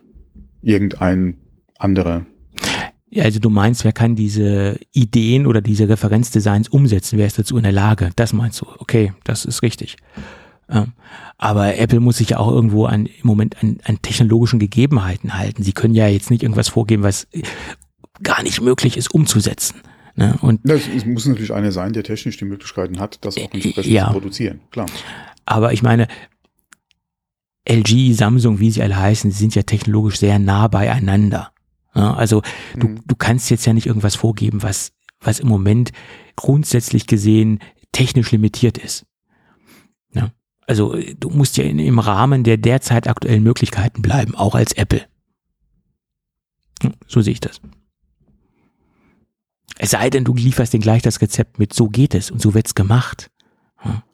irgendein anderer. Ja, also du meinst, wer kann diese Ideen oder diese Referenzdesigns umsetzen? Wer ist dazu in der Lage? Das meinst du? Okay, das ist richtig. Aber Apple muss sich ja auch irgendwo an, im Moment an, an technologischen Gegebenheiten halten. Sie können ja jetzt nicht irgendwas vorgeben, was gar nicht möglich ist umzusetzen. Ne? Und das, es muss natürlich einer sein, der technisch die Möglichkeiten hat, das auch entsprechend ja. zu produzieren. Klar. Aber ich meine, LG, Samsung, wie sie alle heißen, sind ja technologisch sehr nah beieinander. Ja, also du, mhm. du kannst jetzt ja nicht irgendwas vorgeben, was, was im Moment grundsätzlich gesehen technisch limitiert ist. Ja, also du musst ja in, im Rahmen der derzeit aktuellen Möglichkeiten bleiben, auch als Apple. So sehe ich das. Es sei denn, du lieferst den gleich das Rezept mit, so geht es und so wird's gemacht.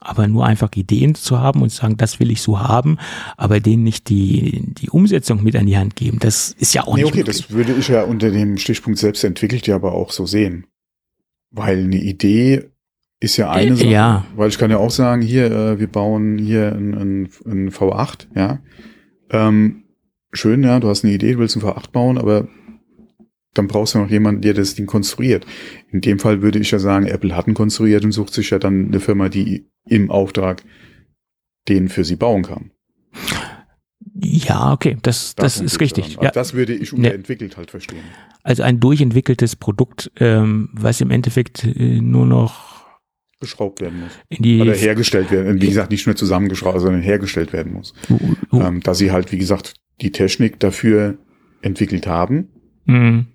Aber nur einfach Ideen zu haben und zu sagen, das will ich so haben, aber denen nicht die, die Umsetzung mit an die Hand geben, das ist ja auch nee, nicht okay, möglich. das würde ich ja unter dem Stichpunkt selbst entwickelt ja aber auch so sehen. Weil eine Idee ist ja eine Sache. Ja. Weil ich kann ja auch sagen, hier, äh, wir bauen hier ein, ein, ein V8, ja. Ähm, schön, ja, du hast eine Idee, du willst ein V8 bauen, aber dann brauchst du noch jemanden, der das Ding konstruiert. In dem Fall würde ich ja sagen, Apple hat ihn konstruiert und sucht sich ja dann eine Firma, die im Auftrag den für sie bauen kann. Ja, okay, das, das, ist richtig. Ja. Das würde ich unter entwickelt halt verstehen. Also ein durchentwickeltes Produkt, ähm, was im Endeffekt äh, nur noch geschraubt werden muss. In die Oder hergestellt werden. Wie gesagt, nicht nur zusammengeschraubt, sondern hergestellt werden muss. Uh, uh. Ähm, da sie halt, wie gesagt, die Technik dafür entwickelt haben. Mhm.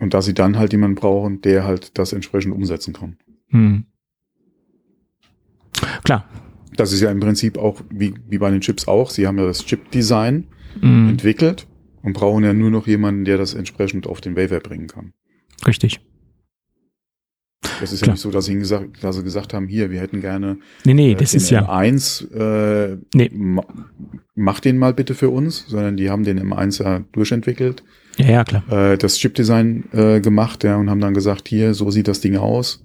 Und dass sie dann halt jemanden brauchen, der halt das entsprechend umsetzen kann. Hm. Klar. Das ist ja im Prinzip auch wie, wie bei den Chips auch. Sie haben ja das Chip-Design hm. entwickelt und brauchen ja nur noch jemanden, der das entsprechend auf den Wafer bringen kann. Richtig. Das ist Klar. ja nicht so, dass sie, gesagt, dass sie gesagt haben, hier, wir hätten gerne nee, nee, das äh, ist ja eins äh, nee. ma mach den mal bitte für uns, sondern die haben den M1 ja durchentwickelt ja, ja, klar. Äh, das Chipdesign äh, gemacht, ja, und haben dann gesagt, hier, so sieht das Ding aus.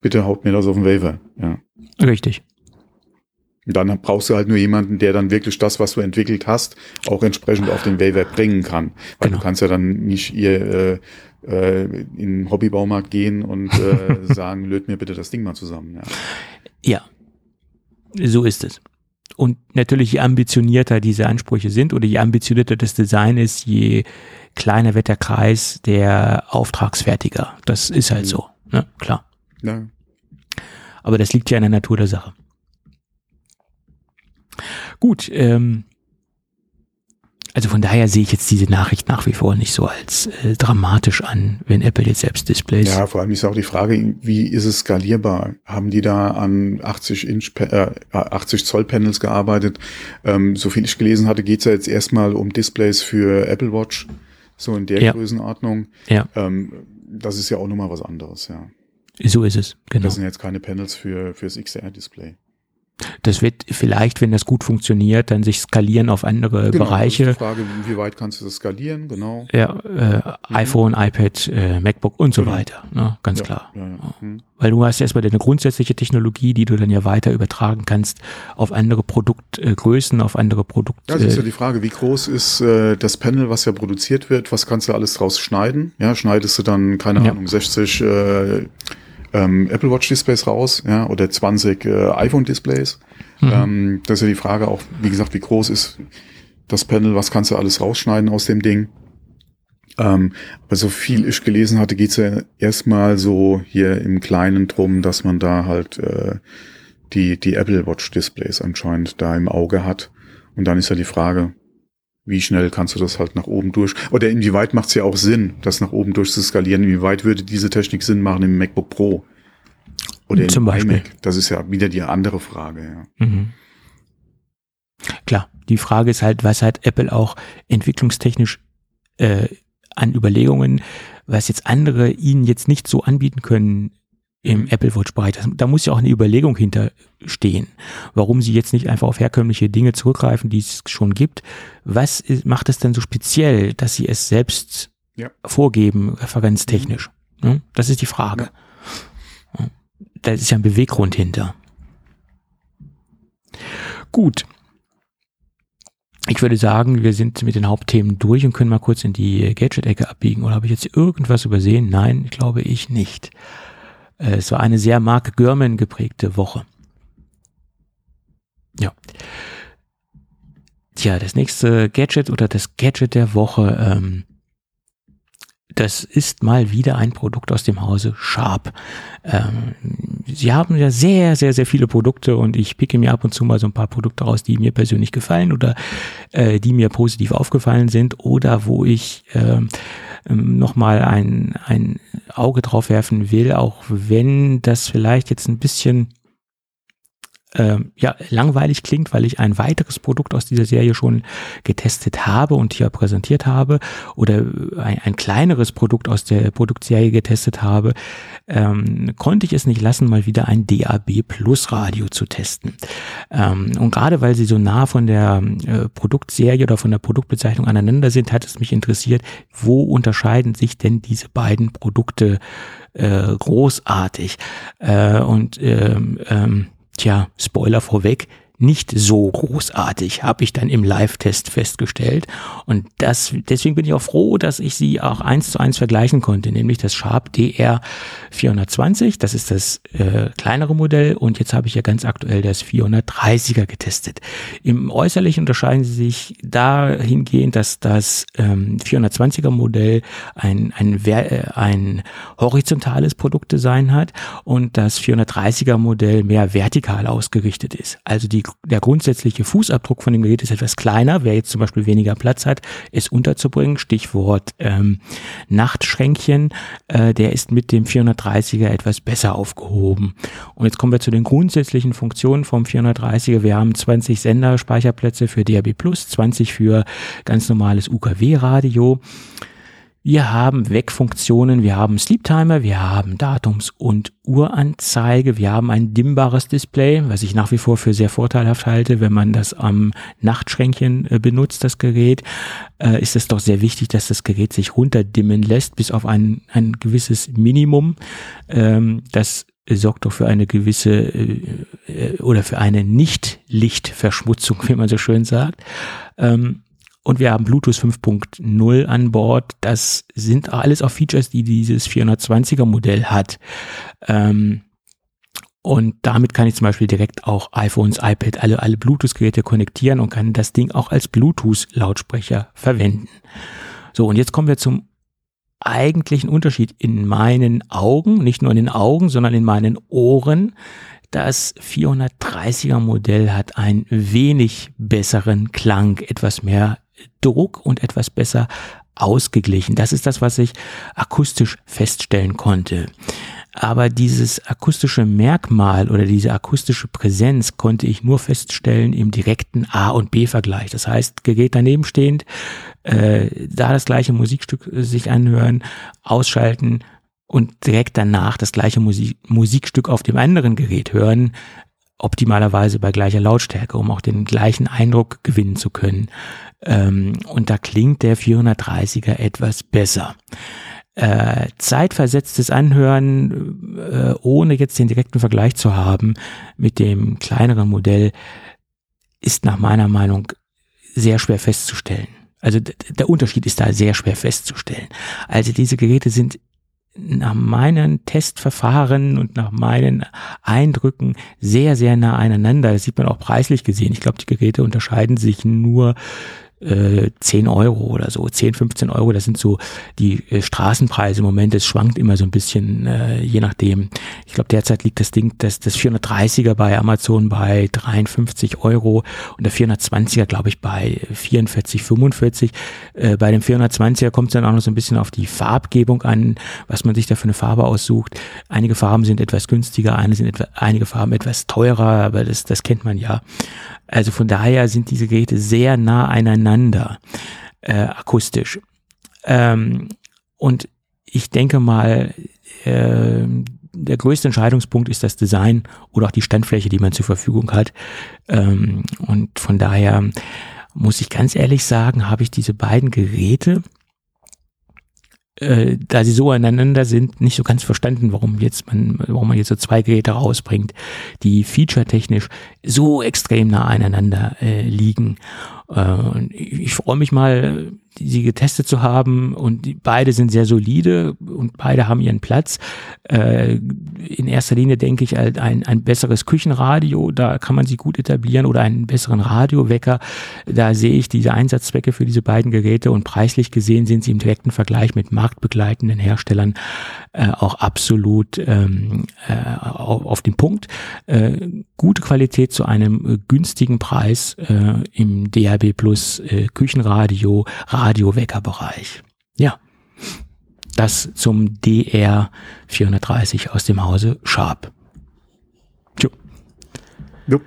Bitte haut mir das auf den Waiver. Ja. Richtig. Und dann brauchst du halt nur jemanden, der dann wirklich das, was du entwickelt hast, auch entsprechend auf den Waiver bringen kann. Weil genau. du kannst ja dann nicht ihr äh, äh, in den Hobbybaumarkt gehen und äh, sagen, löt mir bitte das Ding mal zusammen. Ja. ja, so ist es. Und natürlich, je ambitionierter diese Ansprüche sind oder je ambitionierter das Design ist, je kleiner wird der Kreis der Auftragsfertiger. Das ist halt mhm. so, ne? klar. Ja. Aber das liegt ja in der Natur der Sache. Gut, ähm, also von daher sehe ich jetzt diese Nachricht nach wie vor nicht so als äh, dramatisch an, wenn Apple jetzt selbst Displays. Ja, vor allem ist auch die Frage, wie ist es skalierbar? Haben die da an 80 Inch, äh, 80 Zoll Panels gearbeitet? Ähm, so viel ich gelesen hatte, geht es ja jetzt erstmal um Displays für Apple Watch, so in der ja. Größenordnung. Ja. Ähm, das ist ja auch nochmal was anderes, ja. So ist es, genau. Das sind jetzt keine Panels für fürs XR-Display. Das wird vielleicht, wenn das gut funktioniert, dann sich skalieren auf andere genau, Bereiche. Das ist die Frage, wie weit kannst du das skalieren, genau. Ja, äh, mhm. iPhone, iPad, äh, MacBook und so genau. weiter, ne? ganz ja, klar. Ja, ja. Mhm. Weil du hast erstmal deine grundsätzliche Technologie, die du dann ja weiter übertragen kannst auf andere Produktgrößen, äh, auf andere Produkte. Ja, das ist ja die Frage, wie groß ist äh, das Panel, was ja produziert wird, was kannst du alles draus schneiden? Ja, schneidest du dann, keine Ahnung, 60 äh, ähm, Apple Watch Displays raus, ja, oder 20 äh, iPhone Displays. Mhm. Ähm, das ist ja die Frage auch, wie gesagt, wie groß ist das Panel, was kannst du alles rausschneiden aus dem Ding? Ähm, aber so viel ich gelesen hatte, geht's ja erstmal so hier im Kleinen drum, dass man da halt äh, die, die Apple Watch Displays anscheinend da im Auge hat. Und dann ist ja die Frage, wie schnell kannst du das halt nach oben durch? Oder inwieweit macht es ja auch Sinn, das nach oben durch zu skalieren? Inwieweit würde diese Technik Sinn machen im MacBook Pro? Oder Zum im Beispiel. iMac? Das ist ja wieder die andere Frage, ja. Mhm. Klar, die Frage ist halt, was hat Apple auch entwicklungstechnisch äh, an Überlegungen, was jetzt andere ihnen jetzt nicht so anbieten können im Apple Watch Bereich. Da muss ja auch eine Überlegung hinterstehen, warum sie jetzt nicht einfach auf herkömmliche Dinge zurückgreifen, die es schon gibt. Was ist, macht es denn so speziell, dass sie es selbst Ja. vorgeben, referenztechnisch? Ne? Das ist die Frage. Ja. Da ist ja ein Beweggrund hinter. Gut. Ich würde sagen, wir sind mit den Hauptthemen durch und können mal kurz in die Gadget-Ecke abbiegen. Oder habe ich jetzt irgendwas übersehen? Nein, glaube ich nicht. Äh, Es war eine sehr Mark Gurman geprägte Woche. Ja. Tja, das nächste Gadget oder das Gadget der Woche, ähm, das ist mal wieder ein Produkt aus dem Hause Sharp. Ähm, sie haben ja sehr, sehr, sehr viele Produkte und ich picke mir ab und zu mal so ein paar Produkte raus, die mir persönlich gefallen oder äh, die mir positiv aufgefallen sind oder wo ich ähm, ähm, nochmal ein, ein Auge drauf werfen will, auch wenn das vielleicht jetzt ein bisschen ähm, ja, langweilig klingt, weil ich ein weiteres Produkt aus dieser Serie schon getestet habe und hier präsentiert habe oder ein, ein kleineres Produkt aus der Produktserie getestet habe, ähm, konnte ich es nicht lassen, mal wieder ein DAB Plus Radio zu testen. Ähm, und gerade weil sie so nah von der äh, Produktserie oder von der Produktbezeichnung aneinander sind, hat es mich interessiert, wo unterscheiden sich denn diese beiden Produkte äh, großartig? Äh, und ähm, ähm, Tja, Spoiler vorweg, nicht so großartig, habe ich dann im Live-Test festgestellt. Und das, deswegen bin ich auch froh, dass ich sie auch eins zu eins vergleichen konnte, nämlich das Sharp DR 420, das ist das äh, kleinere Modell und jetzt habe ich ja ganz aktuell das 430er getestet. Im Äußerlichen unterscheiden sie sich dahingehend, dass das ähm, 420er Modell ein, ein, äh, ein horizontales Produktdesign hat und das 430er Modell mehr vertikal ausgerichtet ist. Also die, der grundsätzliche Fußabdruck von dem Gerät ist etwas kleiner. Wer jetzt zum Beispiel weniger Platz hat, es unterzubringen, Stichwort ähm, Nachtschränkchen, äh, der ist mit dem 430er etwas besser aufgehoben. Und jetzt kommen wir zu den grundsätzlichen Funktionen vom 430er. Wir haben 20 Senderspeicherplätze für DAB+, 20 für ganz normales UKW-Radio. Wir haben Wegfunktionen, wir haben Sleep Timer, wir haben Datums- und Uhranzeige, wir haben ein dimmbares Display, was ich nach wie vor für sehr vorteilhaft halte, wenn man das am Nachtschränkchen äh, benutzt, das Gerät, äh, ist es doch sehr wichtig, dass das Gerät sich runterdimmen lässt bis auf ein, ein gewisses Minimum. Ähm, das sorgt doch für eine gewisse äh, äh, oder für eine Nicht-Lichtverschmutzung, wie man so schön sagt. Ähm, und wir haben Bluetooth 5.0 an Bord. Das sind alles auch Features, die dieses 420er Modell hat. Ähm, und damit kann ich zum Beispiel direkt auch iPhones, iPad, alle, alle Bluetooth-Geräte konnektieren und kann das Ding auch als Bluetooth-Lautsprecher verwenden. So, und jetzt kommen wir zum eigentlichen Unterschied in meinen Augen, nicht nur in den Augen, sondern in meinen Ohren. Das 430er Modell hat einen wenig besseren Klang, etwas mehr Druck und etwas besser ausgeglichen. Das ist das, was ich akustisch feststellen konnte. Aber dieses akustische Merkmal oder diese akustische Präsenz konnte ich nur feststellen im direkten A- und B-Vergleich. Das heißt, Gerät daneben stehend, äh, da das gleiche Musikstück sich anhören, ausschalten und direkt danach das gleiche Musik Musikstück auf dem anderen Gerät hören, optimalerweise bei gleicher Lautstärke, um auch den gleichen Eindruck gewinnen zu können. Ähm, und da klingt der 430er etwas besser. Äh, zeitversetztes Anhören, äh, ohne jetzt den direkten Vergleich zu haben mit dem kleineren Modell, ist nach meiner Meinung sehr schwer festzustellen. Also der Unterschied ist da sehr schwer festzustellen. Also diese Geräte sind nach meinen Testverfahren und nach meinen Eindrücken sehr, sehr nah aneinander. Das sieht man auch preislich gesehen. Ich glaube, die Geräte unterscheiden sich nur äh, 10 Euro oder so, 10, 15 Euro, das sind so die äh, Straßenpreise im Moment, es schwankt immer so ein bisschen, äh, je nachdem. Ich glaube, derzeit liegt das Ding, das, das 430er bei Amazon bei 53 Euro und der 420er, glaube ich, bei 44, 45. Äh, bei dem 420er kommt es dann auch noch so ein bisschen auf die Farbgebung an, was man sich da für eine Farbe aussucht. Einige Farben sind etwas günstiger, eine sind etwa, einige Farben etwas teurer, aber das, das kennt man ja. Also von daher sind diese Geräte sehr nah aneinander, äh, akustisch. Ähm, und ich denke mal, äh, der größte Entscheidungspunkt ist das Design oder auch die Standfläche, die man zur Verfügung hat. Ähm, und von daher muss ich ganz ehrlich sagen, habe ich diese beiden Geräte äh, da sie so aneinander sind, nicht so ganz verstanden, warum jetzt man, warum man jetzt so zwei Geräte rausbringt, die featuretechnisch so extrem nah aneinander äh, liegen. Äh, ich freue mich mal, sie getestet zu haben und beide sind sehr solide und beide haben ihren Platz. Äh, in erster Linie denke ich halt ein, ein besseres Küchenradio, da kann man sie gut etablieren oder einen besseren Radiowecker. Da sehe ich diese Einsatzzwecke für diese beiden Geräte und preislich gesehen sind sie im direkten Vergleich mit marktbegleitenden Herstellern äh, auch absolut ähm, äh, auf, den Punkt. Gute Qualität zu einem günstigen Preis im DAB Plus äh, Küchenradio, Radioweckerbereich. Ja, das zum DR 430 aus dem Hause Sharp. Tschö. Jo.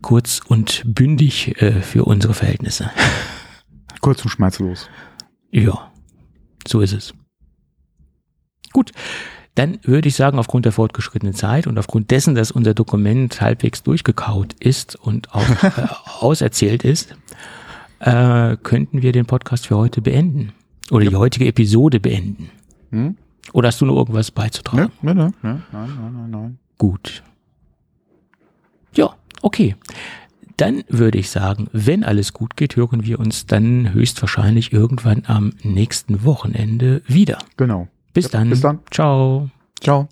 Kurz und bündig äh, für unsere Verhältnisse. Kurz und schmerzlos. Ja, so ist es. Gut, dann würde ich sagen, aufgrund der fortgeschrittenen Zeit und aufgrund dessen, dass unser Dokument halbwegs durchgekaut ist und auch äh, auserzählt ist, äh, könnten wir den Podcast für heute beenden. Oder ja. die heutige Episode beenden. Hm? Oder hast du noch irgendwas beizutragen? Nein, nein, nein, nein, nein, nein, nein. Gut. Ja, okay. Dann würde ich sagen, wenn alles gut geht, hören wir uns dann höchstwahrscheinlich irgendwann am nächsten Wochenende wieder. Genau. Bis, ja, dann. bis dann. Ciao. Ciao.